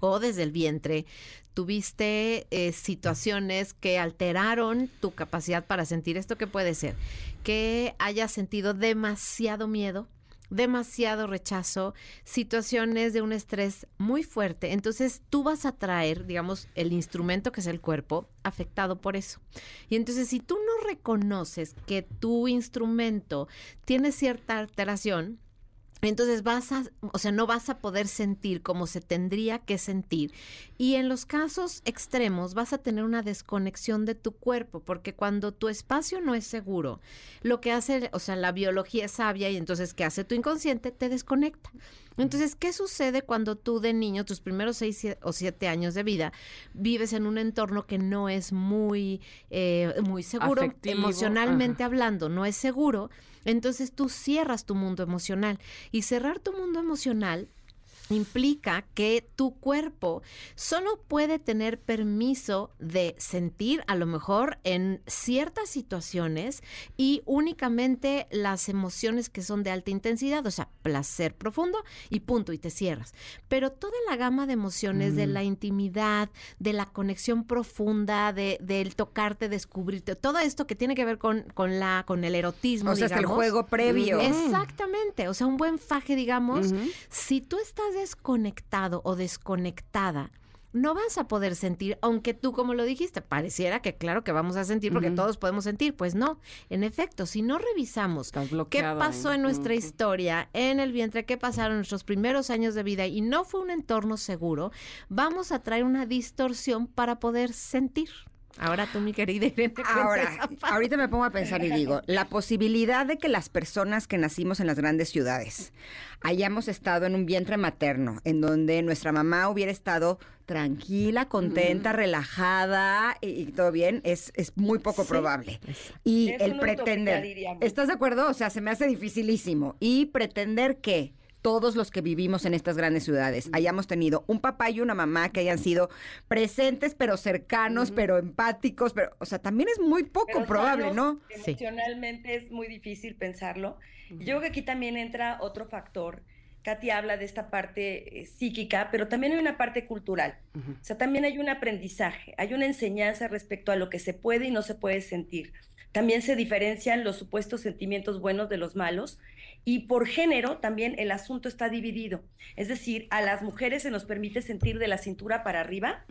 o desde el vientre tuviste eh, situaciones que alteraron tu capacidad para sentir esto que puede ser que hayas sentido demasiado miedo demasiado rechazo, situaciones de un estrés muy fuerte. Entonces tú vas a traer, digamos, el instrumento que es el cuerpo afectado por eso. Y entonces si tú no reconoces que tu instrumento tiene cierta alteración, entonces vas a, o sea, no vas a poder sentir como se tendría que sentir. Y en los casos extremos vas a tener una desconexión de tu cuerpo, porque cuando tu espacio no es seguro, lo que hace, o sea, la biología es sabia y entonces, ¿qué hace tu inconsciente? Te desconecta. Entonces, ¿qué sucede cuando tú de niño, tus primeros seis o siete años de vida, vives en un entorno que no es muy, eh, muy seguro Afectivo, emocionalmente ajá. hablando, no es seguro? Entonces tú cierras tu mundo emocional y cerrar tu mundo emocional implica que tu cuerpo solo puede tener permiso de sentir a lo mejor en ciertas situaciones y únicamente las emociones que son de alta intensidad, o sea, placer profundo y punto, y te cierras. Pero toda la gama de emociones de Mm. la intimidad, de la conexión profunda, de, del tocarte, descubrirte, todo esto que tiene que ver con, con la, con el erotismo. O sea, hasta el digamos. juego previo. Exactamente, o sea, un buen faje, digamos. Si tú estás desconectado o desconectada, no vas a poder sentir, aunque tú, como lo dijiste, pareciera que claro que vamos a sentir porque todos podemos sentir. Pues no, en efecto, si no revisamos qué pasó en nuestra historia, en el vientre, qué pasaron nuestros primeros años de vida y no fue un entorno seguro, vamos a traer una distorsión para poder sentir. Ahora tú, mi querida Irene, [laughs] Ahora, ahorita me pongo a pensar y digo, la posibilidad de que las personas que nacimos en las grandes ciudades hayamos estado en un vientre materno, en donde nuestra mamá hubiera estado tranquila, contenta, relajada y, y todo bien, es, es muy poco Sí. probable. Y Es el utopía, pretender. ¿estás de acuerdo? O sea, se me hace dificilísimo. Y pretender que todos los que vivimos en estas grandes ciudades hayamos tenido un papá y una mamá que hayan sido presentes, pero cercanos, pero empáticos, pero, o sea, también es muy poco Pero probable, sanos, ¿no? Emocionalmente es muy difícil pensarlo. Yo creo que aquí también entra otro factor. Katy habla de esta parte eh, psíquica, pero también hay una parte cultural. O sea, también hay un aprendizaje, hay una enseñanza respecto a lo que se puede y no se puede sentir. También se diferencian los supuestos sentimientos buenos de los malos y por género también el asunto está dividido. Es decir, a las mujeres se nos permite sentir de la cintura para arriba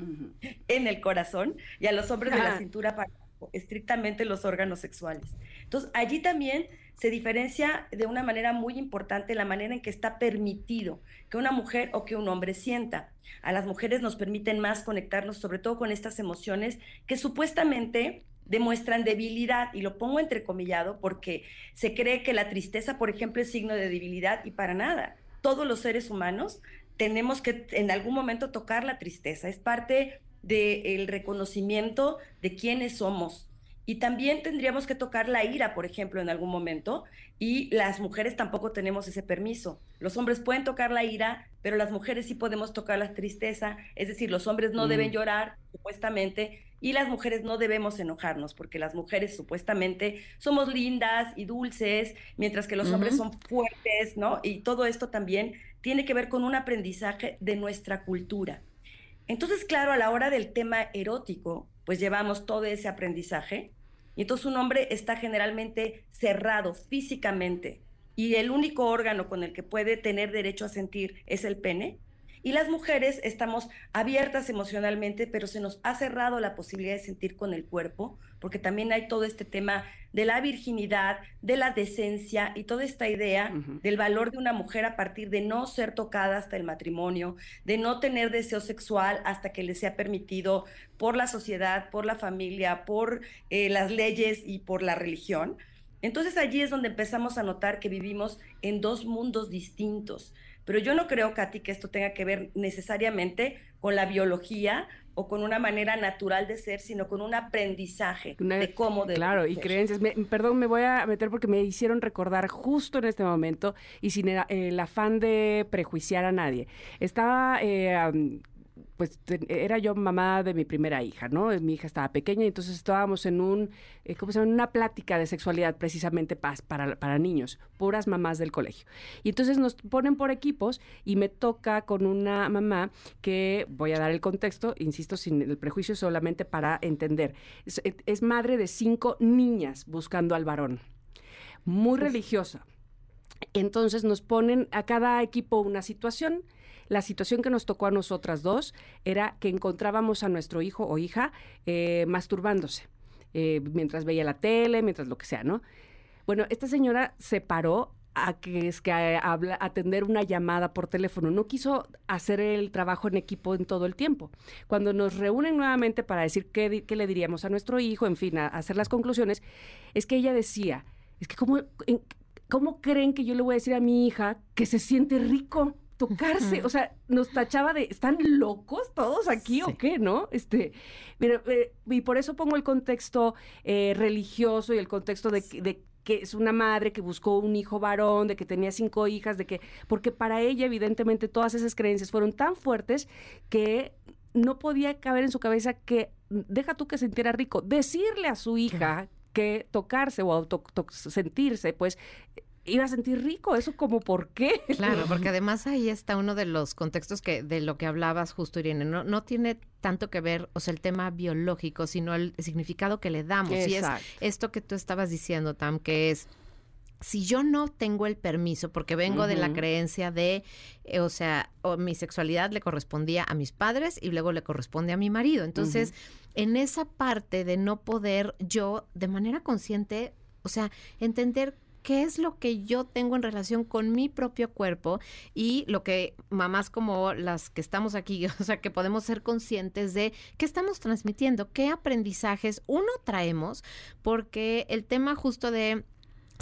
en el corazón y a los hombres de la cintura para abajo, estrictamente los órganos sexuales. Entonces, allí también se diferencia de una manera muy importante la manera en que está permitido que una mujer o que un hombre sienta. A las mujeres nos permiten más conectarnos, sobre todo con estas emociones que supuestamente demuestran debilidad, y lo pongo entrecomillado porque se cree que la tristeza, por ejemplo, es signo de debilidad y para nada. Todos los seres humanos tenemos que en algún momento tocar la tristeza, es parte del reconocimiento de quiénes somos. Y también tendríamos que tocar la ira, por ejemplo, en algún momento, y las mujeres tampoco tenemos ese permiso. Los hombres pueden tocar la ira, pero las mujeres sí podemos tocar la tristeza, es decir, los hombres no Mm. deben llorar, supuestamente, y las mujeres no debemos enojarnos, porque las mujeres supuestamente somos lindas y dulces, mientras que los hombres son fuertes, ¿no? Y todo esto también tiene que ver con un aprendizaje de nuestra cultura. Entonces, claro, a la hora del tema erótico, pues llevamos todo ese aprendizaje. Y entonces un hombre está generalmente cerrado físicamente y el único órgano con el que puede tener derecho a sentir es el pene. Y las mujeres estamos abiertas emocionalmente, pero se nos ha cerrado la posibilidad de sentir con el cuerpo, porque también hay todo este tema de la virginidad, de la decencia y toda esta idea del valor de una mujer a partir de no ser tocada hasta el matrimonio, de no tener deseo sexual hasta que le sea permitido por la sociedad, por la familia, por eh, las leyes y por la religión. Entonces allí es donde empezamos a notar que vivimos en dos mundos distintos. Pero yo no creo, Katy, que esto tenga que ver necesariamente con la biología o con una manera natural de ser, sino con un aprendizaje de cómo debe Claro, y ser. creencias. Me- perdón, me voy a meter porque me hicieron recordar justo en este momento y sin el, el afán de prejuiciar a nadie. Estaba, eh, pues era yo mamá de mi primera hija, ¿no? Mi hija estaba pequeña y entonces estábamos en un, eh, ¿cómo se llama? Una plática de sexualidad precisamente pa- para, para niños, puras mamás del colegio. Y entonces nos ponen por equipos y me toca con una mamá que, voy a dar el contexto, insisto, sin el prejuicio, solamente para entender. Es, es madre de cinco niñas buscando al varón, muy religiosa. Entonces nos ponen a cada equipo una situación. La situación que nos tocó a nosotras dos era que encontrábamos a nuestro hijo o hija eh, masturbándose eh, mientras veía la tele, mientras lo que sea, ¿no? Bueno, esta señora se paró a que es que a, a atender una llamada por teléfono. No quiso hacer el trabajo en equipo en todo el tiempo. Cuando nos reúnen nuevamente para decir qué, qué le diríamos a nuestro hijo, en fin, a, hacer las conclusiones, es que ella decía, es que cómo, ¿cómo creen que yo le voy a decir a mi hija que se siente rico? Tocarse, o sea, nos tachaba de, ¿están locos todos aquí o qué, no? Este, pero, eh, y por eso pongo el contexto eh, religioso y el contexto de, que- de que es una madre que buscó un hijo varón, de que tenía cinco hijas, de que, porque para ella evidentemente todas esas creencias fueron tan fuertes que no podía caber en su cabeza que, deja tú que sintiera rico, decirle a su hija que tocarse o auto, sentirse, pues iba a sentir rico, eso como por qué. [laughs] Claro, porque además ahí está uno de los contextos que de lo que hablabas justo Irene, no, no tiene tanto que ver, o sea, el tema biológico, sino el significado que le damos. Y es esto que tú estabas diciendo, Tam, que es si yo no tengo el permiso, porque vengo de la creencia de, eh, o sea, o mi sexualidad le correspondía a mis padres y luego le corresponde a mi marido. Entonces, en esa parte de no poder yo, de manera consciente, o sea, entender qué es lo que yo tengo en relación con mi propio cuerpo y lo que mamás como las que estamos aquí, [laughs] o sea, que podemos ser conscientes de qué estamos transmitiendo, qué aprendizajes uno traemos, porque el tema justo de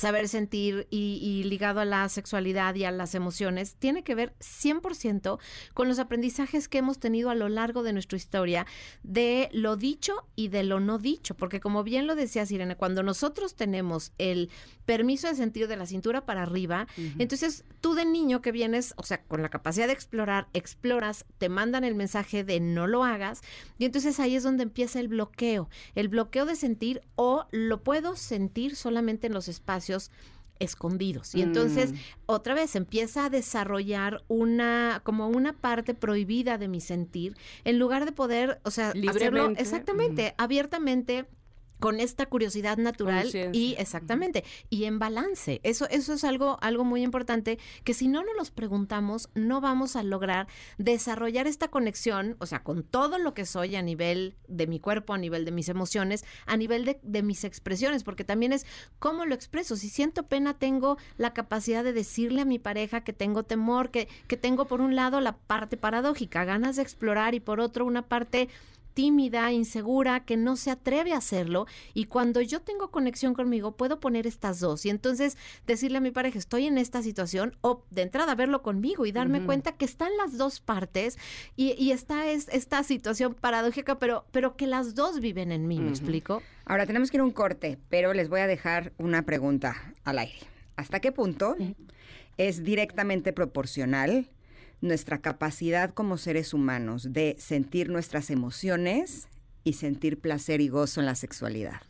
saber sentir y, ligado a la sexualidad y a las emociones tiene que ver 100% con los aprendizajes que hemos tenido a lo largo de nuestra historia de lo dicho y de lo no dicho, porque como bien lo decía Irene, cuando nosotros tenemos el permiso de sentir de la cintura para arriba, entonces tú de niño que vienes, o sea, con la capacidad de explorar, exploras, te mandan el mensaje de no lo hagas, y entonces ahí es donde empieza el bloqueo, el bloqueo de sentir o lo puedo sentir solamente en los espacios escondidos. Y entonces, mm. otra vez, empieza a desarrollar una, como una parte prohibida de mi sentir, en lugar de poder, o sea, hacerlo exactamente, abiertamente con esta curiosidad natural y exactamente y en balance. Eso eso es algo algo muy importante que si no nos los preguntamos no vamos a lograr desarrollar esta conexión o sea con todo lo que soy a nivel de mi cuerpo a nivel de mis emociones a nivel de, de mis expresiones porque también es cómo lo expreso. Si siento pena tengo la capacidad de decirle a mi pareja que tengo temor que que tengo por un lado la parte paradójica ganas de explorar y por otro una parte tímida, insegura, que no se atreve a hacerlo. Y cuando yo tengo conexión conmigo, puedo poner estas dos. Y entonces decirle a mi pareja, estoy en esta situación, o de entrada verlo conmigo y darme cuenta que están las dos partes y, está es, esta situación paradójica, pero, pero que las dos viven en mí, ¿me explico? Ahora tenemos que ir a un corte, pero les voy a dejar una pregunta al aire. ¿Hasta qué punto es directamente proporcional? Nuestra capacidad como seres humanos de sentir nuestras emociones y sentir placer y gozo en la sexualidad.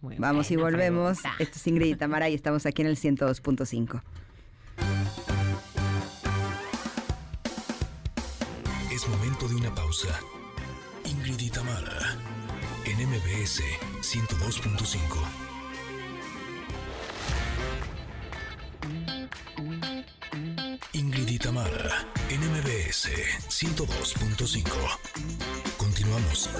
Vamos y volvemos. Esto es Ingrid y Tamara y estamos aquí en el 102.5. Es momento de una pausa. Ingrid y Tamara en MBS 102.5. Ingrid y Tamara, NMBS 102.5. Continuamos.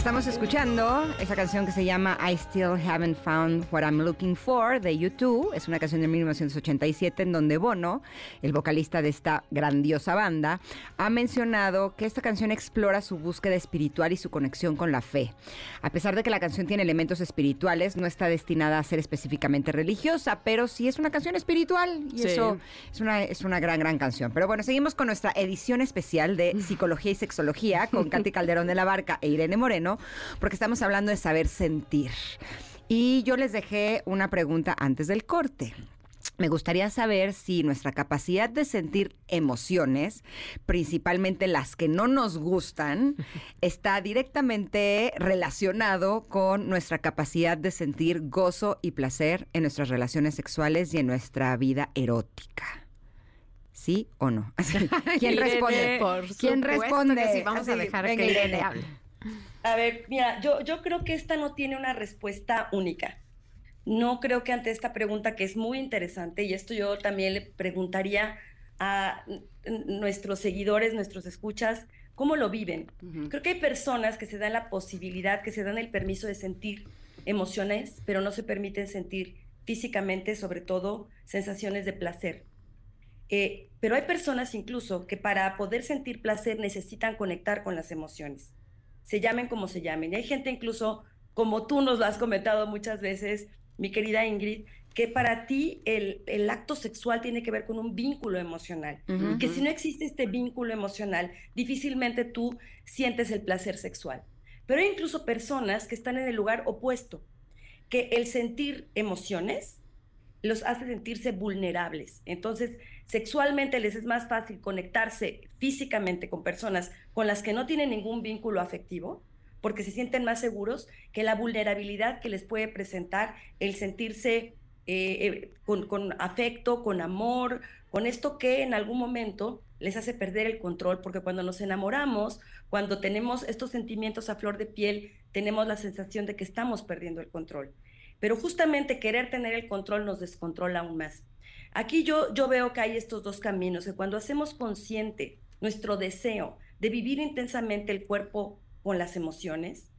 Estamos escuchando esa canción que se llama I Still Haven't Found What I'm Looking For de YouTube. Es una canción de 1987 en donde Bono, el vocalista de esta grandiosa banda, ha mencionado que esta canción explora su búsqueda espiritual y su conexión con la fe. A pesar de que la canción tiene elementos espirituales, no está destinada a ser específicamente religiosa, pero sí es una canción espiritual y eso es una, es una gran, gran canción. Pero bueno, seguimos con nuestra edición especial de [laughs] Psicología y Sexología con Katy Calderón de la Barca e Irene Moreno porque estamos hablando de saber sentir. Y yo les dejé una pregunta antes del corte. Me gustaría saber si nuestra capacidad de sentir emociones, principalmente las que no nos gustan, [laughs] está directamente relacionado con nuestra capacidad de sentir gozo y placer en nuestras relaciones sexuales y en nuestra vida erótica. ¿Sí o no? [laughs] ¿Quién responde? ¿Quién responde? vamos a dejar que Irene hable. A ver, mira, yo, yo creo que esta no tiene una respuesta única. No creo que ante esta pregunta que es muy interesante, y esto yo también le preguntaría a nuestros seguidores, nuestros escuchas, ¿cómo lo viven? Creo que hay personas que se dan la posibilidad, que se dan el permiso de sentir emociones, pero no se permiten sentir físicamente, sobre todo, sensaciones de placer. Eh, pero hay personas incluso que para poder sentir placer necesitan conectar con las emociones se llamen como se llamen. Y hay gente incluso, como tú nos lo has comentado muchas veces, mi querida Ingrid, que para ti el, acto sexual tiene que ver con un vínculo emocional. Y que si no existe este vínculo emocional, difícilmente tú sientes el placer sexual. Pero hay incluso personas que están en el lugar opuesto, que el sentir emociones los hace sentirse vulnerables. Entonces, sexualmente les es más fácil conectarse físicamente con personas con las que no tienen ningún vínculo afectivo, porque se sienten más seguros que la vulnerabilidad que les puede presentar el sentirse eh, eh, con, con afecto, con amor, con esto que en algún momento les hace perder el control, porque cuando nos enamoramos, cuando tenemos estos sentimientos a flor de piel, tenemos la sensación de que estamos perdiendo el control. Pero justamente querer tener el control nos descontrola aún más. Aquí yo, yo veo que hay estos dos caminos, que cuando hacemos consciente nuestro deseo de vivir intensamente el cuerpo con las emociones,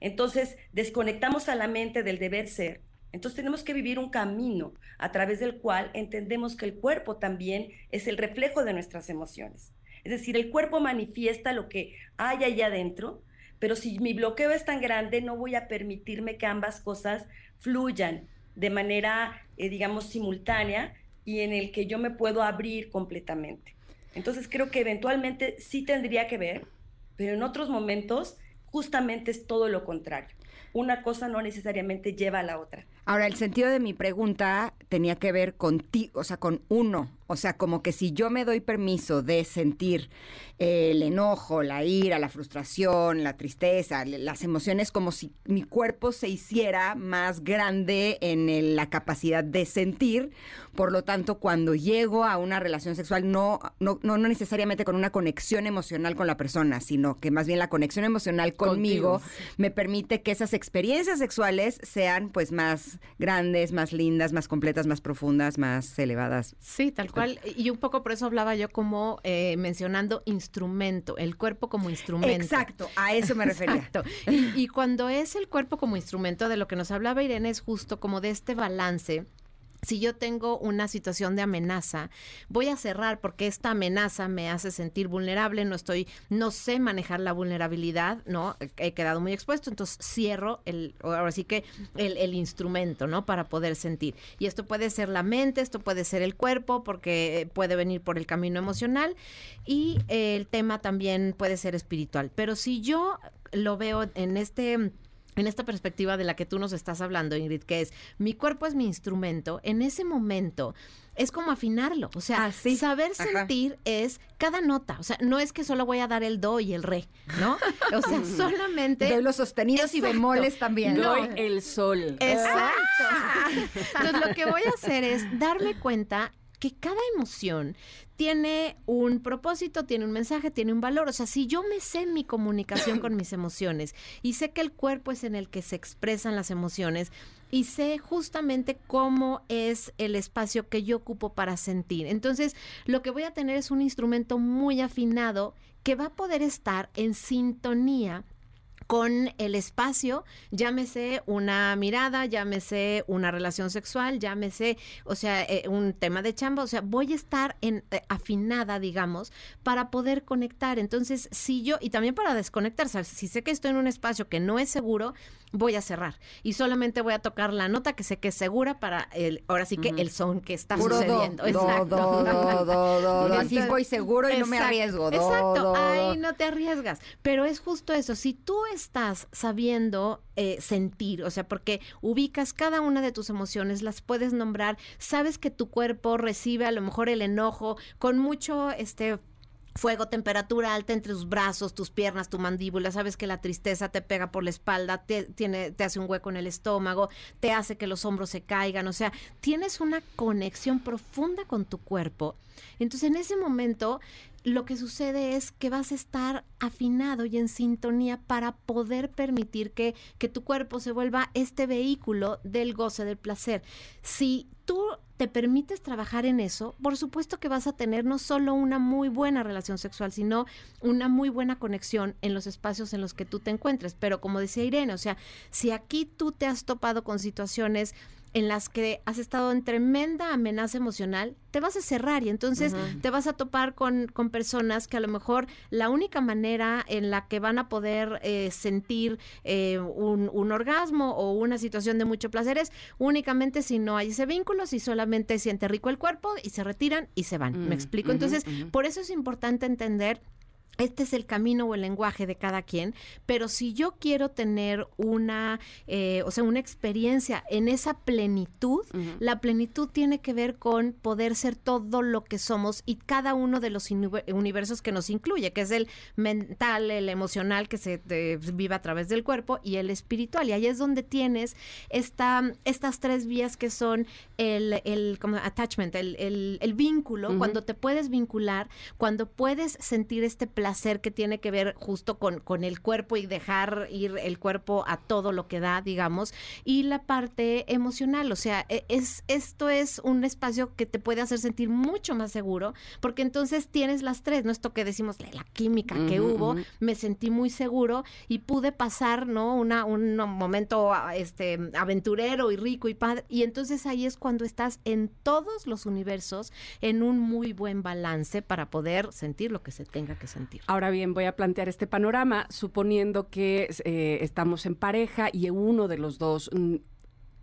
entonces desconectamos a la mente del deber ser. Entonces tenemos que vivir un camino a través del cual entendemos que el cuerpo también es el reflejo de nuestras emociones. Es decir, el cuerpo manifiesta lo que hay allá adentro, pero si mi bloqueo es tan grande, no voy a permitirme que ambas cosas fluyan de manera, eh, digamos, simultánea y en el que yo me puedo abrir completamente. Entonces creo que eventualmente sí tendría que ver, pero en otros momentos justamente es todo lo contrario. Una cosa no necesariamente lleva a la otra. Ahora, el sentido de mi pregunta tenía que ver con ti, o sea, con uno. O sea, como que si yo me doy permiso de sentir eh, el enojo, la ira, la frustración, la tristeza, las emociones, como si mi cuerpo se hiciera más grande en la capacidad de sentir. Por lo tanto, cuando llego a una relación sexual, no, no, no, necesariamente con una conexión emocional con la persona, sino que más bien la conexión emocional conmigo, me permite que esas experiencias sexuales sean pues más grandes, más lindas, más completas, más profundas, más elevadas. Sí, tal cual. Y un poco por eso hablaba yo como eh, mencionando instrumento, el cuerpo como instrumento. Exacto, a eso me refería. Exacto. Y, y cuando es el cuerpo como instrumento, de lo que nos hablaba Irene es justo como de este balance si yo tengo una situación de amenaza, voy a cerrar porque esta amenaza me hace sentir vulnerable, no estoy, no sé manejar la vulnerabilidad, ¿no? He quedado muy expuesto, entonces cierro el, ahora sí que el, instrumento, ¿no? Para poder sentir. Y esto puede ser la mente, esto puede ser el cuerpo, porque puede venir por el camino emocional, y el tema también puede ser espiritual. Pero si yo lo veo en este en esta perspectiva de la que tú nos estás hablando, Ingrid, que es mi cuerpo es mi instrumento, en ese momento es como afinarlo. O sea, saber sentir es cada nota. O sea, no es que solo voy a dar el do y el re, ¿no? O sea, [laughs] solamente. De los sostenidos y bemoles también. Doy el sol. Exacto. Entonces, lo que voy a hacer es darme cuenta que cada emoción tiene un propósito, tiene un mensaje, tiene un valor. O sea, si yo me sé mi comunicación con mis emociones y sé que el cuerpo es en el que se expresan las emociones y sé justamente cómo es el espacio que yo ocupo para sentir. Entonces, lo que voy a tener es un instrumento muy afinado que va a poder estar en sintonía con el espacio, llámese una mirada, llámese una relación sexual, llámese, o sea, eh, un tema de chamba, o sea, voy a estar en, eh, afinada, digamos, para poder conectar. Entonces, si yo, y también para desconectar, si sé que estoy en un espacio que no es seguro, voy a cerrar y solamente voy a tocar la nota que sé que es segura para el, ahora sí que el son que está sucediendo. exacto. Así voy seguro y no me arriesgo. exacto, ahí no te arriesgas. Pero es justo eso, si tú estás sabiendo eh, sentir, o sea, porque ubicas cada una de tus emociones, las puedes nombrar, sabes que tu cuerpo recibe a lo mejor el enojo con mucho este fuego, temperatura alta entre tus brazos, tus piernas, tu mandíbula, sabes que la tristeza te pega por la espalda, te, hace un hueco en el estómago, te hace que los hombros se caigan, o sea, tienes una conexión profunda con tu cuerpo. Entonces en ese momento lo que sucede es que vas a estar afinado y en sintonía para poder permitir que, que tu cuerpo se vuelva este vehículo del goce, del placer. Si tú te permites trabajar en eso, por supuesto que vas a tener no solo una muy buena relación sexual, sino una muy buena conexión en los espacios en los que tú te encuentres. Pero como decía Irene, o sea, si aquí tú te has topado con situaciones en las que has estado en tremenda amenaza emocional, te vas a cerrar y entonces te vas a topar con, con, personas que a lo mejor la única manera en la que van a poder eh, sentir eh, un, un, orgasmo o una situación de mucho placer es únicamente si no hay ese vínculo, si solamente siente rico el cuerpo y se retiran y se van. ¿Me explico? Entonces, por eso es importante entender este es el camino o el lenguaje de cada quien, pero si yo quiero tener una, eh, o sea, una experiencia en esa plenitud, la plenitud tiene que ver con poder ser todo lo que somos y cada uno de los universos que nos incluye, que es el mental, el emocional que se vive a través del cuerpo y el espiritual. Y ahí es donde tienes esta, estas tres vías que son el, el como attachment, el, el, vínculo, cuando te puedes vincular, cuando puedes sentir este placer hacer que tiene que ver justo con, con el cuerpo y dejar ir el cuerpo a todo lo que da, digamos, y la parte emocional, o sea, e, es esto es un espacio que te puede hacer sentir mucho más seguro, porque entonces tienes las tres, no esto que decimos la química que hubo, me sentí muy seguro y pude pasar, ¿no? Una, un momento este aventurero y rico y padre, y entonces ahí es cuando estás en todos los universos en un muy buen balance para poder sentir lo que se tenga que sentir. Ahora bien, voy a plantear este panorama suponiendo que eh, estamos en pareja y uno de los dos mm,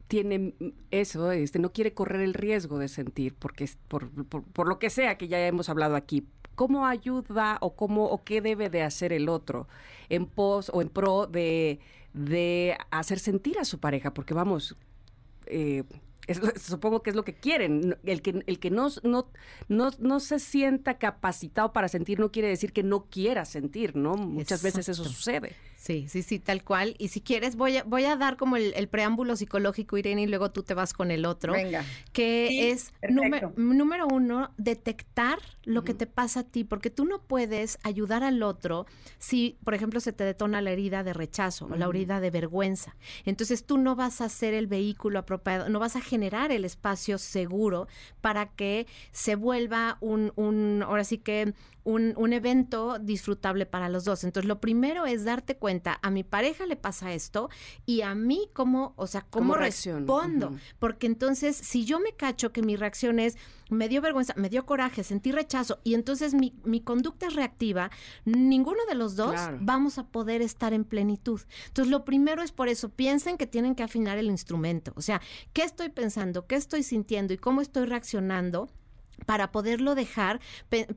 tiene eso, este, no quiere correr el riesgo de sentir, porque por, por, lo que sea que ya hemos hablado aquí. ¿Cómo ayuda o cómo o qué debe de hacer el otro en pos o en pro de, de hacer sentir a su pareja? Porque vamos, eh, supongo que es lo que quieren. El que, el que no, no, no, no, se sienta capacitado para sentir no quiere decir que no quiera sentir, ¿no? Muchas veces eso sucede. Sí, sí, sí, tal cual. Y si quieres, voy a, voy a dar como el, preámbulo psicológico, Irene, y luego tú te vas con el otro. Venga. Que es, número, número uno, detectar lo que te pasa a ti, porque tú no puedes ayudar al otro si, por ejemplo, se te detona la herida de rechazo o la herida de vergüenza. Entonces tú no vas a ser el vehículo apropiado, no vas a generar el espacio seguro para que se vuelva un, un ahora sí que un, evento disfrutable para los dos. Entonces, lo primero es darte cuenta, a mi pareja le pasa esto y a mí cómo, o sea, cómo, respondo. Porque entonces, si yo me cacho que mi reacción es, me dio vergüenza, me dio coraje, sentí rechazo y entonces mi, conducta es reactiva, ninguno de los dos vamos a poder estar en plenitud. Entonces, lo primero es por eso, piensen que tienen que afinar el instrumento. O sea, ¿qué estoy pensando? ¿Qué estoy sintiendo? ¿Y cómo estoy reaccionando? Para poderlo dejar,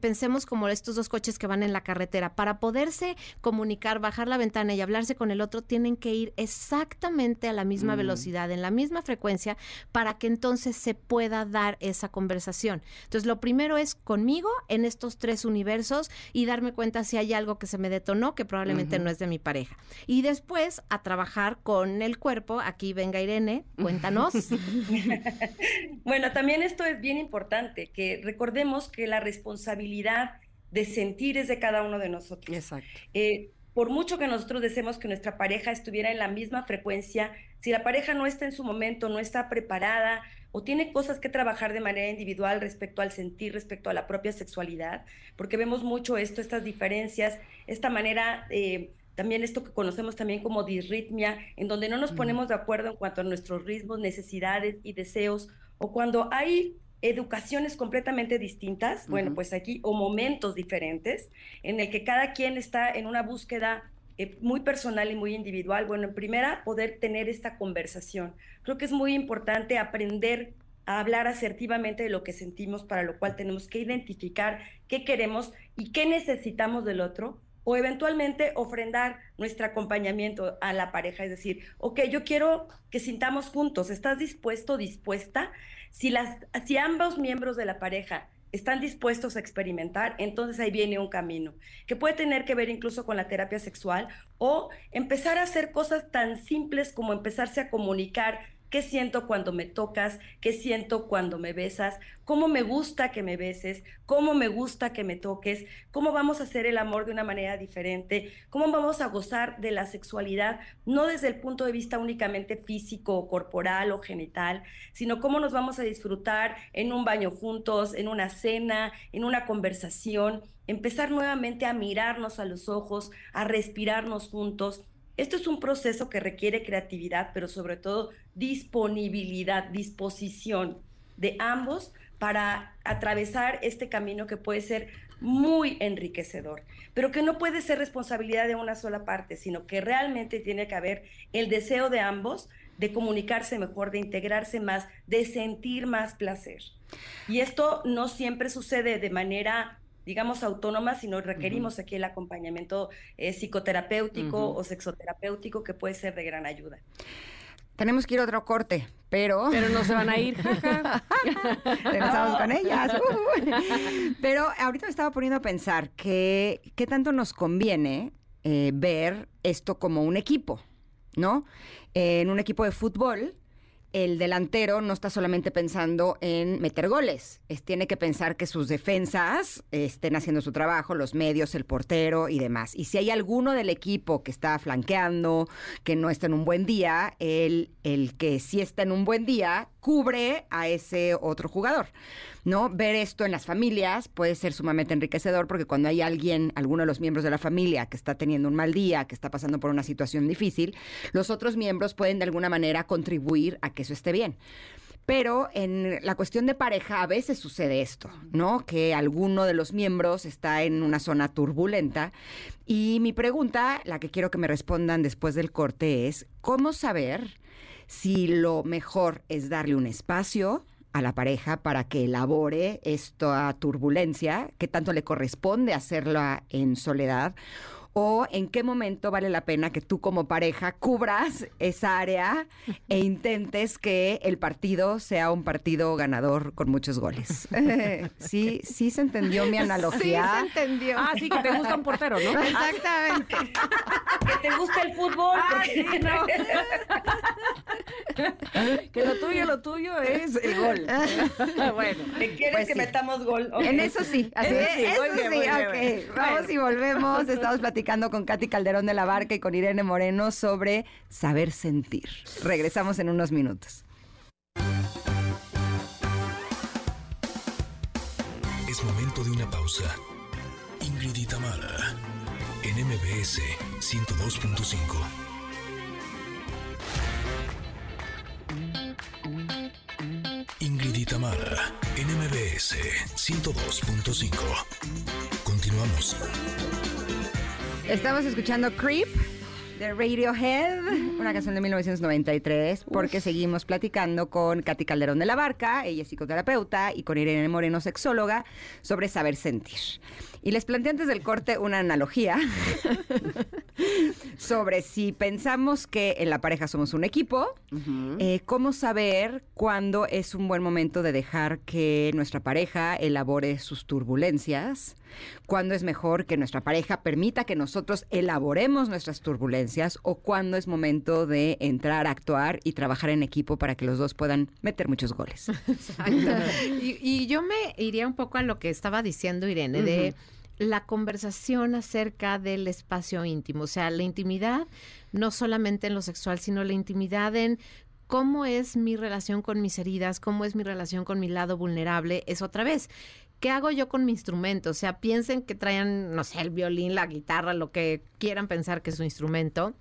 pensemos como estos dos coches que van en la carretera, para poderse comunicar, bajar la ventana y hablarse con el otro, tienen que ir exactamente a la misma mm. velocidad, en la misma frecuencia, para que entonces se pueda dar esa conversación. Entonces, lo primero es conmigo en estos tres universos y darme cuenta si hay algo que se me detonó, que probablemente no es de mi pareja. Y después a trabajar con el cuerpo. Aquí venga Irene, cuéntanos. [laughs] bueno, también esto es bien importante, que recordemos que la responsabilidad de sentir es de cada uno de nosotros. Exacto. Eh, por mucho que nosotros deseemos que nuestra pareja estuviera en la misma frecuencia, si la pareja no está en su momento, no está preparada o tiene cosas que trabajar de manera individual respecto al sentir, respecto a la propia sexualidad, porque vemos mucho esto, estas diferencias, esta manera, eh, también esto que conocemos también como disritmia, en donde no nos ponemos de acuerdo en cuanto a nuestros ritmos, necesidades y deseos, o cuando hay educaciones completamente distintas, bueno, pues aquí, o momentos diferentes, en el que cada quien está en una búsqueda eh, muy personal y muy individual. Bueno, en primera, poder tener esta conversación. Creo que es muy importante aprender a hablar asertivamente de lo que sentimos, para lo cual tenemos que identificar qué queremos y qué necesitamos del otro, o eventualmente ofrendar nuestro acompañamiento a la pareja, es decir, ok, yo quiero que sintamos juntos, ¿estás dispuesto, dispuesta? Si, las, si ambos miembros de la pareja están dispuestos a experimentar, entonces ahí viene un camino que puede tener que ver incluso con la terapia sexual o empezar a hacer cosas tan simples como empezarse a comunicar qué siento cuando me tocas, qué siento cuando me besas, cómo me gusta que me beses, cómo me gusta que me toques, cómo vamos a hacer el amor de una manera diferente, cómo vamos a gozar de la sexualidad, no desde el punto de vista únicamente físico, corporal o genital, sino cómo nos vamos a disfrutar en un baño juntos, en una cena, en una conversación, empezar nuevamente a mirarnos a los ojos, a respirarnos juntos esto es un proceso que requiere creatividad, pero sobre todo disponibilidad, disposición de ambos para atravesar este camino que puede ser muy enriquecedor, pero que no puede ser responsabilidad de una sola parte, sino que realmente tiene que haber el deseo de ambos de comunicarse mejor, de integrarse más, de sentir más placer. Y esto no siempre sucede de manera digamos, autónomas, sino requerimos aquí el acompañamiento eh, psicoterapéutico o sexoterapéutico que puede ser de gran ayuda. Tenemos que ir a otro corte, pero... Pero no se van a ir. [laughs] [laughs] Regresamos con ellas. Uh. Pero ahorita me estaba poniendo a pensar que qué tanto nos conviene eh, ver esto como un equipo, ¿no? en un equipo de fútbol, el delantero no está solamente pensando en meter goles, es, tiene que pensar que sus defensas estén haciendo su trabajo, los medios, el portero y demás. Y si hay alguno del equipo que está flanqueando, que no está en un buen día, el, el que sí está en un buen día cubre a ese otro jugador. ¿no? Ver esto en las familias puede ser sumamente enriquecedor porque cuando hay alguien, alguno de los miembros de la familia que está teniendo un mal día, que está pasando por una situación difícil, los otros miembros pueden de alguna manera contribuir a que eso esté bien. Pero en la cuestión de pareja a veces sucede esto, ¿no? Que alguno de los miembros está en una zona turbulenta. Y mi pregunta, la que quiero que me respondan después del corte, es, ¿cómo saber si lo mejor es darle un espacio? a la pareja para que elabore esta turbulencia, qué tanto le corresponde hacerla en soledad o en qué momento vale la pena que tú como pareja cubras esa área e intentes que el partido sea un partido ganador con muchos goles. [laughs] sí, sí se entendió mi analogía. Sí, se entendió. Ah, sí, que te gusta un portero, ¿no? [laughs] Exactamente. que te gusta el fútbol. Ah, sí, no. [laughs] que lo tuyo, lo tuyo es el gol. bueno. ¿Te quieres Pues que sí. metamos gol? En eso sí, así Eso es, sí, eso bien, sí, bien. Vamos y volvemos. Estamos platicando con Katy Calderón de la Barca y con Irene Moreno sobre saber sentir. Regresamos en unos minutos. Es momento de una pausa. Ingrid y Tamara, en MBS 102.5. Ingrid y Tamara, en MBS 102.5. Continuamos. Estamos escuchando Creep de Radiohead, una canción de 1993, porque seguimos platicando con Katy Calderón de la Barca, ella es psicoterapeuta, y con Irene Moreno, sexóloga, sobre saber sentir. Y les planteé antes del corte una analogía [laughs] sobre si pensamos que en la pareja somos un equipo, eh, cómo saber cuándo es un buen momento de dejar que nuestra pareja elabore sus turbulencias, cuándo es mejor que nuestra pareja permita que nosotros elaboremos nuestras turbulencias o cuándo es momento de entrar a actuar y trabajar en equipo para que los dos puedan meter muchos goles. [laughs] Y, y yo me iría un poco a lo que estaba diciendo Irene, de la conversación acerca del espacio íntimo, o sea, la intimidad, no solamente en lo sexual, sino la intimidad en cómo es mi relación con mis heridas, cómo es mi relación con mi lado vulnerable, es otra vez. ¿Qué hago yo con mi instrumento? O sea, piensen que traen, no sé, el violín, la guitarra, lo que quieran pensar que es su instrumento.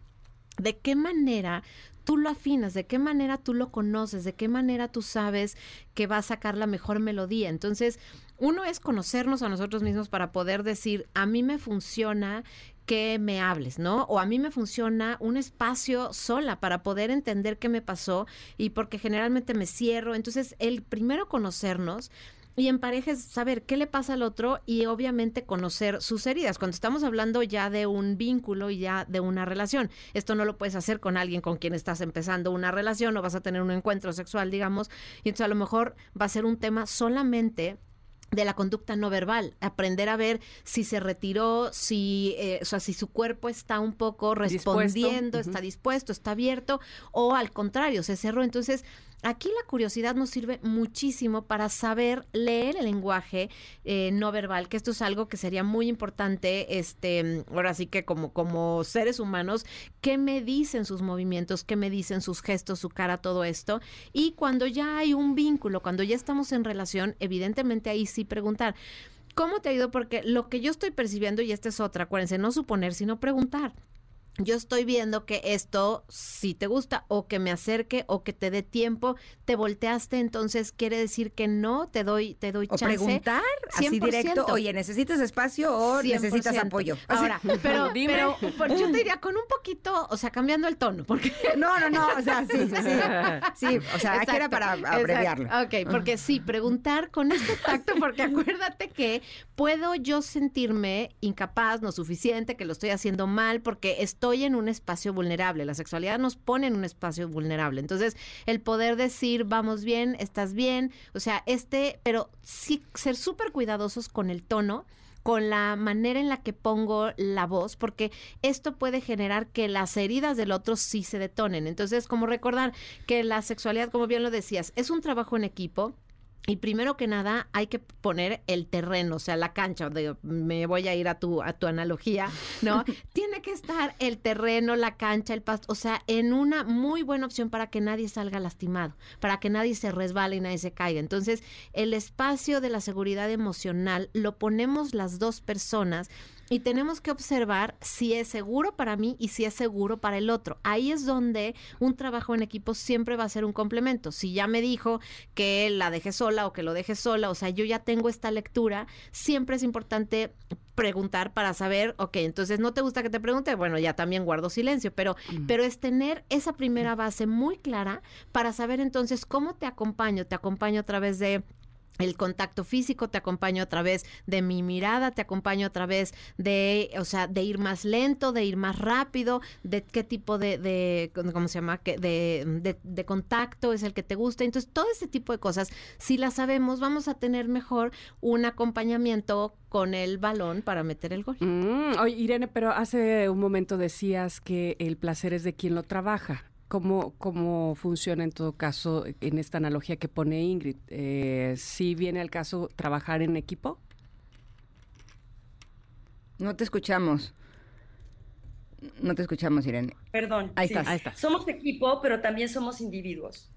¿De qué manera tú lo afinas? ¿De qué manera tú lo conoces? ¿De qué manera tú sabes que va a sacar la mejor melodía? Entonces, uno es conocernos a nosotros mismos para poder decir, a mí me funciona que me hables, ¿no? O a mí me funciona un espacio sola para poder entender qué me pasó y porque generalmente me cierro. Entonces, el primero conocernos y en pareja es saber qué le pasa al otro y obviamente conocer sus heridas. Cuando estamos hablando ya de un vínculo y ya de una relación, esto no lo puedes hacer con alguien con quien estás empezando una relación o vas a tener un encuentro sexual, digamos, y entonces a lo mejor va a ser un tema solamente de la conducta no verbal, aprender a ver si se retiró, si, eh, o sea, si su cuerpo está un poco respondiendo, está dispuesto, está abierto, o al contrario, se cerró. Entonces, aquí la curiosidad nos sirve muchísimo para saber leer el lenguaje eh, no verbal, que esto es algo que sería muy importante, este, ahora sí que como, como seres humanos, qué me dicen sus movimientos, qué me dicen sus gestos, su cara, todo esto. Y cuando ya hay un vínculo, cuando ya estamos en relación, evidentemente ahí sí preguntar. ¿Cómo te ha ido? Porque lo que yo estoy percibiendo, y esta es otra, acuérdense, no suponer, sino preguntar. Yo estoy viendo que esto sí te gusta o que me acerque o que te dé tiempo, te volteaste, entonces quiere decir que no, te doy te doy o chance. preguntar así directo, oye, ¿necesitas espacio o necesitas 100%. apoyo? Ahora, pero, [laughs] Dime. pero yo te diría [laughs] con un poquito, o sea, cambiando el tono, porque No, no, no, o sea, sí, sí, sí. [laughs] Sí, o sea, aquí era Exacto, para exacto. abreviarlo. Ok, porque sí, preguntar con este tacto, porque acuérdate que puedo yo sentirme incapaz, no suficiente, que lo estoy haciendo mal, porque estoy en un espacio vulnerable. La sexualidad nos pone en un espacio vulnerable. Entonces, el poder decir, vamos bien, estás bien, o sea, este, pero sí ser súper cuidadosos con el tono con la manera en la que pongo la voz, porque esto puede generar que las heridas del otro sí se detonen. Entonces, como recordar que la sexualidad, como bien lo decías, es un trabajo en equipo. Y primero que nada hay que poner el terreno, o sea, la cancha, de- me voy a ir a tu, a tu analogía, ¿no? [laughs] Tiene que estar el terreno, la cancha, el pasto, o sea, en una muy buena opción para que nadie salga lastimado, para que nadie se resbale y nadie se caiga. Entonces, el espacio de la seguridad emocional lo ponemos las dos personas y tenemos que observar si es seguro para mí y si es seguro para el otro. Ahí es donde un trabajo en equipo siempre va a ser un complemento. Si ya me dijo que la deje sola o que lo deje sola, o sea, yo ya tengo esta lectura, siempre es importante preguntar para saber, ok, entonces no te gusta que te pregunte, bueno, ya también guardo silencio, pero, pero es tener esa primera base muy clara para saber entonces cómo te acompaño, te acompaño a través de el contacto físico, te acompaño a través de mi mirada, te acompaño a través de, o sea, de ir más lento, de ir más rápido, de qué tipo de, ¿cómo se llama? De, de contacto es el que te gusta. Entonces, todo este tipo de cosas, si las sabemos, vamos a tener mejor un acompañamiento con el balón para meter el gol. Mm, oye, Irene, pero hace un momento decías que el placer es de quien lo trabaja. ¿Cómo, cómo funciona en todo caso en esta analogía que pone Ingrid? Eh, ¿Sí viene al caso trabajar en equipo? No te escuchamos. No te escuchamos, Irene. Perdón. Ahí sí. estás. Somos equipo, pero también somos individuos.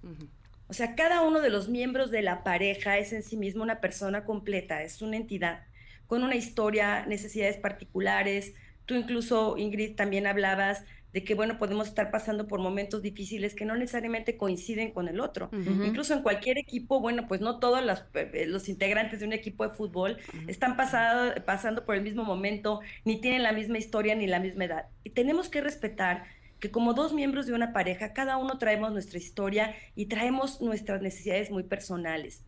O sea, cada uno de los miembros de la pareja es en sí mismo una persona completa, es una entidad con una historia, necesidades particulares. Tú incluso, Ingrid, también hablabas de que, bueno, podemos estar pasando por momentos difíciles que no necesariamente coinciden con el otro. Incluso en cualquier equipo, bueno, pues no todos los, los integrantes de un equipo de fútbol están pasado- pasando por el mismo momento, ni tienen la misma historia ni la misma edad. Y tenemos que respetar que como dos miembros de una pareja, cada uno traemos nuestra historia y traemos nuestras necesidades muy personales.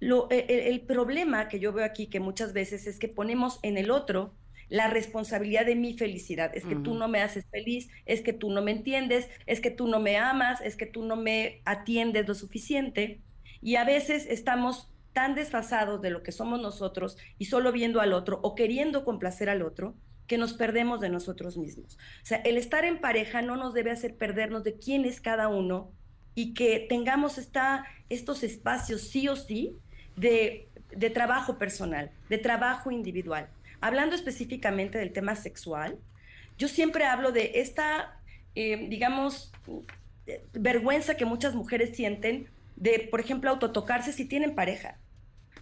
Lo- e- e- el, problema que yo veo aquí, que muchas veces es que ponemos en el otro la responsabilidad de mi felicidad. Es que tú no me haces feliz, es que tú no me entiendes, es que tú no me amas, es que tú no me atiendes lo suficiente. Y a veces estamos tan desfasados de lo que somos nosotros y solo viendo al otro o queriendo complacer al otro que nos perdemos de nosotros mismos. O sea, el estar en pareja no nos debe hacer perdernos de quién es cada uno y que tengamos esta, estos espacios sí o sí de, de trabajo personal, de trabajo individual. Hablando específicamente del tema sexual, yo siempre hablo de esta, eh, digamos, vergüenza que muchas mujeres sienten de, por ejemplo, autotocarse si tienen pareja.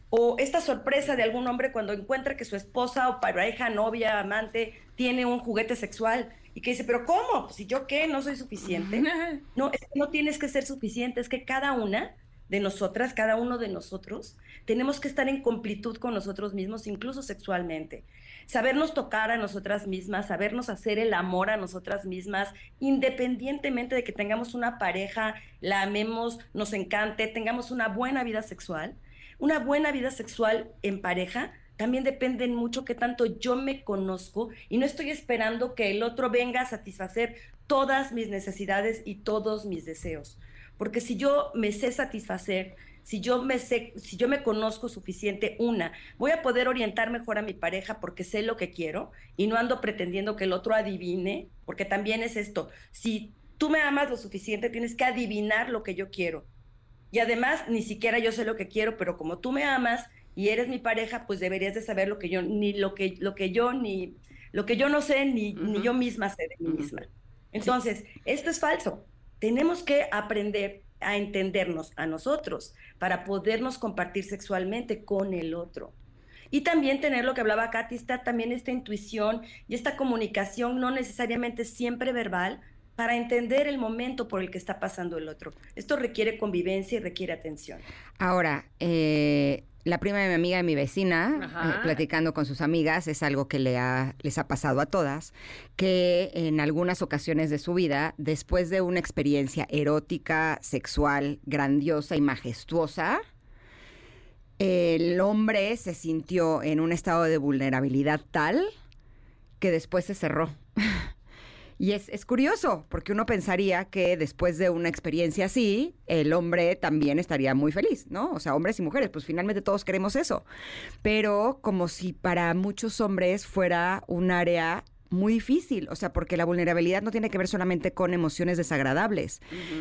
O esta sorpresa de algún hombre cuando encuentra que su esposa o pareja, novia, amante, tiene un juguete sexual y que dice, pero ¿cómo? Pues, si yo qué, no soy suficiente. [laughs] No, es que no tienes que ser suficiente, es que cada una de nosotras, cada uno de nosotros, tenemos que estar en completud con nosotros mismos, incluso sexualmente. Sabernos tocar a nosotras mismas, sabernos hacer el amor a nosotras mismas, independientemente de que tengamos una pareja, la amemos, nos encante, tengamos una buena vida sexual. Una buena vida sexual en pareja también depende en mucho que tanto yo me conozco y no estoy esperando que el otro venga a satisfacer todas mis necesidades y todos mis deseos. Porque si yo me sé satisfacer, si yo me sé, si yo me conozco suficiente, una, voy a poder orientar mejor a mi pareja porque sé lo que quiero y no ando pretendiendo que el otro adivine, porque también es esto, si tú me amas lo suficiente, tienes que adivinar lo que yo quiero. Y además, ni siquiera yo sé lo que quiero, pero como tú me amas y eres mi pareja, pues deberías de saber lo que yo, ni lo que, lo que yo, ni lo que yo no sé, ni, ni yo misma sé de mí misma. Entonces, esto es falso. Tenemos que aprender a entendernos a nosotros para podernos compartir sexualmente con el otro. Y también tener lo que hablaba Katy, también esta intuición y esta comunicación no necesariamente siempre verbal para entender el momento por el que está pasando el otro. Esto requiere convivencia y requiere atención. Ahora, eh, la prima de mi amiga y mi vecina, eh, platicando con sus amigas, es algo que le ha- les ha pasado a todas, que en algunas ocasiones de su vida, después de una experiencia erótica, sexual, grandiosa y majestuosa, el hombre se sintió en un estado de vulnerabilidad tal que después se cerró. [laughs] Y es, es curioso, porque uno pensaría que después de una experiencia así, el hombre también estaría muy feliz, ¿no? O sea, hombres y mujeres, pues finalmente todos queremos eso. Pero como si para muchos hombres fuera un área muy difícil, o sea, porque la vulnerabilidad no tiene que ver solamente con emociones desagradables,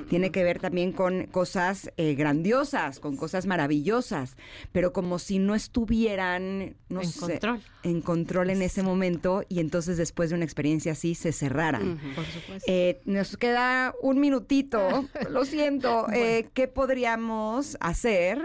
tiene que ver también con cosas eh, grandiosas, con cosas maravillosas, pero como si no estuvieran, no En sé, control. en control en ese momento y entonces después de una experiencia así se cerraran. Por supuesto. Eh, nos queda un minutito, lo siento. [laughs] eh, ¿Qué podríamos hacer?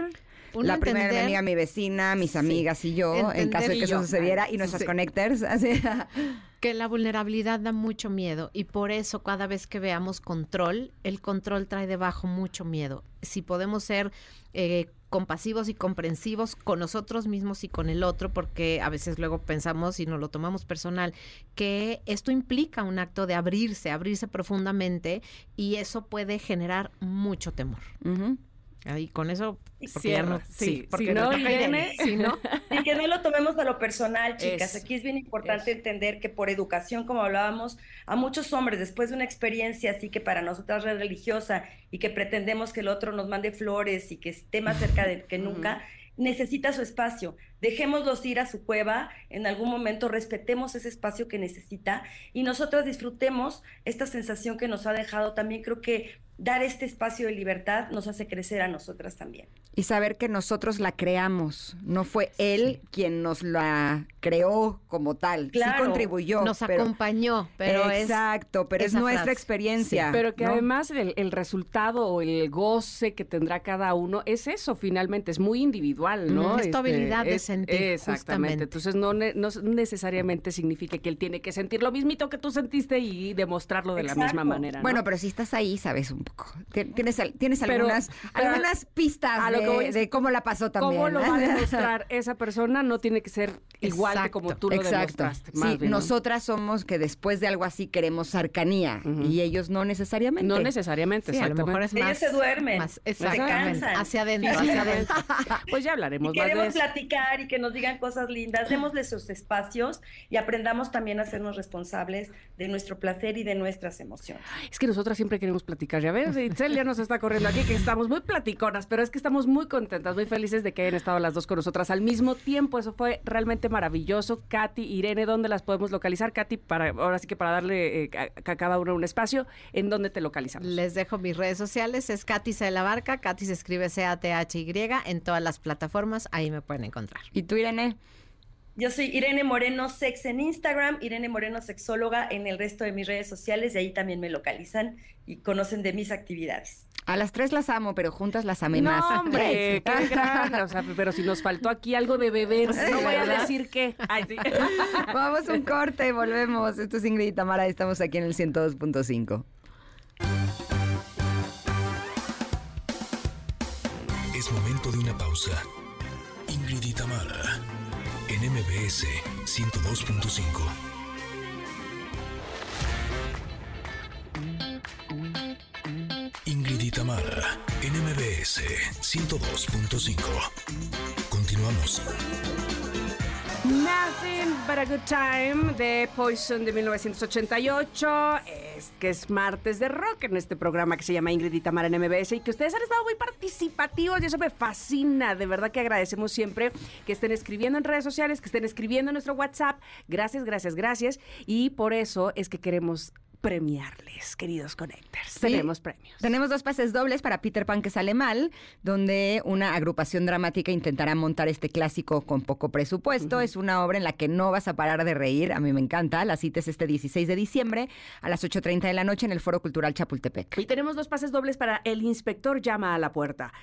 Uno la primera entender- amiga, mi vecina, mis amigas y yo, en caso de que eso yo. sucediera, y nuestras Sí. connectors. [laughs] así. [laughs] que la vulnerabilidad da mucho miedo y por eso cada vez que veamos control, el control trae debajo mucho miedo. Si podemos ser eh, compasivos y comprensivos con nosotros mismos y con el otro, porque a veces luego pensamos y nos lo tomamos personal, que esto implica un acto de abrirse, abrirse profundamente y eso puede generar mucho temor. Ahí con eso, porque ya no, sí, sí. porque Si no, Irene, Irene, [laughs] si no, [laughs] Y que no lo tomemos a lo personal, chicas. Es- Aquí es bien importante entender que por educación, como hablábamos, a muchos hombres, después de una experiencia así que para nosotras es religiosa y que pretendemos que el otro nos mande flores y que esté más cerca de que nunca, necesita su espacio. Dejémoslos ir a su cueva, en algún momento respetemos ese espacio que necesita y nosotros disfrutemos esta sensación que nos ha dejado. También creo que dar este espacio de libertad nos hace crecer a nosotras también. Y saber que nosotros la creamos. No fue él quien nos la creó como tal. Claro. Sí contribuyó. nos pero- acompañó, pero es Exacto, pero es nuestra frase. experiencia. Pero que ¿no? además el, el resultado o el goce que tendrá cada uno es eso, finalmente, es muy individual, ¿no? Ujú, es tu habilidad de es- sentir, Exactamente. justamente. Entonces no, ne- no necesariamente significa que él tiene que sentir lo mismito que tú sentiste y demostrarlo de la misma manera. ¿no? Bueno, pero si estás ahí, sabes un Tienes, tienes Pero- algunas, pero algunas pistas a lo de, que voy es de cómo la pasó también. ¿Cómo lo va a [laughs] demostrar esa persona? No tiene que ser igual que Exacto, como tú lo Exacto. demostraste. Sí, más bien, ¿no? nosotras somos que después de algo así queremos cercanía y ellos no necesariamente. No necesariamente, Sí, a lo exactamente. mejor es Ellos más, se duermen, más- se exactamente, cansan. hacia adentro, hacia adentro. [laughs] Pues ya hablaremos Y más de queremos eso. platicar y que nos digan cosas lindas, démosles sus espacios y aprendamos también a sernos responsables de nuestro placer y de nuestras emociones. Es que nosotras siempre queremos platicar, ya ves, Itzel ya nos está corriendo aquí, que estamos muy platiconas, pero es que estamos muy contentas, muy felices de que hayan estado las dos con nosotras al mismo tiempo, eso fue realmente maravilloso. Katy, Irene, ¿dónde las podemos localizar? Katy, para, ahora sí que para darle eh, a, a cada uno un espacio, ¿en dónde te localizamos? Les dejo mis redes sociales, es Katy C. de la Barca, Katy se escribe C-A-T-H-Y, en todas las plataformas, ahí me pueden encontrar. ¿Y tú, Irene? Yo soy Irene Moreno Sex en Instagram, Irene Moreno Sexóloga en el resto de mis redes sociales y ahí también me localizan y conocen de mis actividades. A las tres las amo, pero juntas las amé No, más. hombre, [laughs] qué gran, o sea, pero si nos faltó aquí algo de beber, no voy a decir qué. Ay, sí. [laughs] Vamos a un corte, volvemos. Esto es Ingrid y Tamara, estamos aquí en el 102.5. Es momento de una pausa. Ingrid y Tamara, en MBS 102.5. Ingrid y Tamara, en MBS 102.5. Continuamos. Nothing but a good time de Poison de 1988. Es que es martes de rock en este programa que se llama Ingrid y Tamara en MBS y que ustedes han estado muy participativos y eso me fascina. De verdad que agradecemos siempre que estén escribiendo en redes sociales, que estén escribiendo en nuestro WhatsApp. Gracias, gracias, gracias. Y por eso es que queremos premiarles, queridos connectors. Sí. Tenemos premios. Tenemos dos pases dobles para Peter Pan que sale mal, donde una agrupación dramática intentará montar este clásico con poco presupuesto. Es una obra en la que no vas a parar de reír. A mí me encanta. La cita es este 16 de diciembre a las 8.30 de la noche en el Foro Cultural Chapultepec. Y tenemos dos pases dobles para El Inspector Llama a la Puerta.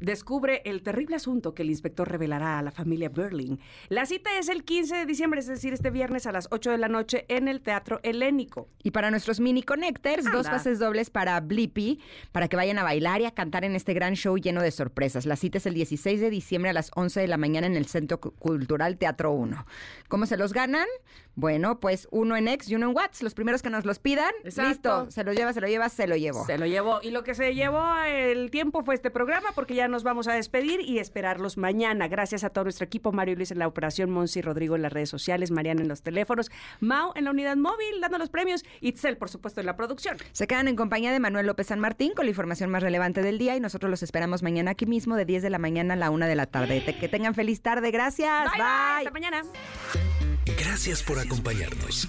Descubre el terrible asunto que el inspector revelará a la familia Berling. La cita es el 15 de diciembre, es decir, este viernes a las 8 de la noche en el Teatro Helénico. Y para nuestros mini connectors, dos pases dobles para Blippi, para que vayan a bailar y a cantar en este gran show lleno de sorpresas. La cita es el 16 de diciembre a las 11 de la mañana en el Centro Cu- Cultural Teatro 1. ¿Cómo se los ganan? Bueno, pues uno en X y uno en Watts. Los primeros que nos los pidan, Exacto. listo. Se lo lleva, se lo lleva, se lo llevo. Se lo llevó. Y lo que se llevó el tiempo fue este programa, porque ya nos vamos a despedir y esperarlos mañana. Gracias a todo nuestro equipo, Mario y Luis en la operación, Monsi Rodrigo en las redes sociales, Mariana en los teléfonos, Mau en la unidad móvil, dando los premios, Itzel, por supuesto, en la producción. Se quedan en compañía de Manuel López San Martín con la información más relevante del día y nosotros los esperamos mañana aquí mismo de 10 de la mañana a la 1 de la tarde. Que tengan feliz tarde. Gracias. Bye, bye. Hasta mañana. Gracias por acompañarnos.